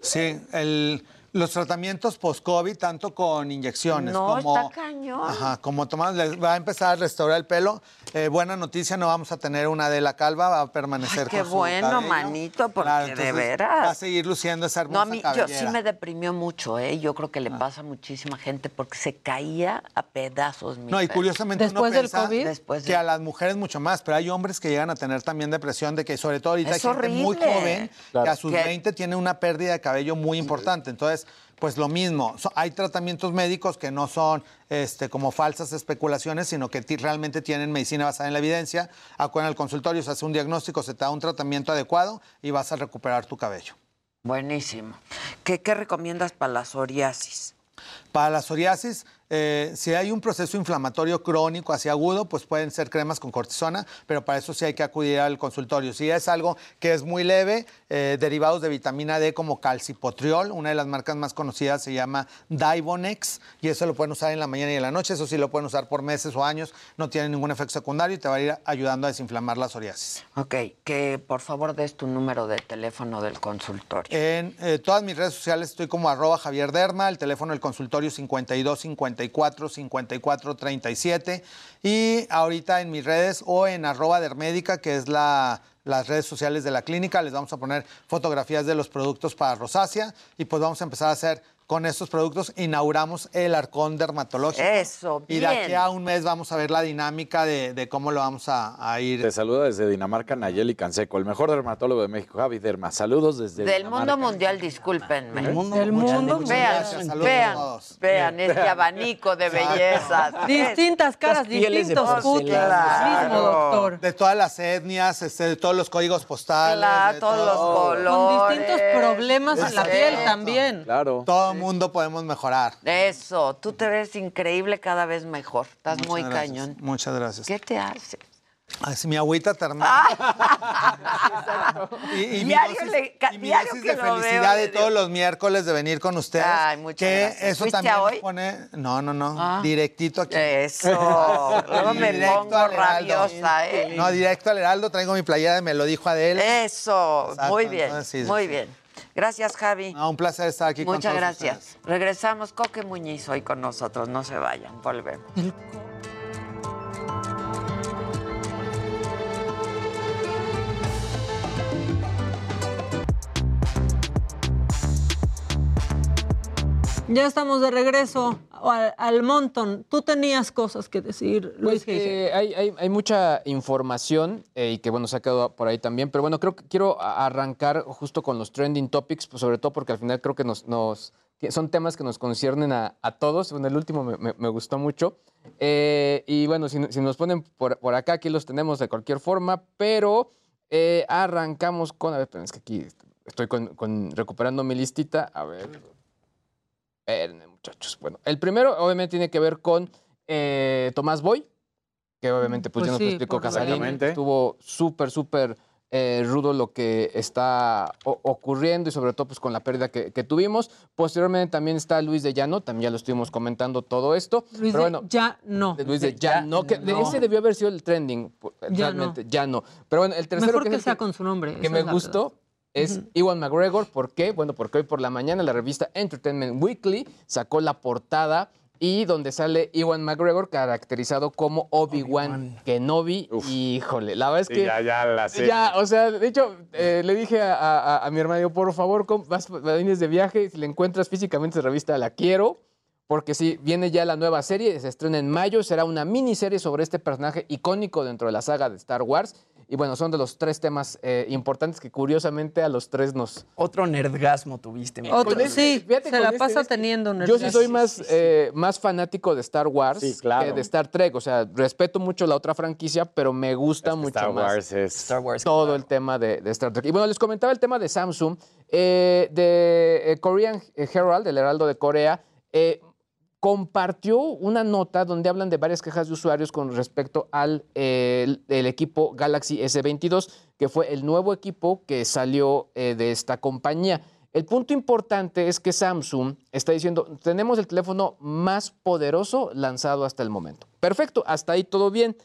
Sí, el- los tratamientos post-COVID, tanto con inyecciones No, como... está cañón. Ajá, como tomar, les va a empezar a restaurar el pelo. Eh, buena noticia, no vamos a tener una de la calva, va a permanecer Ay, qué con bueno, cabello. manito, porque Claro, de veras. Va a seguir luciendo esa No, hermosa a mí, yo sí me deprimió mucho, ¿eh? Yo creo que le pasa a muchísima gente porque se caía a pedazos. mi No, y curiosamente uno piensa que a las mujeres mucho más, pero hay hombres que llegan a tener también depresión de que sobre todo ahorita Es hay gente muy joven que a sus Que- 20 tiene una pérdida de cabello muy importante. Entonces, pues lo mismo, So- hay tratamientos médicos que no son este, como falsas especulaciones, sino que realmente tienen medicina basada en la evidencia. Acudan al consultorio, se hace un diagnóstico, se te da un tratamiento adecuado y vas a recuperar tu cabello. Buenísimo. ¿Qué, qué recomiendas para la psoriasis? Para la psoriasis, eh, si hay un proceso inflamatorio crónico así agudo, pues pueden ser cremas con cortisona, pero para eso sí hay que acudir al consultorio. Si es algo que es muy leve, eh, derivados de vitamina D como calcipotriol, una de las marcas más conocidas se llama Divonex, y eso lo pueden usar en la mañana y en la noche, eso sí lo pueden usar por meses o años, no tiene ningún efecto secundario y te va a ir ayudando a desinflamar la psoriasis. Ok, que por favor des tu número de teléfono del consultorio. En eh, todas mis redes sociales estoy como arroba Javier Derma, el teléfono del consultorio 52 54 54 37 y ahorita en mis redes o en arroba Dermédica, que es la, las redes sociales de la clínica, les vamos a poner fotografías de los productos para rosácea y pues vamos a empezar a hacer con estos productos, inauguramos el arcón dermatológico. Eso, Y de aquí bien. a un mes vamos a ver la dinámica de, de cómo lo vamos a, a ir. Te saluda desde Dinamarca Nayeli Canseco, el mejor dermatólogo de México, Javi Derma. Saludos desde Del Dinamarca. mundo mundial, discúlpenme. Del mundo Del mundial. mundo Vean, gracias. Saludos a vean, todos. vean este abanico de bellezas. Distintas caras, distintos cutis. Mismo doctor. De todas las etnias, este, de todos los códigos postales. Claro, de todos los colores. Con distintos problemas en la piel también. Claro. Todo mundo podemos mejorar. Eso, tú te ves increíble cada vez mejor. Estás Muchas muy gracias, cañón. Muchas gracias. ¿Qué te haces? Así mi agüita termal. y, y mi Diario dosis, le- y mi diario dosis que de felicidad veo, de todos los miércoles de venir con ustedes. Ay, muchas que gracias. eso ¿Fuiste también hoy? pone. No, no, no. Ah. Directito aquí. Eso. Luego me pongo rabiosa, ¿eh? No, directo al Heraldo. Traigo mi playera de Me lo dijo Adele. Eso, Exacto, muy bien, entonces, sí, muy bien. Gracias, Javi. No, un placer estar aquí con Muchas todos gracias. ustedes. Regresamos. Coque Muñiz hoy con nosotros. No se vayan. Volvemos. Ya estamos de regreso al, al montón. Tú tenías cosas que decir, Luis Pues, eh, hay, hay- hay mucha información eh, y que bueno, se ha quedado por ahí también, pero bueno, creo que quiero arrancar justo con los trending topics, pues, sobre todo porque al final creo que nos, son temas que nos conciernen a, a todos. Bueno, el último me, me- me gustó mucho. Eh, y bueno, si, si nos ponen por, por acá, aquí los tenemos de cualquier forma, pero eh, arrancamos con, a ver, es que aquí estoy con- con- recuperando mi listita, a ver. Espérenme, muchachos. Bueno, el primero obviamente tiene que ver con eh, Tomás Boy, que obviamente pues, Pues ya nos sí, lo explicó Casarín. Estuvo súper, súper eh, rudo lo que está ocurriendo y sobre todo pues con la pérdida que, que tuvimos. Posteriormente también está Luis de Llano, también ya lo estuvimos comentando todo esto. Luis pero de- bueno, ya no. de Luis de ya, no, que no. ese debió haber sido el trending, realmente, ya no. Pero bueno, el tercero Mejor que, que, sea con su nombre. que me es es Iwan McGregor. ¿Por qué? Bueno, porque hoy por la mañana la revista Entertainment Weekly sacó la portada y donde sale Iwan McGregor caracterizado como Obi-Wan Kenobi. Híjole, la verdad es Sí, que... ya, ya la sé. Ya, o sea, de hecho, eh, le dije a, a- a mi hermano, por favor, vas, vienes de viaje, si le encuentras físicamente esa revista, la quiero. Porque sí, viene ya la nueva serie, se estrena en mayo, será una miniserie sobre este personaje icónico dentro de la saga de Star Wars. Y bueno, son de los tres temas eh, importantes que curiosamente a los tres nos... Otro nerdgasmo tuviste. mi Otro, sí, fíjate, se la este, pasa este, teniendo un Yo sí soy más, eh, más fanático de Star Wars Sí, claro. que de Star Trek. O sea, respeto mucho la otra franquicia, pero me gusta mucho Star más Wars es... Star Wars. todo el tema de, de Star Trek. Y bueno, les comentaba el tema de Samsung, eh, de eh, Korean Herald, el Heraldo de Corea. Compartió una nota donde hablan de varias quejas de usuarios con respecto al eh, el, el equipo Galaxy S22, que fue el nuevo equipo que salió eh, de esta compañía. El punto importante es que Samsung está diciendo, tenemos el teléfono más poderoso lanzado hasta el momento. Perfecto, hasta ahí todo bien.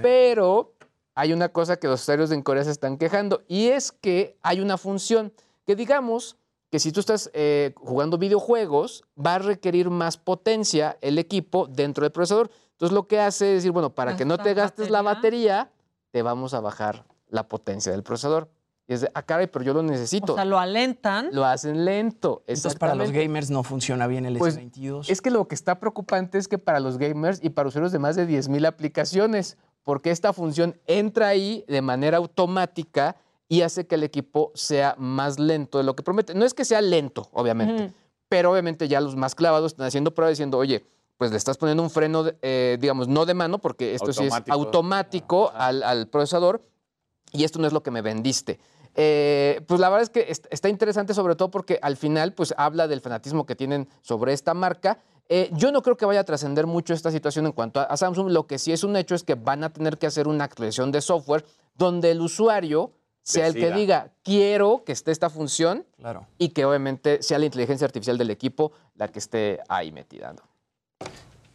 Pero hay una cosa que los usuarios en Corea se están quejando y es que hay una función que digamos que si tú estás eh, jugando videojuegos, va a requerir más potencia el equipo dentro del procesador. Entonces lo que hace es decir, bueno, para que no te ¿Esta gastes la batería, te vamos a bajar la potencia del procesador. Y es de, ah, caray, pero yo lo necesito. O sea, lo alentan. lo hacen lento. Entonces, para los gamers no funciona bien el Pues, S22. Es que lo que está preocupante es que para los gamers y para usuarios de más de 10.000 aplicaciones, porque esta función entra ahí de manera automática y hace que el equipo sea más lento de lo que promete. No es que sea lento, obviamente, pero obviamente ya los más clavados están haciendo pruebas diciendo, oye, pues le estás poniendo un freno, eh, digamos, no de mano, porque esto sí es Automático. al, al procesador y esto no es lo que me vendiste. Eh, pues la verdad es que est- está interesante sobre todo porque al final pues habla del fanatismo que tienen sobre esta marca. Eh, yo no creo que vaya a trascender mucho esta situación en cuanto a, a Samsung. Lo que sí es un hecho es que van a tener que hacer una actualización de software donde el usuario sea el que diga, quiero que esté esta función Claro. y que obviamente sea la inteligencia artificial del equipo la que esté ahí metida. ¿no?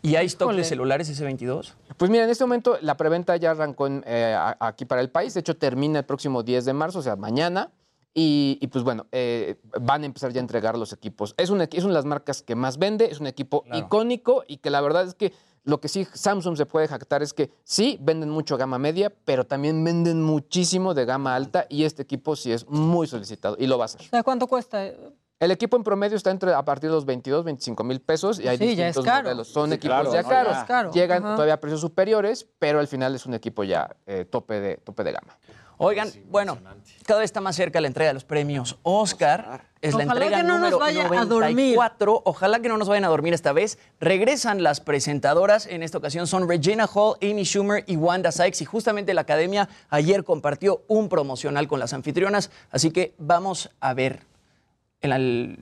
¿Y hay stock Híjole. de celulares S22? Pues mira, en este momento la preventa ya arrancó en, eh, aquí para el país. De hecho, termina el próximo 10 de marzo, o sea, mañana. Y, y, pues bueno, eh, van a empezar ya a entregar los equipos. Es una, es una de las marcas que más vende, es un equipo Claro. icónico y que la verdad es que lo que sí Samsung se puede jactar es que sí venden mucho gama media, pero también venden muchísimo de gama alta y este equipo sí es muy solicitado y lo va a hacer. O sea, ¿cuánto cuesta? El equipo en promedio está entre a partir de los 22, 25 mil pesos y hay Sí, ya es distintos caro. modelos. Son Sí, equipos claro, ya ¿no? caros. Ya. Llegan Ajá. todavía a precios superiores, pero al final es un equipo ya eh, tope, de, tope de gama. Oigan, bueno, cada vez está más cerca la entrega de los premios Oscar. Es la Ojalá entrega que no nos número vaya a dormir. 94. Ojalá que no nos vayan a dormir esta vez. Regresan las presentadoras. En esta ocasión son Regina Hall, Amy Schumer y Wanda Sykes. Y justamente la academia ayer compartió un promocional con las anfitrionas. Así que vamos a ver el, el-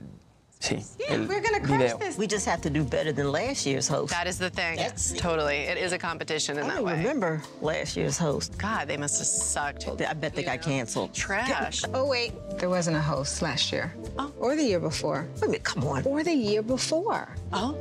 sí, el video. This. We just have to do better than last year's host. That is the thing. totally. It is a competition in I that don't remember last year's host. God, they must have sucked. I bet they got canceled. Trash. Oh, wait. There wasn't a host last year. Oh. Or the year before. Wait a minute, come on. Or the year before. Oh,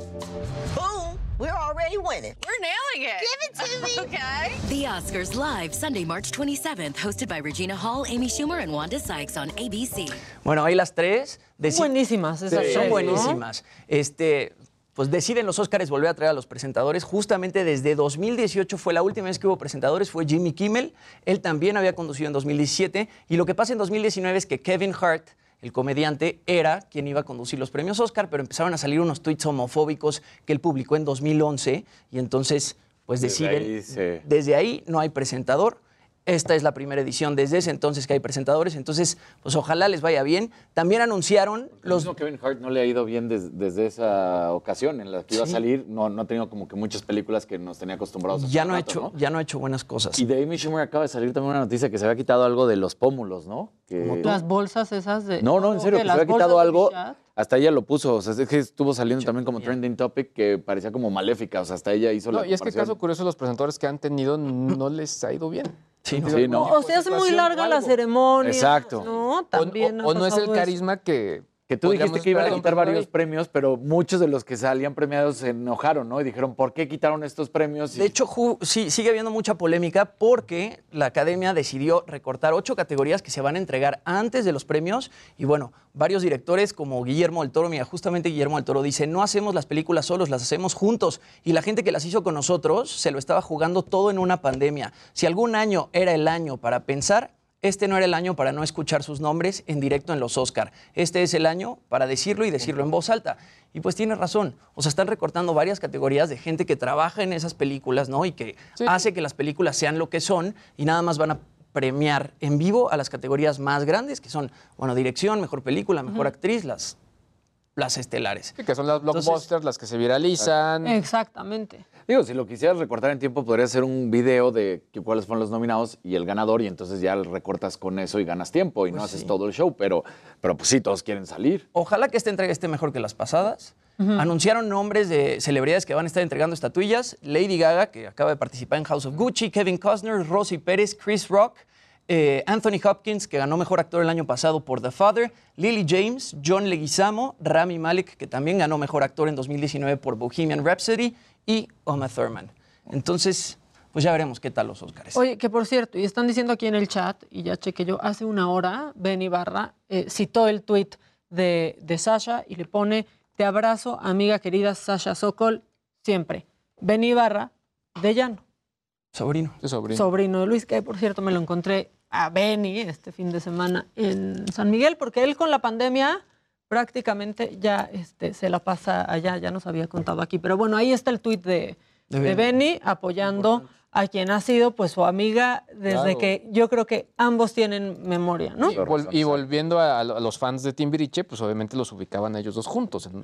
Boom! We're already winning. we're nailing it. Give it to me. okay. The Oscars live Sunday, March 27th, hosted by Regina Hall, Amy Schumer, and Wanda Sykes on ABC. Bueno, ahí las tres. deci- Buenísimas esas Sí, tres, Son ¿no? buenísimas. Este, pues deciden los Óscares volver a traer a los presentadores. Justamente desde 2018 fue la última vez que hubo presentadores, fue Jimmy Kimmel. Él también había conducido en 2017. Y lo que pasa en 2019 es que Kevin Hart, el comediante, era quien iba a conducir los premios Oscar, pero empezaron a salir unos tweets homofóbicos que él publicó en 2011. Y entonces, pues Desde deciden. ahí se- Desde ahí no hay presentador. Esta es la primera edición desde ese entonces que hay presentadores. Entonces, pues ojalá les vaya bien. También anunciaron Los... los. Kevin Hart no le ha ido bien des- desde esa ocasión en la que iba a salir. No, no ha tenido como que muchas películas que nos tenía acostumbrados. hace Ya no, ha hecho, ya no ha hecho buenas cosas. Y de Amy Schumer acaba de salir también una noticia que se había quitado algo de los pómulos, ¿no? Que... Las bolsas esas de. No, no, en serio, que se había quitado algo. Hasta ella lo puso, o sea, es que estuvo saliendo también como trending topic que parecía como maléfica, o sea, hasta ella hizo No, la y es que caso curioso, los presentadores que han tenido no les ha ido bien. Sí, no. Sí, no. O se hace muy larga la ceremonia. Exacto. No, O, también. o- o no es el carisma que. Que tú dijiste que iban a quitar varios premios, pero muchos de los que salían premiados se enojaron, ¿no? Y dijeron, ¿por qué quitaron estos premios? Y- De hecho, sí, sigue habiendo mucha polémica porque la academia decidió recortar ocho categorías que se van a entregar antes de los premios. Y bueno, varios directores como Guillermo del Toro, mira, justamente Guillermo del Toro dice, no hacemos las películas solos, las hacemos juntos. Y la gente que las hizo con nosotros se lo estaba jugando todo en una pandemia. Si algún año era el año para pensar, este no era el año para no escuchar sus nombres en directo en los Oscar. Este es el año para decirlo y decirlo en voz alta. Y pues tiene razón. O sea, están recortando varias categorías de gente que trabaja en esas películas, ¿no? Y que hace que las películas sean lo que son y nada más van a premiar en vivo a las categorías más grandes, que son, bueno, dirección, mejor película, mejor actriz, las, las estelares. Sí, que son las blockbusters, las que se viralizan. Exactamente. Digo, si lo quisieras recortar en tiempo, podría ser un video de que cuáles fueron los nominados y el ganador, y entonces ya recortas con eso y ganas tiempo y no haces todo el show, pero, pero pues sí, todos quieren salir. Ojalá que esta entrega esté mejor que las pasadas. Anunciaron nombres de celebridades que van a estar entregando estatuillas. Lady Gaga, que acaba de participar en House of Gucci, Kevin Costner, Rosie Pérez, Chris Rock, eh, Anthony Hopkins, que ganó Mejor Actor el año pasado por The Father, Lily James, John Leguizamo, Rami Malek, que también ganó Mejor Actor en 2019 por Bohemian Rhapsody, y Uma Thurman. Entonces, pues ya veremos qué tal los Oscars. Oye, que por cierto, y están diciendo aquí en el chat, y ya chequé yo, hace una hora, Ben Ibarra eh, citó el tuit de, de Sasha y le pone, te abrazo, amiga querida Sasha Sokol, siempre. Ben Ibarra, de Llano, Sobrino. De sobrino. sobrino de Luis, que por cierto me lo encontré a Benny este fin de semana en San Miguel, porque él con la pandemia prácticamente ya este, se la pasa allá, ya nos había contado aquí. Pero bueno, ahí está el tuit de, De de Benny. Benny apoyando a quien ha sido pues su amiga desde Claro. que yo creo que ambos tienen memoria, ¿no? Y, vol- y volviendo a, a los fans de Timbiriche, pues obviamente los ubicaban ellos dos juntos. en-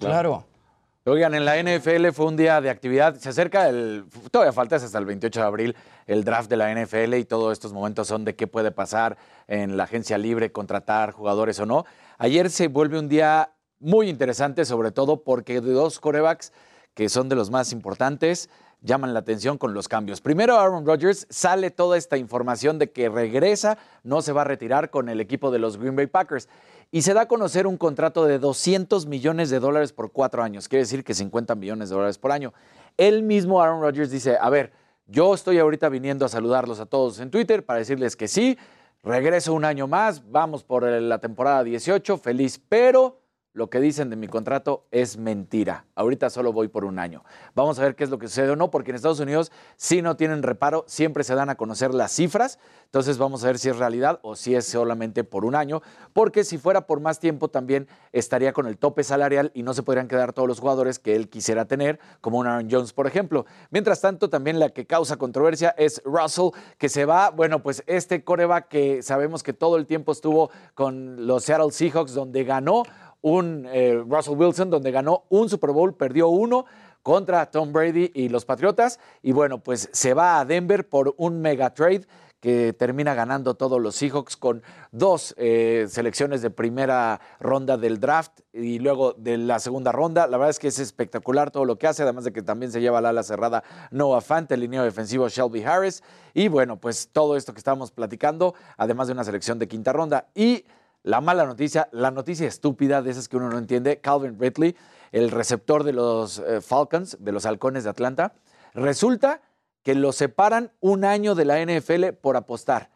Oigan, en la NFL fue un día de actividad. Se acerca el. Todavía falta es hasta el 28 de abril el draft de la NFL y todos estos momentos son de qué puede pasar en la agencia libre, contratar jugadores o no. Ayer se vuelve un día muy interesante, sobre todo porque dos corebacks que son de los más importantes llaman la atención con los cambios. Primero, Aaron Rodgers sale toda esta información de que regresa, no se va a retirar con el equipo de los Green Bay Packers. Y se da a conocer un contrato de 200 millones de dólares por cuatro años, quiere decir que 50 millones de dólares por año. Él mismo, Aaron Rodgers, dice, a ver, yo estoy ahorita viniendo a saludarlos a todos en Twitter para decirles que sí, regreso un año más, vamos por la temporada 18, feliz, pero lo que dicen de mi contrato es mentira. Ahorita solo voy por un año. Vamos a ver qué es lo que sucede o no, porque en Estados Unidos si no tienen reparo, siempre se dan a conocer las cifras. Entonces vamos a ver si es realidad o si es solamente por un año, porque si fuera por más tiempo también estaría con el tope salarial y no se podrían quedar todos los jugadores que él quisiera tener, como un Aaron Jones, por ejemplo. Mientras tanto, también la que causa controversia es Russell, que se va, bueno, pues este coreback que sabemos que todo el tiempo estuvo con los Seattle Seahawks, donde ganó un eh, Russell Wilson, donde ganó un Super Bowl, perdió uno contra Tom Brady y los Patriotas. Y bueno, pues se va a Denver por un mega trade que termina ganando todos los Seahawks con dos eh, selecciones de primera ronda del draft y luego de la segunda ronda. La verdad es que es espectacular todo lo que hace, además de que también se lleva la ala cerrada Noah Fant, el lineo defensivo Shelby Harris. Y bueno, pues todo esto que estábamos platicando, además de una selección de quinta ronda. Y la mala noticia, la noticia estúpida de esas que uno no entiende, Calvin Ridley, el receptor de los eh, Falcons, de los halcones de Atlanta, resulta que lo separan un año de la NFL por apostar.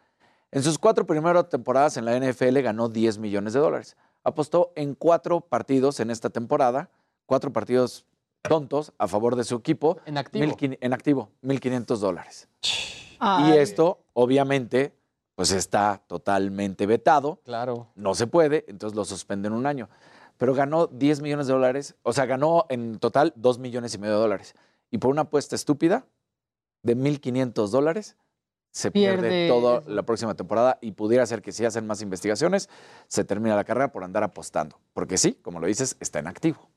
En sus cuatro primeras temporadas en la NFL ganó 10 millones de dólares. Apostó en cuatro partidos en esta temporada, cuatro partidos tontos a favor de su equipo. En activo. 1,500 en activo, 1.500 dólares. Y esto, obviamente, pues está totalmente vetado. Claro. No se puede, entonces lo suspenden un año. Pero ganó 10 millones de dólares, o sea, ganó en total 2 millones y medio de dólares. Y por una apuesta estúpida de 1.500 dólares, se pierde, Pierde toda la próxima temporada y pudiera ser que si hacen más investigaciones, se termina la carrera por andar apostando. Porque sí, como lo dices, está en activo.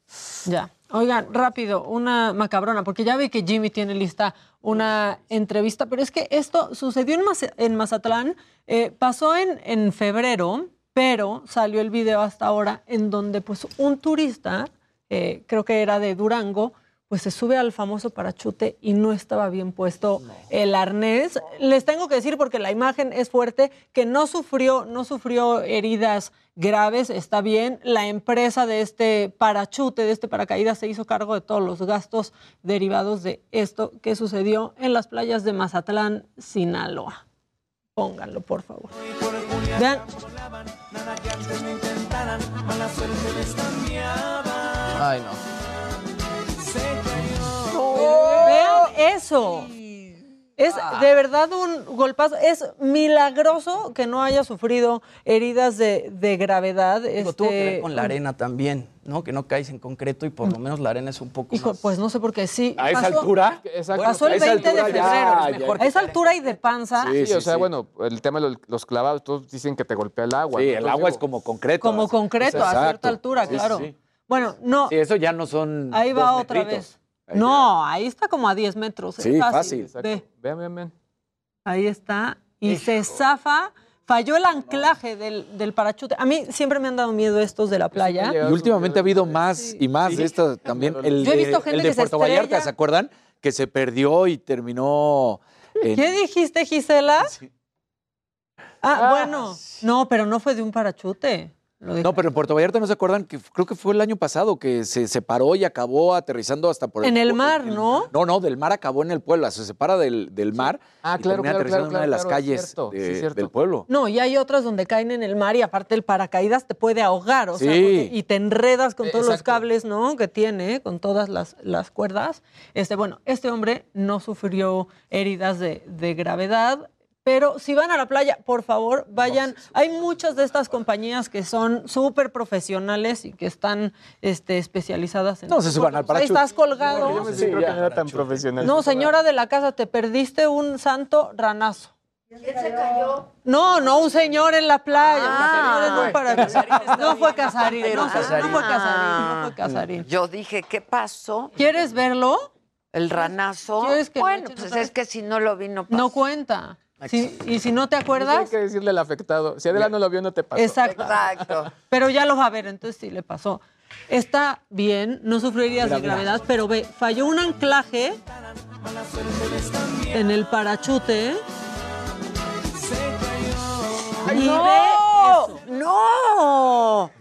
Ya. Oigan, rápido, una macabrona, porque ya vi que Jimmy tiene lista una entrevista, pero es que esto sucedió en, Maza- en Mazatlán, eh, pasó en, en febrero, pero salió el video hasta ahora en donde pues un turista, eh, creo que era de Durango, pues se sube al famoso parachute y no estaba bien puesto el arnés. Les tengo que decir, porque la imagen es fuerte, que no sufrió, no sufrió heridas graves, está bien. La empresa de este parachute, de este paracaídas, se hizo cargo de todos los gastos derivados de esto que sucedió en las playas de Mazatlán, Sinaloa. Pónganlo, por favor. Vean, Ay, no. Es de verdad un golpazo. Es milagroso que no haya sufrido heridas de, de gravedad. Digo, tuvo que ver este, con la arena también. ¿no? Que no caes en concreto y por lo menos la arena es un poco Hijo, más... pues no sé por qué sí. ¿A esa pasó- altura? Exacto. Pasó el A esa 20 de altura febrero. ya, es ya. A esa altura y de panza, Sí, Sí, o sea, sí. bueno, el tema de los, clavados, todos dicen que te golpea el agua. Sí, ¿no? el Entonces, agua es como concreto. como concreto, a cierta altura, claro. sí. Bueno, no, Sí, eso ya no son. ahí va dos otra metritos. vez. No, ahí está como a 10 metros. es Sí, fácil. Vean, vean, vean. ahí está. Y se zafa. Falló el anclaje del, del parachute. A mí siempre me han dado miedo estos de la playa. Y últimamente ha habido más y más de esto también. El Yo he de, visto gente el de que se Puerto Vallarta, estrella. ¿se acuerdan? Que se perdió y terminó. en- ¿Qué dijiste, Gisela? Ah, bueno. No, pero no fue de un parachute. No, pero en Puerto Vallarta no se acuerdan que creo que fue el año pasado que se separó y acabó aterrizando hasta por En el mar, ¿no? No, no, del mar acabó en el pueblo, se separa del, del mar Ah, y claro, termina claro, aterrizando claro, en una de las claro, calles cierto, de- sí, cierto. del pueblo. No, y hay otras donde caen en el mar y aparte el paracaídas te puede ahogar, o sea, Sí. porque- y te enredas con Eh, todos los cables, ¿no? Que tiene, con todas las, las cuerdas. Este, bueno, este hombre no sufrió heridas de, de gravedad. Pero si van a la playa, por favor, vayan. Hay muchas de estas compañías que son súper profesionales y que están este, especializadas en... No se suban al Ahí parachute. estás colgado. Yo me sí, creo que no era tan profesional. No, señora de la casa, te perdiste un santo ranazo. No, no un señor en la playa, un señor en un. No fue Casarín, no, fue- no fue Casarín, no fue Casarín. Yo dije, ¿qué pasó? ¿Quieres verlo? El ranazo. ¿Quieres que bueno, pues es que si no lo vi, no pasó. No cuenta. Sí, y si no te Hay acuerdas, que decirle al afectado. Si Adela no lo vio, no te pasó. exacto. Exacto. Pero ya lo va a ver, entonces sí le pasó. Está bien, no sufrió heridas de gravedad, pero ve, falló un anclaje en el parachute. Y ¡No! ve eso. ¡No!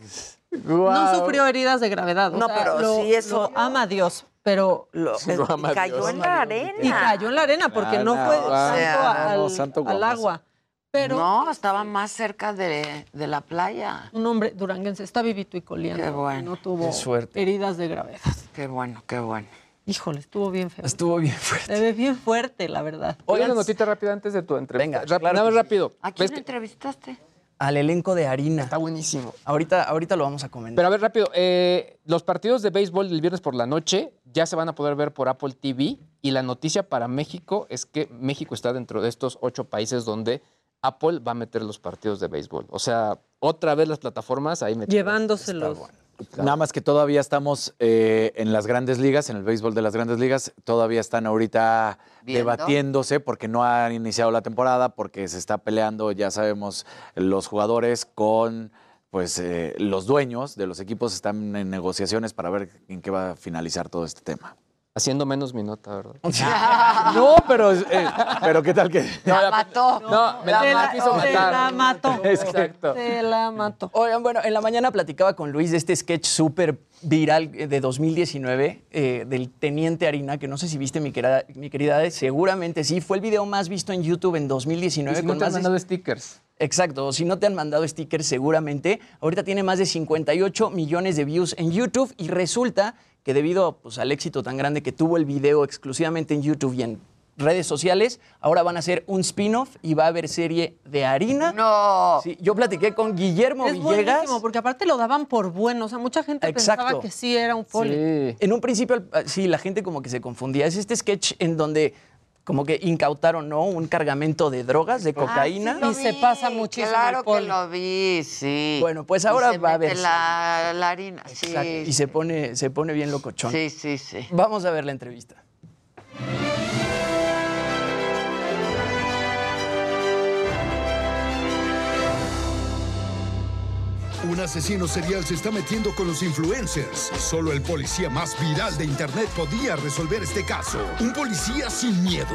No sufrió heridas de gravedad. o No, sea, pero lo- sí eso- lo ama a Dios, pero Lo, ama cayó Dios. en la arena. y cayó en la arena porque no fue santo sea, al, no, santo al guamazo. agua. Pero No, estaba más cerca de, de la playa. un hombre duranguense está vivito y coleando. Qué bueno. No tuvo suerte. heridas de gravedad. Qué bueno, qué bueno. Híjole, estuvo bien feo. Estuvo bien fuerte. Se ve bien fuerte, la verdad. Oye, una notita rápida antes de tu entrevista. Venga, Rap- claro nada que más sí. rápido. ¿A quién ¿Ves que- entrevistaste? Al elenco de harina. Está buenísimo. Ahorita, ahorita lo vamos a comentar. Pero a ver, rápido. eh, los partidos de béisbol del viernes por la noche ya se van a poder ver por Apple TV. Y la noticia para México es que México está dentro de estos ocho países donde Apple va a meter los partidos de béisbol. O sea, otra vez las plataformas ahí metidas. Llevándoselos. Nada más que todavía estamos eh, en las grandes ligas, en el béisbol de las grandes ligas, todavía están ahorita Viendo. debatiéndose porque no han iniciado la temporada, porque se está peleando, ya sabemos, los jugadores con pues eh, los dueños de los equipos están en negociaciones para ver en qué va a finalizar todo este tema. Haciendo menos mi nota, ¿verdad? No, pero, eh, pero ¿qué tal que...? La mató. No, me la, la, quiso se la mató. Exacto. Se la mató. Oigan, bueno, en la mañana platicaba con Luis de este sketch súper viral eh, de 2019 eh, del Teniente Harina, que no sé si viste, mi querida, mi querida, seguramente sí. Fue el video más visto en YouTube en Y 2019. si no con te han más de- mandado stickers. Exacto, si no te han mandado stickers seguramente. Ahorita tiene más de 58 millones de views en YouTube y resulta que debido pues, al éxito tan grande que tuvo el video exclusivamente en YouTube y en redes sociales, ahora van a hacer un spin-off y va a haber serie de harina. No. Sí, yo platiqué con Guillermo Es Villegas. buenísimo, porque aparte lo daban por bueno. O sea, mucha gente Exacto. pensaba que sí era un poli. Sí. En un principio, sí, la gente como que se confundía. Es este sketch en donde como que incautaron, ¿no? Un cargamento de drogas, de cocaína. Ah, sí lo Y se pasa muchísimo Claro que lo vi, sí. Bueno, pues Y ahora se va a haber la, la harina. Sí, Exacto, y se pone, se pone bien locochón. sí, sí, sí. Vamos a ver la entrevista. Un asesino serial se está metiendo con los influencers. Solo el policía más viral de internet podía resolver este caso. Un policía sin miedo,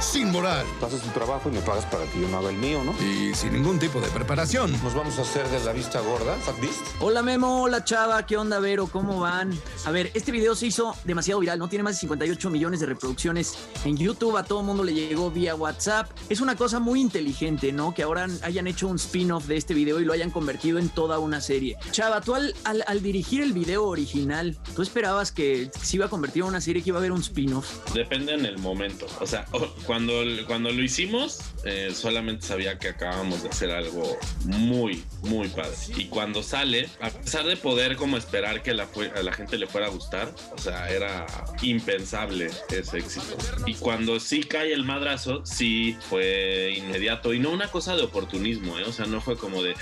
sin moral haces tu trabajo y me pagas para que yo no haga el mío, ¿no? y sin ningún tipo de preparación. Nos vamos a hacer de la vista gorda, Fat Beast. Hola Memo, hola Chava, ¿qué onda Vero? ¿Cómo van? A ver, este video se hizo demasiado viral, ¿no? Tiene más de 58 millones de reproducciones en YouTube, a todo el mundo le llegó vía WhatsApp. Es una cosa muy inteligente, ¿no? Que ahora hayan hecho un spin-off de este video y lo hayan convertido en toda una serie. Chava, tú al, al- al dirigir el video original, ¿tú esperabas que se iba a convertir en una serie que iba a haber un spin-off? Depende en el momento. O sea, cuando, cuando lo hicimos, eh, solamente sabía que acabábamos de hacer algo muy, muy padre. Y cuando sale, a pesar de poder como esperar que la a la gente le fuera a gustar, o sea, era impensable ese éxito. Y cuando sí cae el madrazo, sí fue inmediato. Y no una cosa de oportunismo, ¿eh? O sea, no fue como de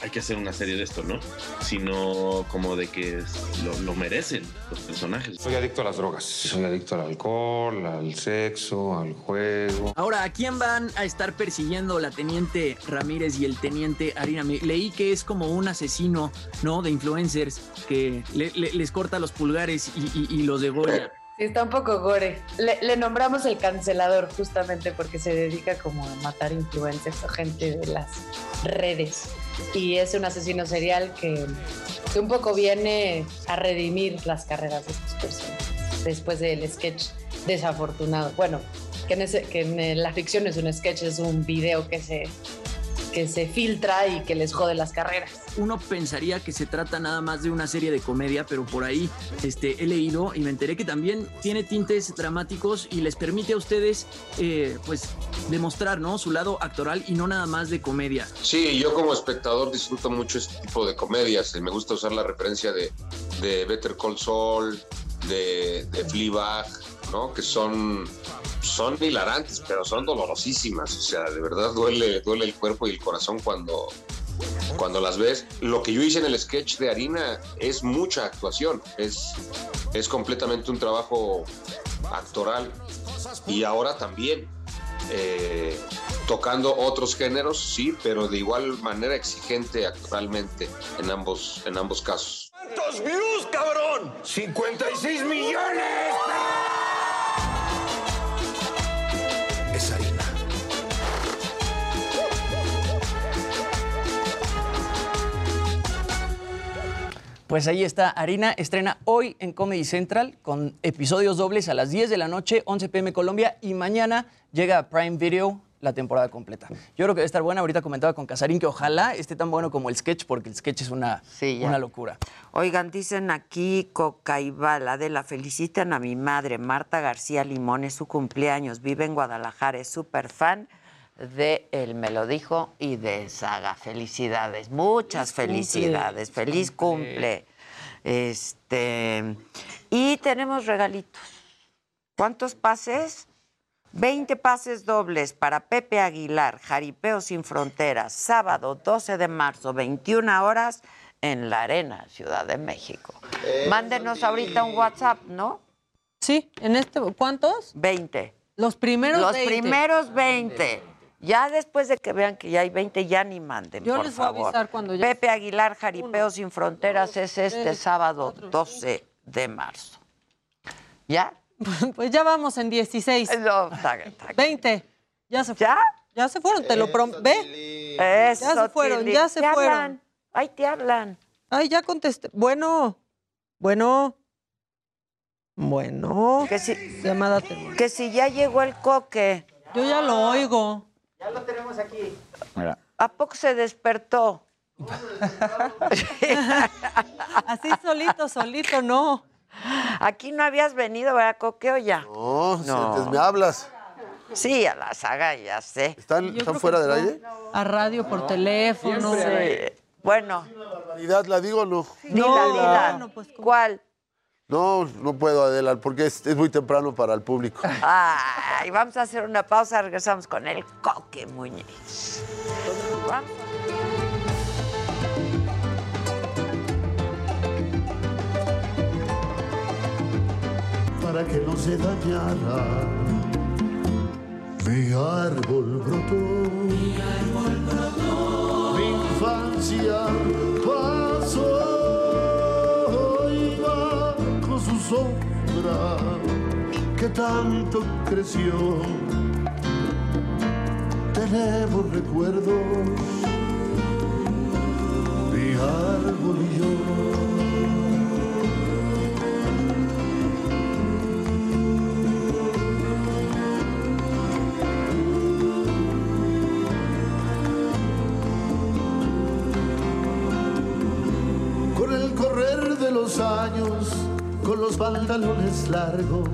hay que hacer una serie de esto, ¿no? Sino como de que lo, lo merecen los personajes. Soy adicto a las drogas. Soy adicto al alcohol, al sexo, al juego. Ahora, ¿a quién van a estar persiguiendo la teniente Ramírez y el teniente Harina? Me- leí que es como un asesino, ¿no? De influencers que le- le- les corta los pulgares y, y- y los degolla. Sí, está un poco gore. Le, le nombramos el cancelador justamente porque se dedica como a matar influencers o gente de las redes. Y es un asesino serial que, que un poco viene a redimir las carreras de estas personas después del sketch desafortunado. Bueno, que en, ese- que en la ficción es un sketch, es un video que se, que se filtra y que les jode las carreras. Uno pensaría que se trata nada más de una serie de comedia, pero por ahí este, he leído y me enteré que también tiene tintes dramáticos y les permite a ustedes eh, pues demostrar ¿no? su lado actoral y no nada más de comedia. Sí, yo como espectador disfruto mucho este tipo de comedias. Me gusta usar la referencia de, de Better Call Saul, de, de Fleabag, Que son, son hilarantes, pero son dolorosísimas. O sea, de verdad duele, duele el cuerpo y el corazón cuando, cuando las ves. Lo que yo hice en el sketch de Harina es mucha actuación. Es, es completamente un trabajo actoral. Y ahora también eh, tocando otros géneros, sí, pero de igual manera exigente actualmente en ambos, en ambos casos. ¿Cuántos views, cabrón? ¡56 millones! Es harina. Pues ahí está, Harina estrena hoy en Comedy Central con episodios dobles a las 10 de la noche, 11 pm Colombia y mañana llega a Prime Video la temporada completa. Yo creo que debe estar buena. Ahorita comentaba con Casarín que ojalá esté tan bueno como el sketch porque el sketch es una, ya. una locura. Oigan, dicen aquí Cocaibala de la felicitan a mi madre, Marta García Limón, es su cumpleaños, vive en Guadalajara, es súper fan de El Me lo dijo y de Saga. Felicidades, muchas Feliz cumple. felicidades, feliz cumple. Este, y tenemos regalitos. ¿Cuántos pases? 20 pases dobles para Pepe Aguilar, Jaripeo sin Fronteras, sábado 12 de marzo, 21 horas, en la Arena, Ciudad de México. Mándenos ahorita un WhatsApp, ¿no? Sí, en este, ¿cuántos? 20. Los primeros Los 20. primeros 20. Ya después de que vean que ya hay 20, ya ni manden, Yo por les voy a avisar cuando ya- Pepe Aguilar, Jaripeo sin Fronteras, es este tres, sábado 12 de marzo. ¿Ya? Pues ya vamos en 16. No, está bien, está bien. 20. Ya se fueron. ¿Ya? se fueron, te lo prometo. ¿Ve? ya se fueron, Tili. ya se Te fueron. hablan. Ay, te hablan. Ay, ya contesté. Bueno, bueno. Bueno. Que si, Llamada que si ya llegó el coque. Yo ya lo oigo. Ya lo tenemos aquí. ¿A poco se despertó? Así solito, solito, no. Aquí no habías venido, ¿verdad, Coque, o ya? No, antes me hablas. Sí, a la saga, ya sé. ¿Están, Yo ¿están creo fuera del no. aire? A radio por teléfono. Sí. Bueno, ¿Realidad la digo o no? dila. bueno, pues, ¿Cuál? No, no puedo, Adela, porque es, es muy temprano para el público. Ay, vamos a hacer una pausa, regresamos con el Coque Muñiz. Vamos. Para que no se dañara. Mi árbol brotó, mi infancia pasó, iba con su sombra que tanto creció. Tenemos recuerdos, mi árbol y yo. Los pantalones largos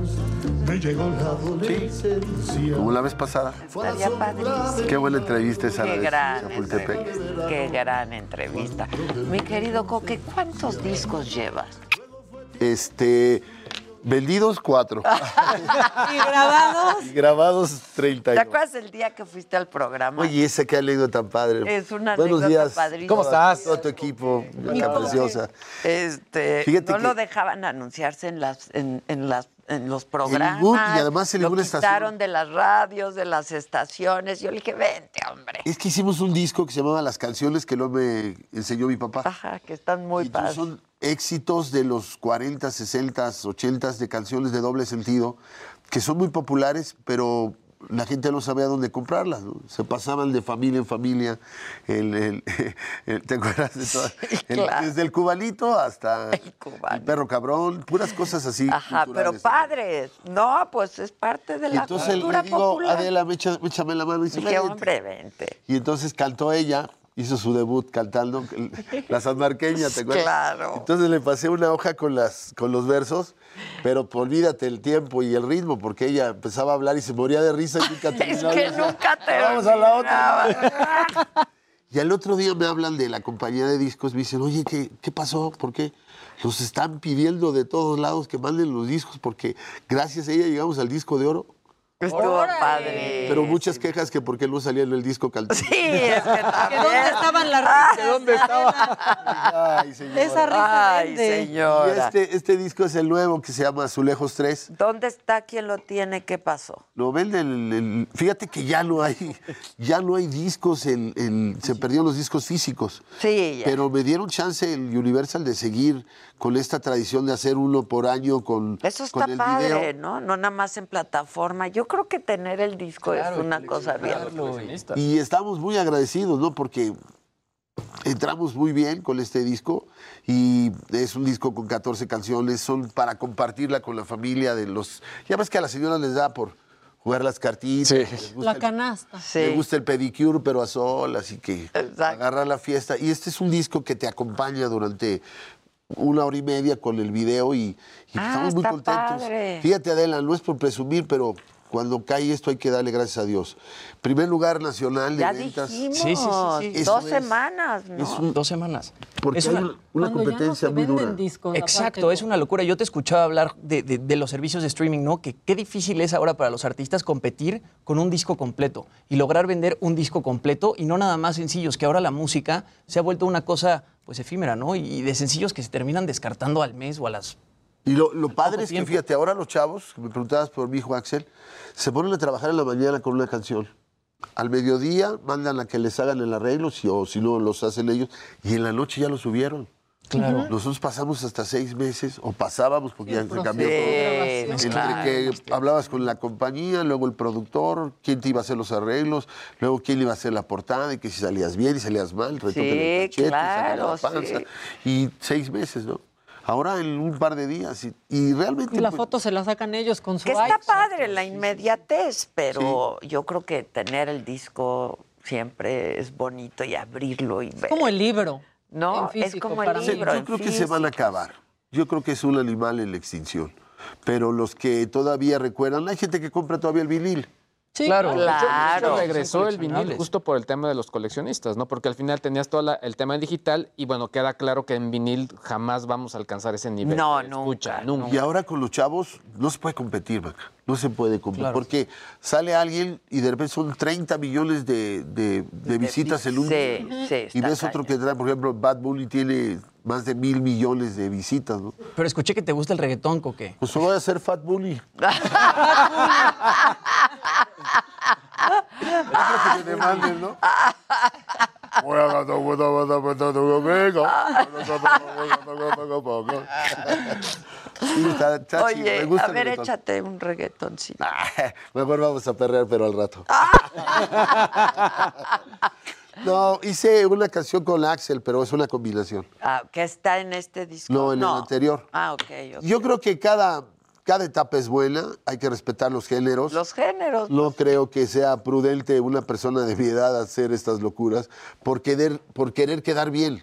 me llegó la adolescencia. Como la vez pasada. Estaría padrísimo. Qué buena entrevista esa Qué gran Chapultepec. entrevista. Qué gran entrevista. Mi querido Coque, ¿cuántos discos llevas? Este, vendidos cuatro. ¿Y grabados? y grabados ¿Te 31. acuerdas el día que fuiste al programa? Oye, esa qué anécdota tan padre. Es una Buenos anécdota días. ¿Cómo estás? Todo tu equipo, la preciosa. Este, Fíjate no que- lo dejaban anunciarse en las, en, en las, en los programas. ningún- y además en lo quitaron estación. de las radios, de las estaciones. Yo le dije, vente, hombre. Es que hicimos un disco que se llamaba Las canciones que luego me enseñó mi papá. Ajá, que están muy padres. Son éxitos de los 40, 60, 80 de canciones de doble sentido que son muy populares, pero la gente no sabía dónde comprarlas. ¿no? Se pasaban de familia en familia. El, el- el- ¿Te acuerdas de todas? Claro. Desde el cubanito hasta el, perro cabrón, puras cosas así. Ajá, pero padres. No, pues es parte de Y la entonces cultura le digo, popular. Adela, échame la mano. Y dice, Dije, hombre, vente. Y entonces cantó ella, hizo su debut cantando la sanmarqueña, ¿te acuerdas? Claro. Entonces le pasé una hoja con, las, con los versos, pero pues, olvídate el tiempo y el ritmo, porque ella empezaba a hablar y se moría de risa y nunca Es terminaba. que Y decía, nunca te Vamos a la otra. Y al otro día me hablan de la compañía de discos, me dicen, oye, ¿qué, qué pasó? ¿Por qué? Los están pidiendo de todos lados que manden los discos, porque gracias a ella llegamos al disco de oro. Estuvo padre. Pero muchas quejas que por qué no salía en el disco cantando. Sí, es que ¿Que también. dónde estaban las risas? ¿De dónde estaba? Ay, señora. Esa risa Ay, vende. Y este, este disco es el nuevo que se llama Azulejos 3. ¿Dónde está quien lo tiene? ¿Qué pasó? Lo venden, el- el- fíjate que ya no hay, ya no hay discos, en, en- se perdieron los discos físicos. Sí, ya. Pero me dieron chance el Universal de seguir con esta tradición de hacer uno por año con, Eso está con el padre, video. ¿no? No nada más en plataforma. Yo creo que tener el disco es una cosa bien. Y estamos muy agradecidos, ¿no? Porque entramos muy bien con este disco y es un disco con 14 canciones, son para compartirla con la familia de los... Ya ves que a las señoras les da por jugar las cartitas, gusta La canasta. Me gusta el pedicure, pero a sol, así que agarrar la fiesta. Y este es un disco que te acompaña durante una hora y media con el video y, y Ah, estamos muy contentos. padre. Fíjate, Adela, no es por presumir, pero cuando cae esto hay que darle gracias a Dios. Primer lugar nacional de Ya ventas. dijimos. Sí, sí, sí, Dos es. semanas, ¿no? Es un- Dos semanas. Porque Es una- competencia muy dura. Exacto, es una locura. Yo te escuchaba hablar de, de- de los servicios de streaming, ¿no? Que qué difícil es ahora para los artistas competir con un disco completo y lograr vender un disco completo y no nada más sencillos, que ahora la música se ha vuelto una cosa pues efímera, ¿no? Y de sencillos que se terminan descartando al mes o a las... Y lo, lo padre es que, tiempo. fíjate, ahora los chavos, que me preguntabas por mi hijo Axel, se ponen a trabajar en la mañana con una canción. Al mediodía mandan a que les hagan el arreglo, si, o si no, los hacen ellos, y en la noche ya lo subieron. Claro. Nosotros pasamos hasta seis meses, o pasábamos, porque ya se cambió todo. Entre Claro. que hablabas con la compañía, luego el productor, quién te iba a hacer los arreglos, luego quién le iba a hacer la portada, y que si salías bien y salías mal, retoque Sí, cachete, claro, la panza. sí. Y seis meses, ¿no? Ahora en un par de días. Y, y realmente. Y la pues, foto se la sacan ellos con su Que está padre la inmediatez, pero yo creo que tener el disco siempre es bonito y abrirlo y ver. Como el libro. No, en es como el libro. Yo en creo que se van a acabar. Yo creo que es un animal en la extinción. Pero los que todavía recuerdan, hay gente que compra todavía el vinil. Claro, de hecho, claro. regresó el vinil justo por el tema de los coleccionistas, ¿no? Porque al final tenías todo la- el tema digital y bueno, queda claro que en vinil jamás vamos a alcanzar ese nivel. No, de escucha, nunca, nunca. Y ahora con los chavos no se puede competir, Maca. No se puede competir. Claro. Porque sale alguien y de repente son 30 millones de, de- de visitas en un Sí, sí, Y ves otro que trae, por ejemplo, Bad Bunny tiene más de mil millones de visitas, ¿no? Pero escuché que te gusta el reggaetón, Coque. Pues voy a hacer Fat Bunny. que te demanden, ¿no? Sí, está- está chido, me Oye, gusta a ver, échate un reggaetoncito. Mejor vamos a perrear, pero al rato. No, hice una canción con Axel, pero es una combinación. Ah, que está en este disco. No, en el anterior. Ah, ok. ok. Yo creo que cada, cada etapa es buena, hay que respetar los géneros. Los géneros. No creo que sea prudente una persona de mi edad hacer estas locuras por querer, por querer quedar bien.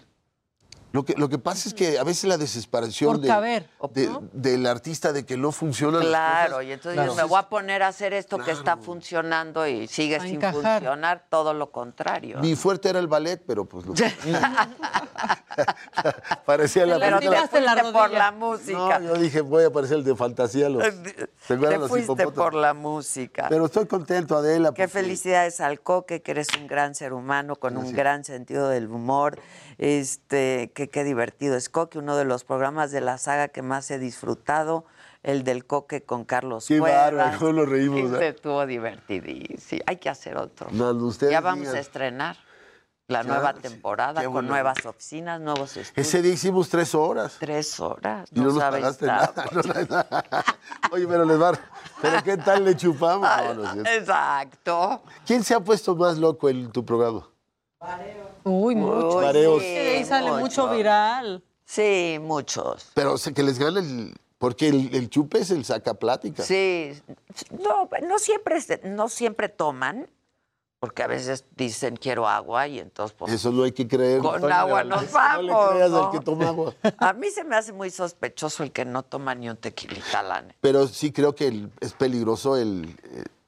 Lo que, lo que pasa es que a veces la desesperación de- caber, de- del artista de que no funcionan las Claro, cosas. y entonces me voy a poner a hacer esto que está funcionando y sigue A sin encajar. funcionar, todo lo contrario. Mi fuerte era el ballet, pero pues no. Parecía la Pero te película- fuiste por la música. No, yo dije, voy a parecer el de fantasía. Los, ¿se acuerdan Te los fuiste por la música. Pero estoy contento, Adela. Qué porque- felicidades al Coque, que eres un gran ser humano con un gran sentido del humor. Este, que qué divertido es Coque, uno de los programas de la saga que más he disfrutado, el del Coque con Carlos Qué bárbaro, cómo nos reímos, Ese ¿eh? estuvo divertidísimo. Hay que hacer otro. No, ya vamos digan. a estrenar la Ya, nueva temporada con bueno. nuevas oficinas, nuevos estudios. Ese día hicimos tres horas. Tres horas. Y no, No, nos sabes pagaste nada. no, no. Oye, pero les va. ¿Pero qué tal le chupamos? No, no. Exacto. ¿Quién se ha puesto más loco en tu programa? Uy, mucho. Mareos. Sí, ahí sale mucho viral. Sí, muchos. Pero o sea, que les gane el. Porque el, el chupe es el saca plática. Sí, no, no siempre, no siempre toman, porque a veces dicen quiero agua y entonces pues, Eso no hay que creer. con Toño agua nos vamos. No le creas ¿no? al que toma agua. A mí se me hace muy sospechoso el que no toma ni un tequilita. Pero sí creo que el- es peligroso el.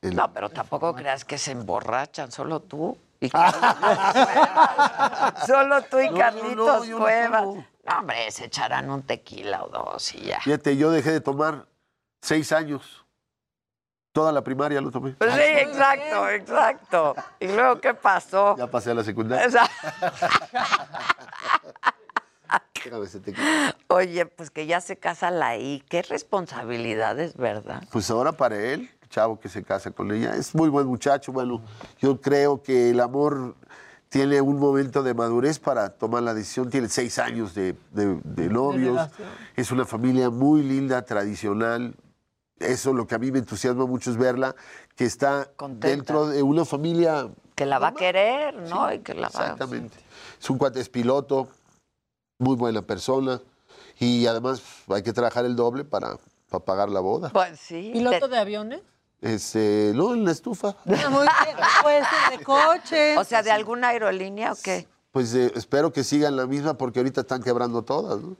el- No, pero tampoco creas que se emborrachan, solo tú y. Solo tú y No, Carlitos no, no Cuevas. hombre, se echarán un tequila o dos y ya. Fíjate, yo dejé de tomar seis años. Toda la primaria lo tomé. Pues sí, exacto, exacto. ¿Y luego qué pasó? Ya pasé a la secundaria. Oye, pues que ya se casa la I, qué responsabilidades, ¿verdad? Pues ahora para él, chavo que se casa con ella, es muy buen muchacho. Bueno, yo creo que el amor tiene un momento de madurez para tomar la decisión. Tiene seis años de, de- de novios. es una familia muy linda, tradicional. Eso lo que a mí me entusiasma mucho es verla, que está Contenta. dentro de una familia Que la va a querer, ¿no? y que la va Exactamente. Es un cuate, es piloto, muy buena persona y además hay que trabajar el doble para, para pagar la boda. Pues sí. ¿Piloto de aviones? Este, no, en la estufa. Ah, muy bien. Puede ser de coche. O sea, ¿de alguna aerolínea o qué? Pues eh, espero que sigan la misma porque ahorita están quebrando todas, ¿no?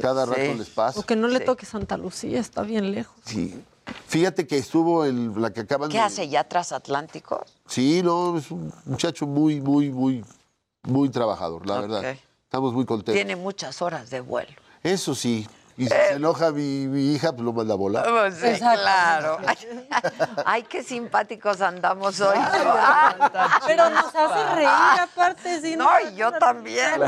Cada rato les pasa. O que no le toque Santa Lucía, está bien lejos. Sí. Fíjate que estuvo en la que acaban ¿Qué de... hace ya transatlánticos? Sí, no, es un muchacho muy, muy, muy, muy trabajador, la verdad. Estamos muy contentos. Tiene muchas horas de vuelo. Eso sí. Y si se enoja mi, mi hija, pues lo manda a volar. Pues sí, claro. Ay, ay, qué simpáticos andamos hoy. Pero nos hace reír aparte. Sí, No, y yo también.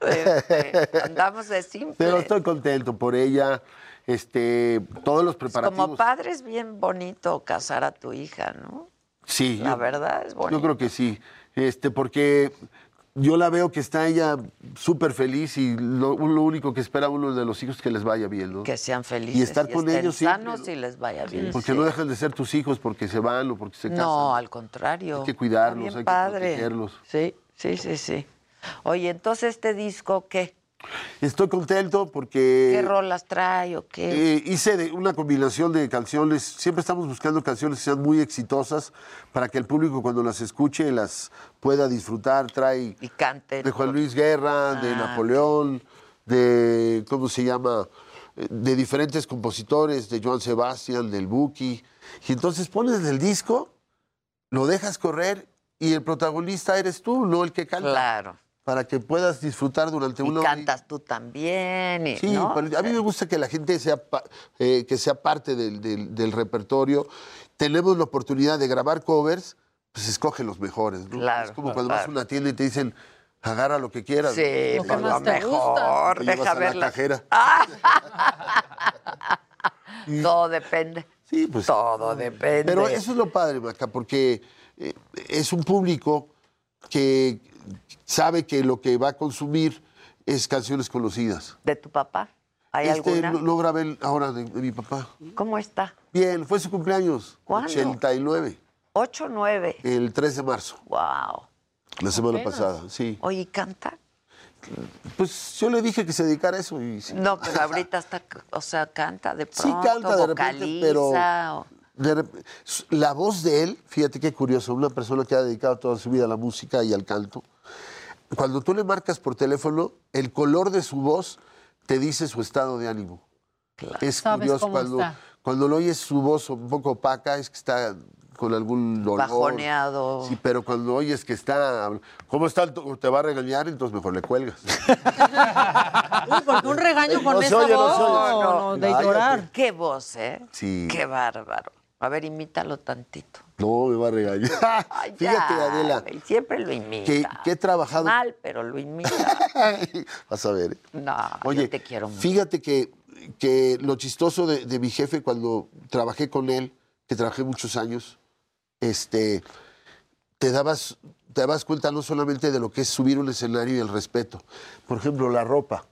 Este, andamos de simple. Pero estoy contento por ella. Este, todos los preparativos. Como padre es bien bonito casar a tu hija, ¿no? Sí. La yo- verdad es bonito. Yo creo que sí. Este, porque yo la veo que está ella súper feliz y lo, lo único que espera uno de los hijos es que les vaya bien, ¿no? Que sean felices. Y estar con estén ellos siempre, sanos y les vaya bien. Porque sí. no dejan de ser tus hijos porque se van o porque se casan. No, al contrario. Hay que cuidarlos, hay que protegerlos. Sí, sí, sí, sí. Oye, entonces este disco, ¿qué? Estoy contento porque... ¿Qué rolas trae o qué? Eh, hice de- una combinación de canciones. Siempre estamos buscando canciones que sean muy exitosas para que el público cuando las escuche las pueda disfrutar. Trae y cante. de Juan Luis Guerra, de Ah, Napoleón, de ¿cómo se llama? Eh, De diferentes compositores, de Joan Sebastián, del Buki. Y entonces pones el disco, lo dejas correr y el protagonista eres tú, no el que canta. Claro. Para que puedas disfrutar durante Y una hora cantas tú también. y- Sí, ¿no? pero a mí me gusta que la gente sea, eh, que sea parte del, del- del repertorio. Tenemos la oportunidad de grabar covers, pues escoge los mejores. ¿no? Claro, es como cuando vas a una tienda y te dicen, agarra lo que quieras. Sí, ¿no? pues lo Te mejor. Deja a ver la cajera. Todo depende. Sí, pues. Todo depende. Pero eso es lo padre, Maca, porque eh, es un público que sabe que lo que va a consumir es canciones conocidas. ¿De tu papá? ¿Hay este alguna? Lo, lo grabé ahora de, de mi papá. ¿Cómo está? Bien, fue su cumpleaños. ¿Cuándo? 89. 8 9. El 3 de marzo. Wow. La semana Apenas. pasada, sí. Oye, ¿y ¿canta? Pues yo le dije que se dedicara a eso y sí. No, pero ahorita está, o sea, canta de Sí pronto, canta de repente, pero o- de la voz de él, fíjate qué curioso, una persona que ha dedicado toda su vida a la música y al canto, cuando tú le marcas por teléfono, el color de su voz te dice su estado de ánimo. Es Sabes curioso cuando, cuando lo oyes su voz un poco opaca, es que está con algún dolor. Bajoneado. Sí, pero cuando oyes que está, ¿cómo está? Te va a regañar, entonces mejor le cuelgas. Uy, porque un regaño con No esa oye, voz. No, no, de Cállate. llorar. Qué voz, ¿eh? Sí. Qué bárbaro. A ver, imítalo tantito. No, me va a regañar. Ay, Fíjate, ya, Adela, Siempre lo imita. que, que he trabajado. Mal, pero lo imita. Vas a ver. ¿eh? No, Oye, yo te quiero mucho. fíjate que, que lo chistoso de, de mi jefe cuando trabajé con él, que trabajé muchos años, este, te dabas, te dabas cuenta no solamente de lo que es subir un escenario y el respeto. Por ejemplo, la ropa.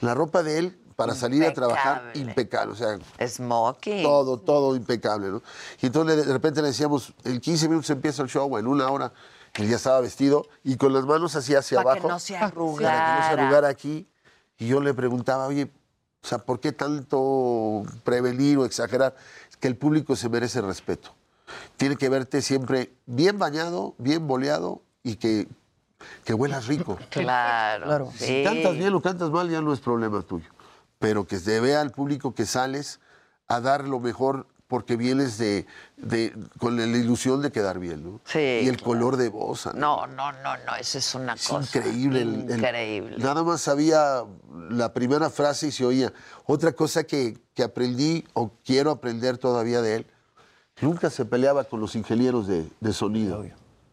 La ropa de él para salir a trabajar impecable. O sea, Smoking. todo, todo impecable, ¿no? Y entonces de repente le decíamos, en 15 minutos empieza el show, en una hora, él ya estaba vestido y con las manos así hacia Para que abajo. no se Para que no se arrugara. arrugara aquí. Y yo le preguntaba, oye, o sea, ¿por qué tanto prevenir o exagerar? Es que el público se merece respeto. Tiene que verte siempre bien bañado, bien boleado y que, que huelas rico. Claro. Si sí. cantas bien o cantas mal, ya no es problema tuyo. Pero que se vea al público que sales a dar lo mejor porque vienes de, de- con la ilusión de quedar bien, ¿no? Sí, Y el claro. color de voz. Ana. No, no, no, no, eso es una Es cosa increíble. el- el- increíble. nada más sabía la primera frase y se oía. Otra cosa que, que aprendí o quiero aprender todavía de él, nunca se peleaba con los ingenieros de, de sonido.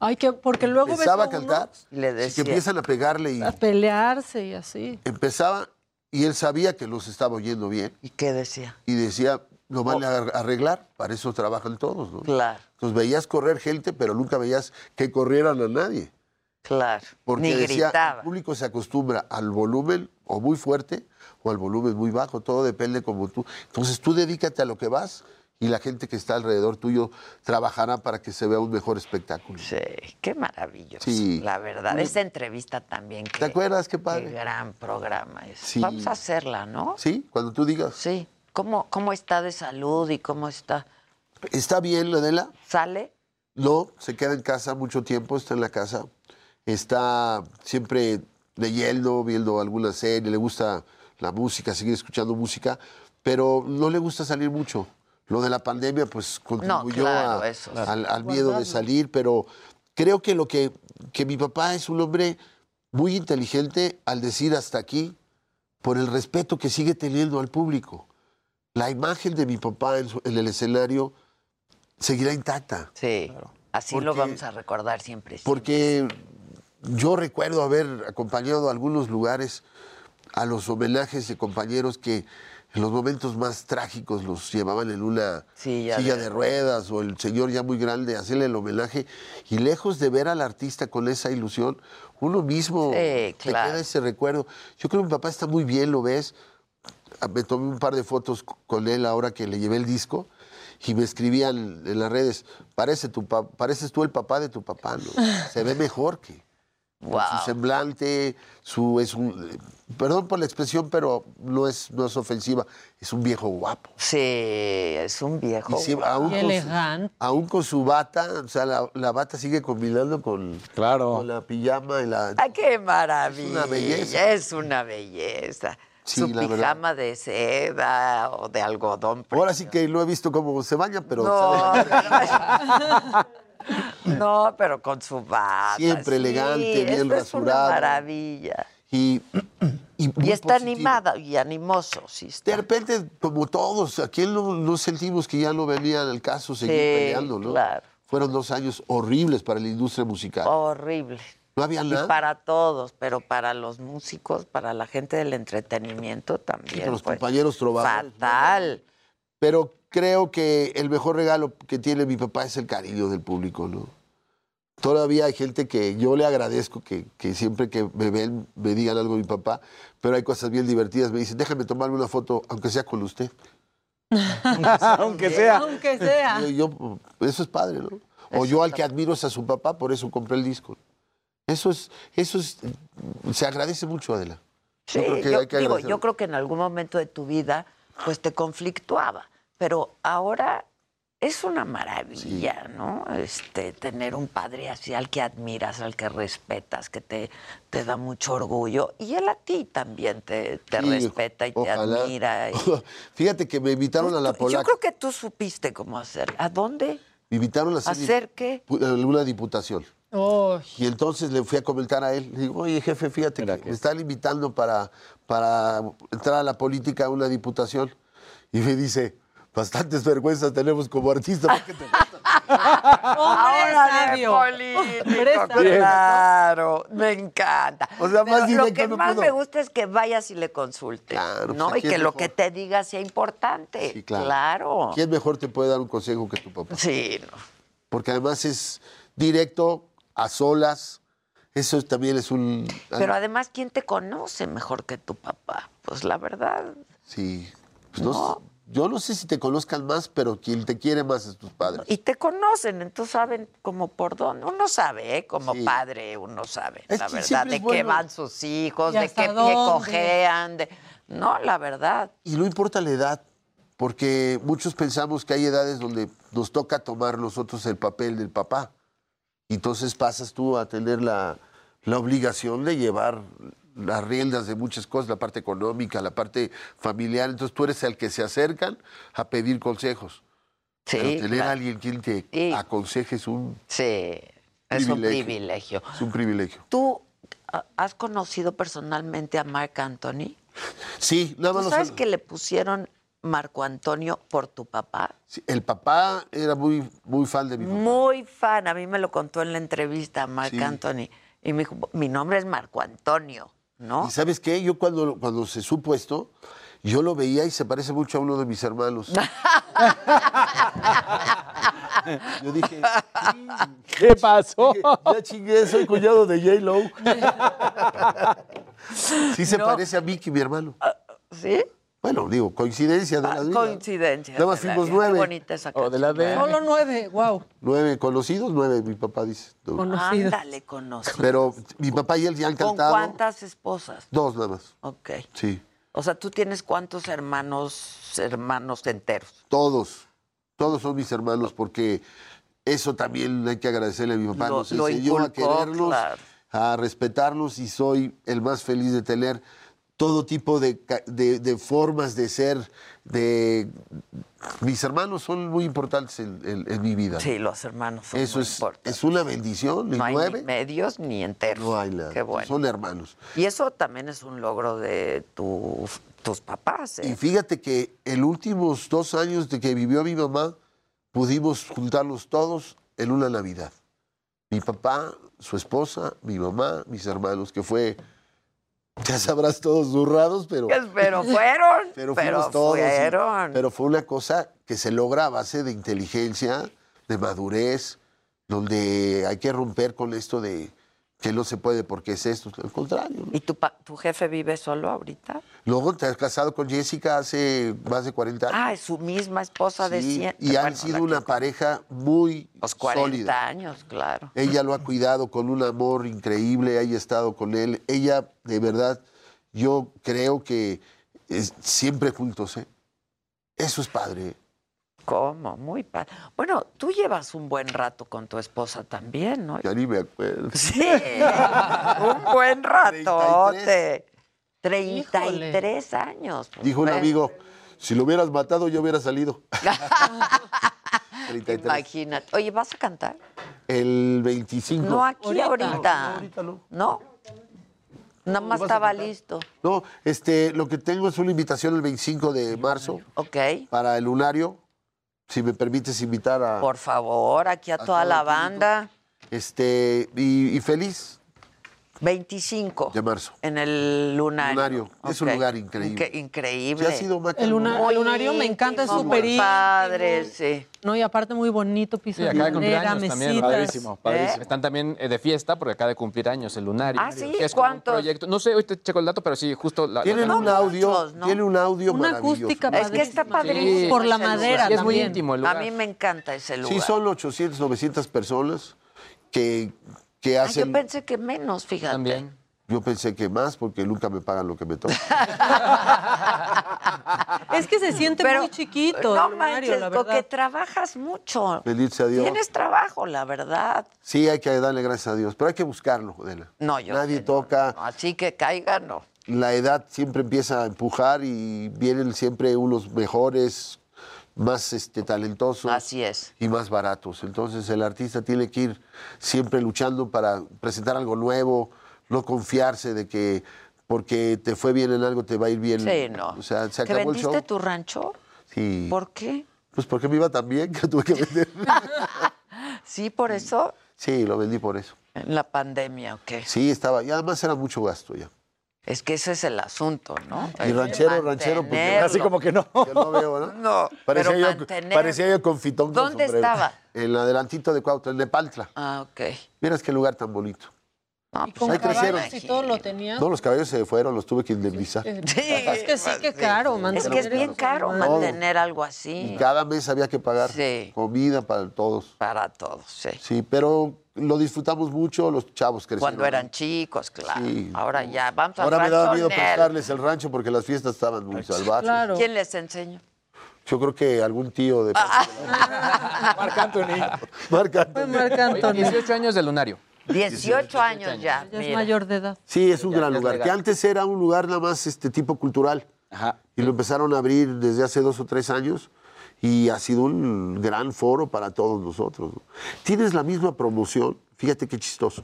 Ay, que porque luego ves Empezaba a a cantar Le y decía. que empiezan a pegarle y a pelearse y así. empezaba y él sabía que los estaba oyendo bien. ¿Y qué decía? Y decía, lo van a arreglar, para eso trabajan todos, ¿no? Claro, Entonces veías correr gente, pero nunca veías que corrieran a nadie. claro. Porque Ni decía, gritaba. el público se acostumbra al volumen o muy fuerte o al volumen muy bajo, todo depende como tú. Entonces tú dedícate a lo que vas y la gente que está alrededor tuyo trabajará para que se vea un mejor espectáculo. Sí, qué maravilloso. Sí. La verdad, esa entrevista también. Que, ¿Te acuerdas? Qué Qué padre. gran programa es. Sí. Vamos a hacerla, ¿no? Sí, cuando tú digas. Sí. ¿Cómo, ¿Cómo está de salud y cómo está? ¿Está bien, Adela? ¿Sale? No, se queda en casa mucho tiempo, está en la casa. Está siempre leyendo, viendo alguna serie, le gusta la música, seguir escuchando música, pero no le gusta salir mucho. Lo de la pandemia, pues, contribuyó claro, a- eso al, al miedo de salir, pero creo que lo que, que mi papá es un hombre muy inteligente al decir hasta aquí, por el respeto que sigue teniendo al público. La imagen de mi papá en, su- en el escenario seguirá intacta. Sí. Así lo vamos a recordar siempre. Porque yo recuerdo haber acompañado a algunos lugares a los homenajes de compañeros que en los momentos más trágicos los llevaban en una Silla silla de de ruedas o el señor ya muy grande hacerle el homenaje y lejos de ver al artista con esa ilusión, uno mismo Sí, te queda ese recuerdo. Yo creo que mi papá está muy bien, lo ves. Ah, Me tomé un par de fotos con él ahora que le llevé el disco y me escribían en las redes, Parece tu pa- pareces tú el papá de tu papá, ¿no? Se ve mejor que Wow. su semblante, su es un eh, perdón por la expresión, pero no es no es ofensiva, es un viejo guapo. Sí, es un viejo. Y sí, guapo. aún, Qué con su, elegante. aún con su bata, o sea, la, la bata sigue combinando con, con la pijama y la ¡Ay, qué maravilla! Es una belleza. Es una belleza. Sí, Su verdad. pijama de seda o de algodón. Ahora sí que no he visto cómo se baña, pero No, sabe- No, pero con su bata. Siempre sí, elegante, bien esto es una rasurado. maravilla. y, y, Y está positivo. animada y animoso, sí. está. De repente, como todos, ¿a quién no, no sentimos que ya no venía el caso seguir Sí, peleando, no? claro. Fueron dos años horribles para la industria musical. Horrible. No había Y nada. para todos, pero para los músicos, para la gente del entretenimiento también. para los pues, compañeros trovadores. Fatal. Pero creo que el mejor regalo que tiene mi papá es el cariño del público, ¿no? Todavía hay gente que yo le agradezco que, que siempre que me ven me digan algo de mi papá, pero hay cosas bien divertidas. Me dicen, déjame tomarme una foto, aunque sea con usted. Aunque sea. Aunque sea. Yo, yo- eso es padre, ¿no? O yo al que admiro es a su papá, por eso compré el disco. Eso es, eso es, se agradece mucho, Adela. Sí, creo que yo, hay que digo, yo creo que en algún momento de tu vida, pues te conflictuaba, pero ahora es una maravilla, ¿no? Este, tener un padre así al que admiras, al que respetas, que te, te da mucho orgullo. Y él a ti también te, te Sí, respeta y te admira. y- Fíjate que me invitaron a la Yo polaca. creo que tú supiste cómo hacer. ¿A dónde? Me invitaron a hacer, ¿Hacer qué? una diputación. Oh, Y entonces le fui a comentar a él, le digo, oye jefe, fíjate que me están invitando para, para entrar a la política a una diputación. Y me dice, bastantes vergüenzas tenemos como artistas. ¿por qué te Ahora de político, claro, me encanta. O sea, más Pero lo que no más puedo. me gusta es que vayas y le consultes, pues, ¿no? Y aquí que lo mejor. que te diga sea importante. Sí, claro. claro. ¿Quién mejor te puede dar un consejo que tu papá? Sí, no. Porque además es directo, a solas. Eso es- también es un... Pero además, ¿quién te conoce mejor que tu papá? Pues la verdad, Sí. Pues no sé- yo no sé si te conozcan más, pero quien te quiere más es tus padres. y te conocen, entonces saben como por dónde. Uno sabe, ¿eh? como Sí. padre, uno sabe, Es la verdad, de qué bueno. van sus hijos, ¿Y de qué pie dónde? cojean. de- No, la verdad. Y no importa la edad, porque muchos pensamos que hay edades donde nos toca tomar nosotros el papel del papá. Y entonces pasas tú a tener la, la obligación de llevar las riendas de muchas cosas, la parte económica, la parte familiar. Entonces tú eres el que se acercan a pedir consejos. Sí, Pero tener claro. a alguien quien te Sí. aconseje es un, Sí, es un privilegio. es un privilegio. ¿Tú ah, has conocido personalmente a Marc Anthony? Sí, nada ¿Tú más lo sabes que le pusieron Marco Antonio por tu papá? Sí, El papá era muy, muy fan de mi papá. Muy fan, a mí me lo contó en la entrevista a Marc. Anthony. Y me dijo, mi nombre es Marco Antonio, ¿no? ¿Y sabes qué? Yo cuando, cuando se supo esto, yo lo veía y se parece mucho a uno de mis hermanos. yo dije, ¿Qué pasó? ya chingué, soy cuñado de J-Lo. sí se No. parece a Mickey, mi hermano. ¿Sí? Bueno, digo, coincidencia de la vida. Coincidencia. Nada más fuimos vida. Qué nueve. bonita esa O de la de- solo nueve, wow. Nueve conocidos, nueve, mi papá dice. No. Conocidos. Ándale, conocido. Pero mi papá y él ya han ¿Con cantado. cuántas esposas? Dos nada más. Ok. Sí, O sea, tú tienes cuántos hermanos, hermanos enteros. todos. Todos son mis hermanos porque eso también hay que agradecerle a mi papá. Lo- Nos lo enseñó a inculcó, quererlos, claro. a respetarlos y soy el más feliz de tener todo tipo de, de- de formas de ser. De... Mis hermanos son muy importantes en, en- en mi vida. Sí, los hermanos son Eso muy es, importantes. es una bendición. No hay nueve, ni medios ni enteros. no hay nada. Qué bueno. Son hermanos. Y eso también es un logro de tu- tus papás. ¿eh? Y fíjate que en los últimos dos años de que vivió mi mamá, pudimos juntarlos todos en una Navidad. Mi papá, su esposa, mi mamá, mis hermanos, que fue, ya sabrás, todos zurrados, pero, Pero fueron. pero pero todos. y- fueron. pero fue una cosa que se logra a base de inteligencia, de madurez, donde hay que romper con esto de que no se puede porque es esto. Al contrario. ¿no? ¿Y tu, tu jefe vive solo ahorita? Luego te has casado con Jessica hace más de 40 años. Ah, es su misma esposa de Sí, 100. y han Bueno, sido que- una pareja muy Los 40 sólida. años, claro. Ella lo ha cuidado con un amor increíble, haya estado con él. Ella, de verdad, yo creo que es- siempre juntos, ¿eh? Eso es padre. ¿Cómo? Muy padre. Bueno, tú llevas un buen rato con tu esposa también, ¿no? Ya ni me acuerdo. Sí, un buen ratote. 33 años. pues, Dijo un amigo, si lo hubieras matado, yo hubiera salido. 33. Imagínate. Oye, ¿vas a cantar? El 25. No aquí Ahorita. ahorita. No, ahorita no. ¿No? Nada más estaba listo. No, este, lo que tengo es una invitación el 25 de marzo Ok. para el lunario. Si me permites invitar a... Por favor, aquí a, A toda la banda. Este, y, y feliz 25 de marzo. en el lunario. Lunario. Es un lugar increíble. Inque- increíble. ¿Ya sido? El, luna- Muy el lunario me encanta, es súper padre, sí. No, y aparte muy bonito, piso Sí, de años también. mesitas. Padrísimo, padrísimo. Están también eh, de fiesta porque acaba de cumplir años el lunario. Ah, ¿sí? Es un ¿Cuántos? proyecto. No sé, hoy te checo el dato, pero sí, justo la. Tienen la- un audio, muchos, ¿no? tiene un audio Una maravilloso. acústica Es que está padrísimo Por la madera es muy íntimo el A lugar. mí me encanta ese lugar. Sí, son 800, 900 personas que, que Ah, yo hacen... pensé que menos, fíjate. También. Yo pensé que más porque nunca me pagan lo que me toca. Es que se siente Pero, muy chiquito, No Mario, manches, la porque trabajas mucho. Bendito sea Dios. Tienes trabajo, la verdad. Sí, hay que darle gracias a Dios, pero hay que buscarlo, Adela. No, yo Nadie no, toca. Así que caiga, no. La edad siempre empieza a empujar y vienen siempre unos mejores, más este, talentosos. Así es. Y más baratos. Entonces el artista tiene que ir siempre luchando para presentar algo nuevo, no confiarse de que porque te fue bien en algo te va a ir bien. Sí, no. O sea, se ¿Que acabó el vendiste show. tu rancho? Sí. ¿Por qué? Pues porque me iba tan bien que tuve que vender. Sí, por eso. sí, lo vendí por eso. En la pandemia, ¿o qué? Sí, estaba. Y además era mucho gasto ya. Es que ese es el asunto, ¿no? Y ranchero, ranchero, porque Mantenerlo. así como que no. Yo no veo, ¿no? No, Parecía, pero yo, mantener- parecía yo con fitón. ¿Dónde sombrero. estaba? En el adelantito de Cuautla, en Nepantla. Ah, ok. Miras qué lugar tan bonito. No, Y con ahí crecieron. y todo lo tenía. No, los caballos se fueron, los tuve que indemnizar. Es que sí, que caro. Es mantener que es bien caro mantener algo Y así. cada mes había que pagar Sí. comida para todos. Para todos, sí. Sí, pero lo disfrutamos mucho, los chavos crecieron. Cuando eran chicos, claro. Sí. Ahora ya, vamos Ahora al me daba miedo prestarles el rancho porque las fiestas estaban muy salvajes. Claro. ¿Quién les enseñó? Yo creo que algún tío de... Marc Anthony. Marc Anthony. Marc Anthony. 18 años de lunario. 18 años ya. Ya es mira. mayor de edad. Sí, es un Ya- gran ya lugar. legal. Que antes era un lugar nada más este tipo cultural. Ajá. Y lo empezaron a abrir desde hace dos o tres años y ha sido un gran foro para todos nosotros. ¿no? Tienes la misma promoción, fíjate qué chistoso.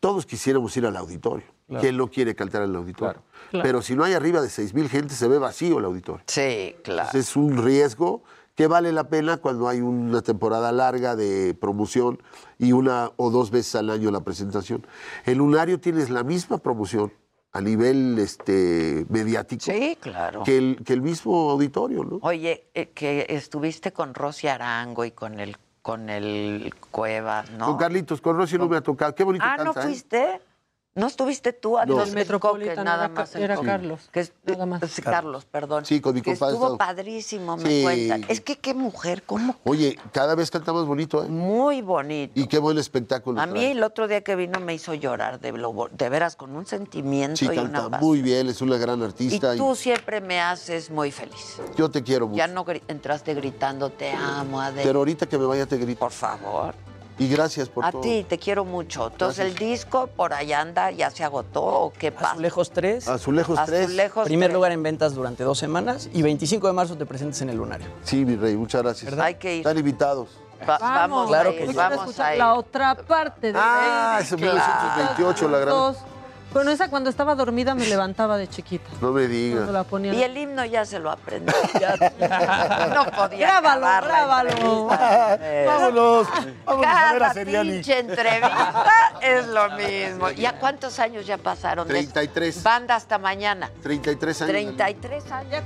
Todos quisiéramos ir al auditorio. Claro. ¿Quién no quiere cantar en el auditorio? Claro. Claro. Pero si no hay arriba de seis mil gente, se ve vacío el auditorio. Sí, claro. Entonces, es un riesgo que vale la pena cuando hay una temporada larga de promoción y una o dos veces al año la presentación. El lunario tienes la misma promoción a nivel este, mediático Sí, claro. que, el, que el mismo auditorio, ¿no? Oye, eh, que estuviste con Rosy Arango y con el con el Cuevas, ¿no? Con Carlitos, con Rosy no me ha tocado. Qué bonito ah, ¿no ¿eh? ¿No estuviste tú? No. Entonces, El Metropolitan Coque, nada era más. el era Coque. Carlos, Que es- nada más. Carlos, perdón. Sí, con mi que compadre estuvo estado. padrísimo, me Sí. cuentan. Es que qué mujer, cómo Oye, cada vez canta más bonito, ¿eh? muy bonito. Y qué buen espectáculo. A mí trae. el otro día que vino me hizo llorar de, lo de veras con un sentimiento Sí, y una canta pasión. muy bien, es una gran Y artista. y tú siempre me haces muy feliz. yo te quiero mucho. Ya no gri- entraste gritando te amo, Adel. Pero ahorita que me vaya te grito. Por favor. Y gracias por A todo. ti te quiero mucho. Entonces Gracias. el disco por allá anda, ya se agotó o qué pasa. Azulejos 3. Azulejos 3. Azulejos Primer tres. lugar en ventas durante dos semanas y 25 de marzo te presentes en el lunario. Sí, mi rey, muchas gracias. Hay que ir. Están invitados. Va- vamos, Claro a que ir, vamos a ir. la otra parte de Ah, Baby. ese 1928, la gran. Bueno, esa cuando estaba dormida me levantaba de chiquita. No me digas. la ponía. Y el himno ya se lo aprendí. no podía Grábalo, grábalo. Vámonos. Vámonos a ver a Cada Seriani. pinche entrevista es lo mismo. ¿Ya cuántos años ya pasaron? de- 33. Banda hasta mañana. 33 años. 33 años.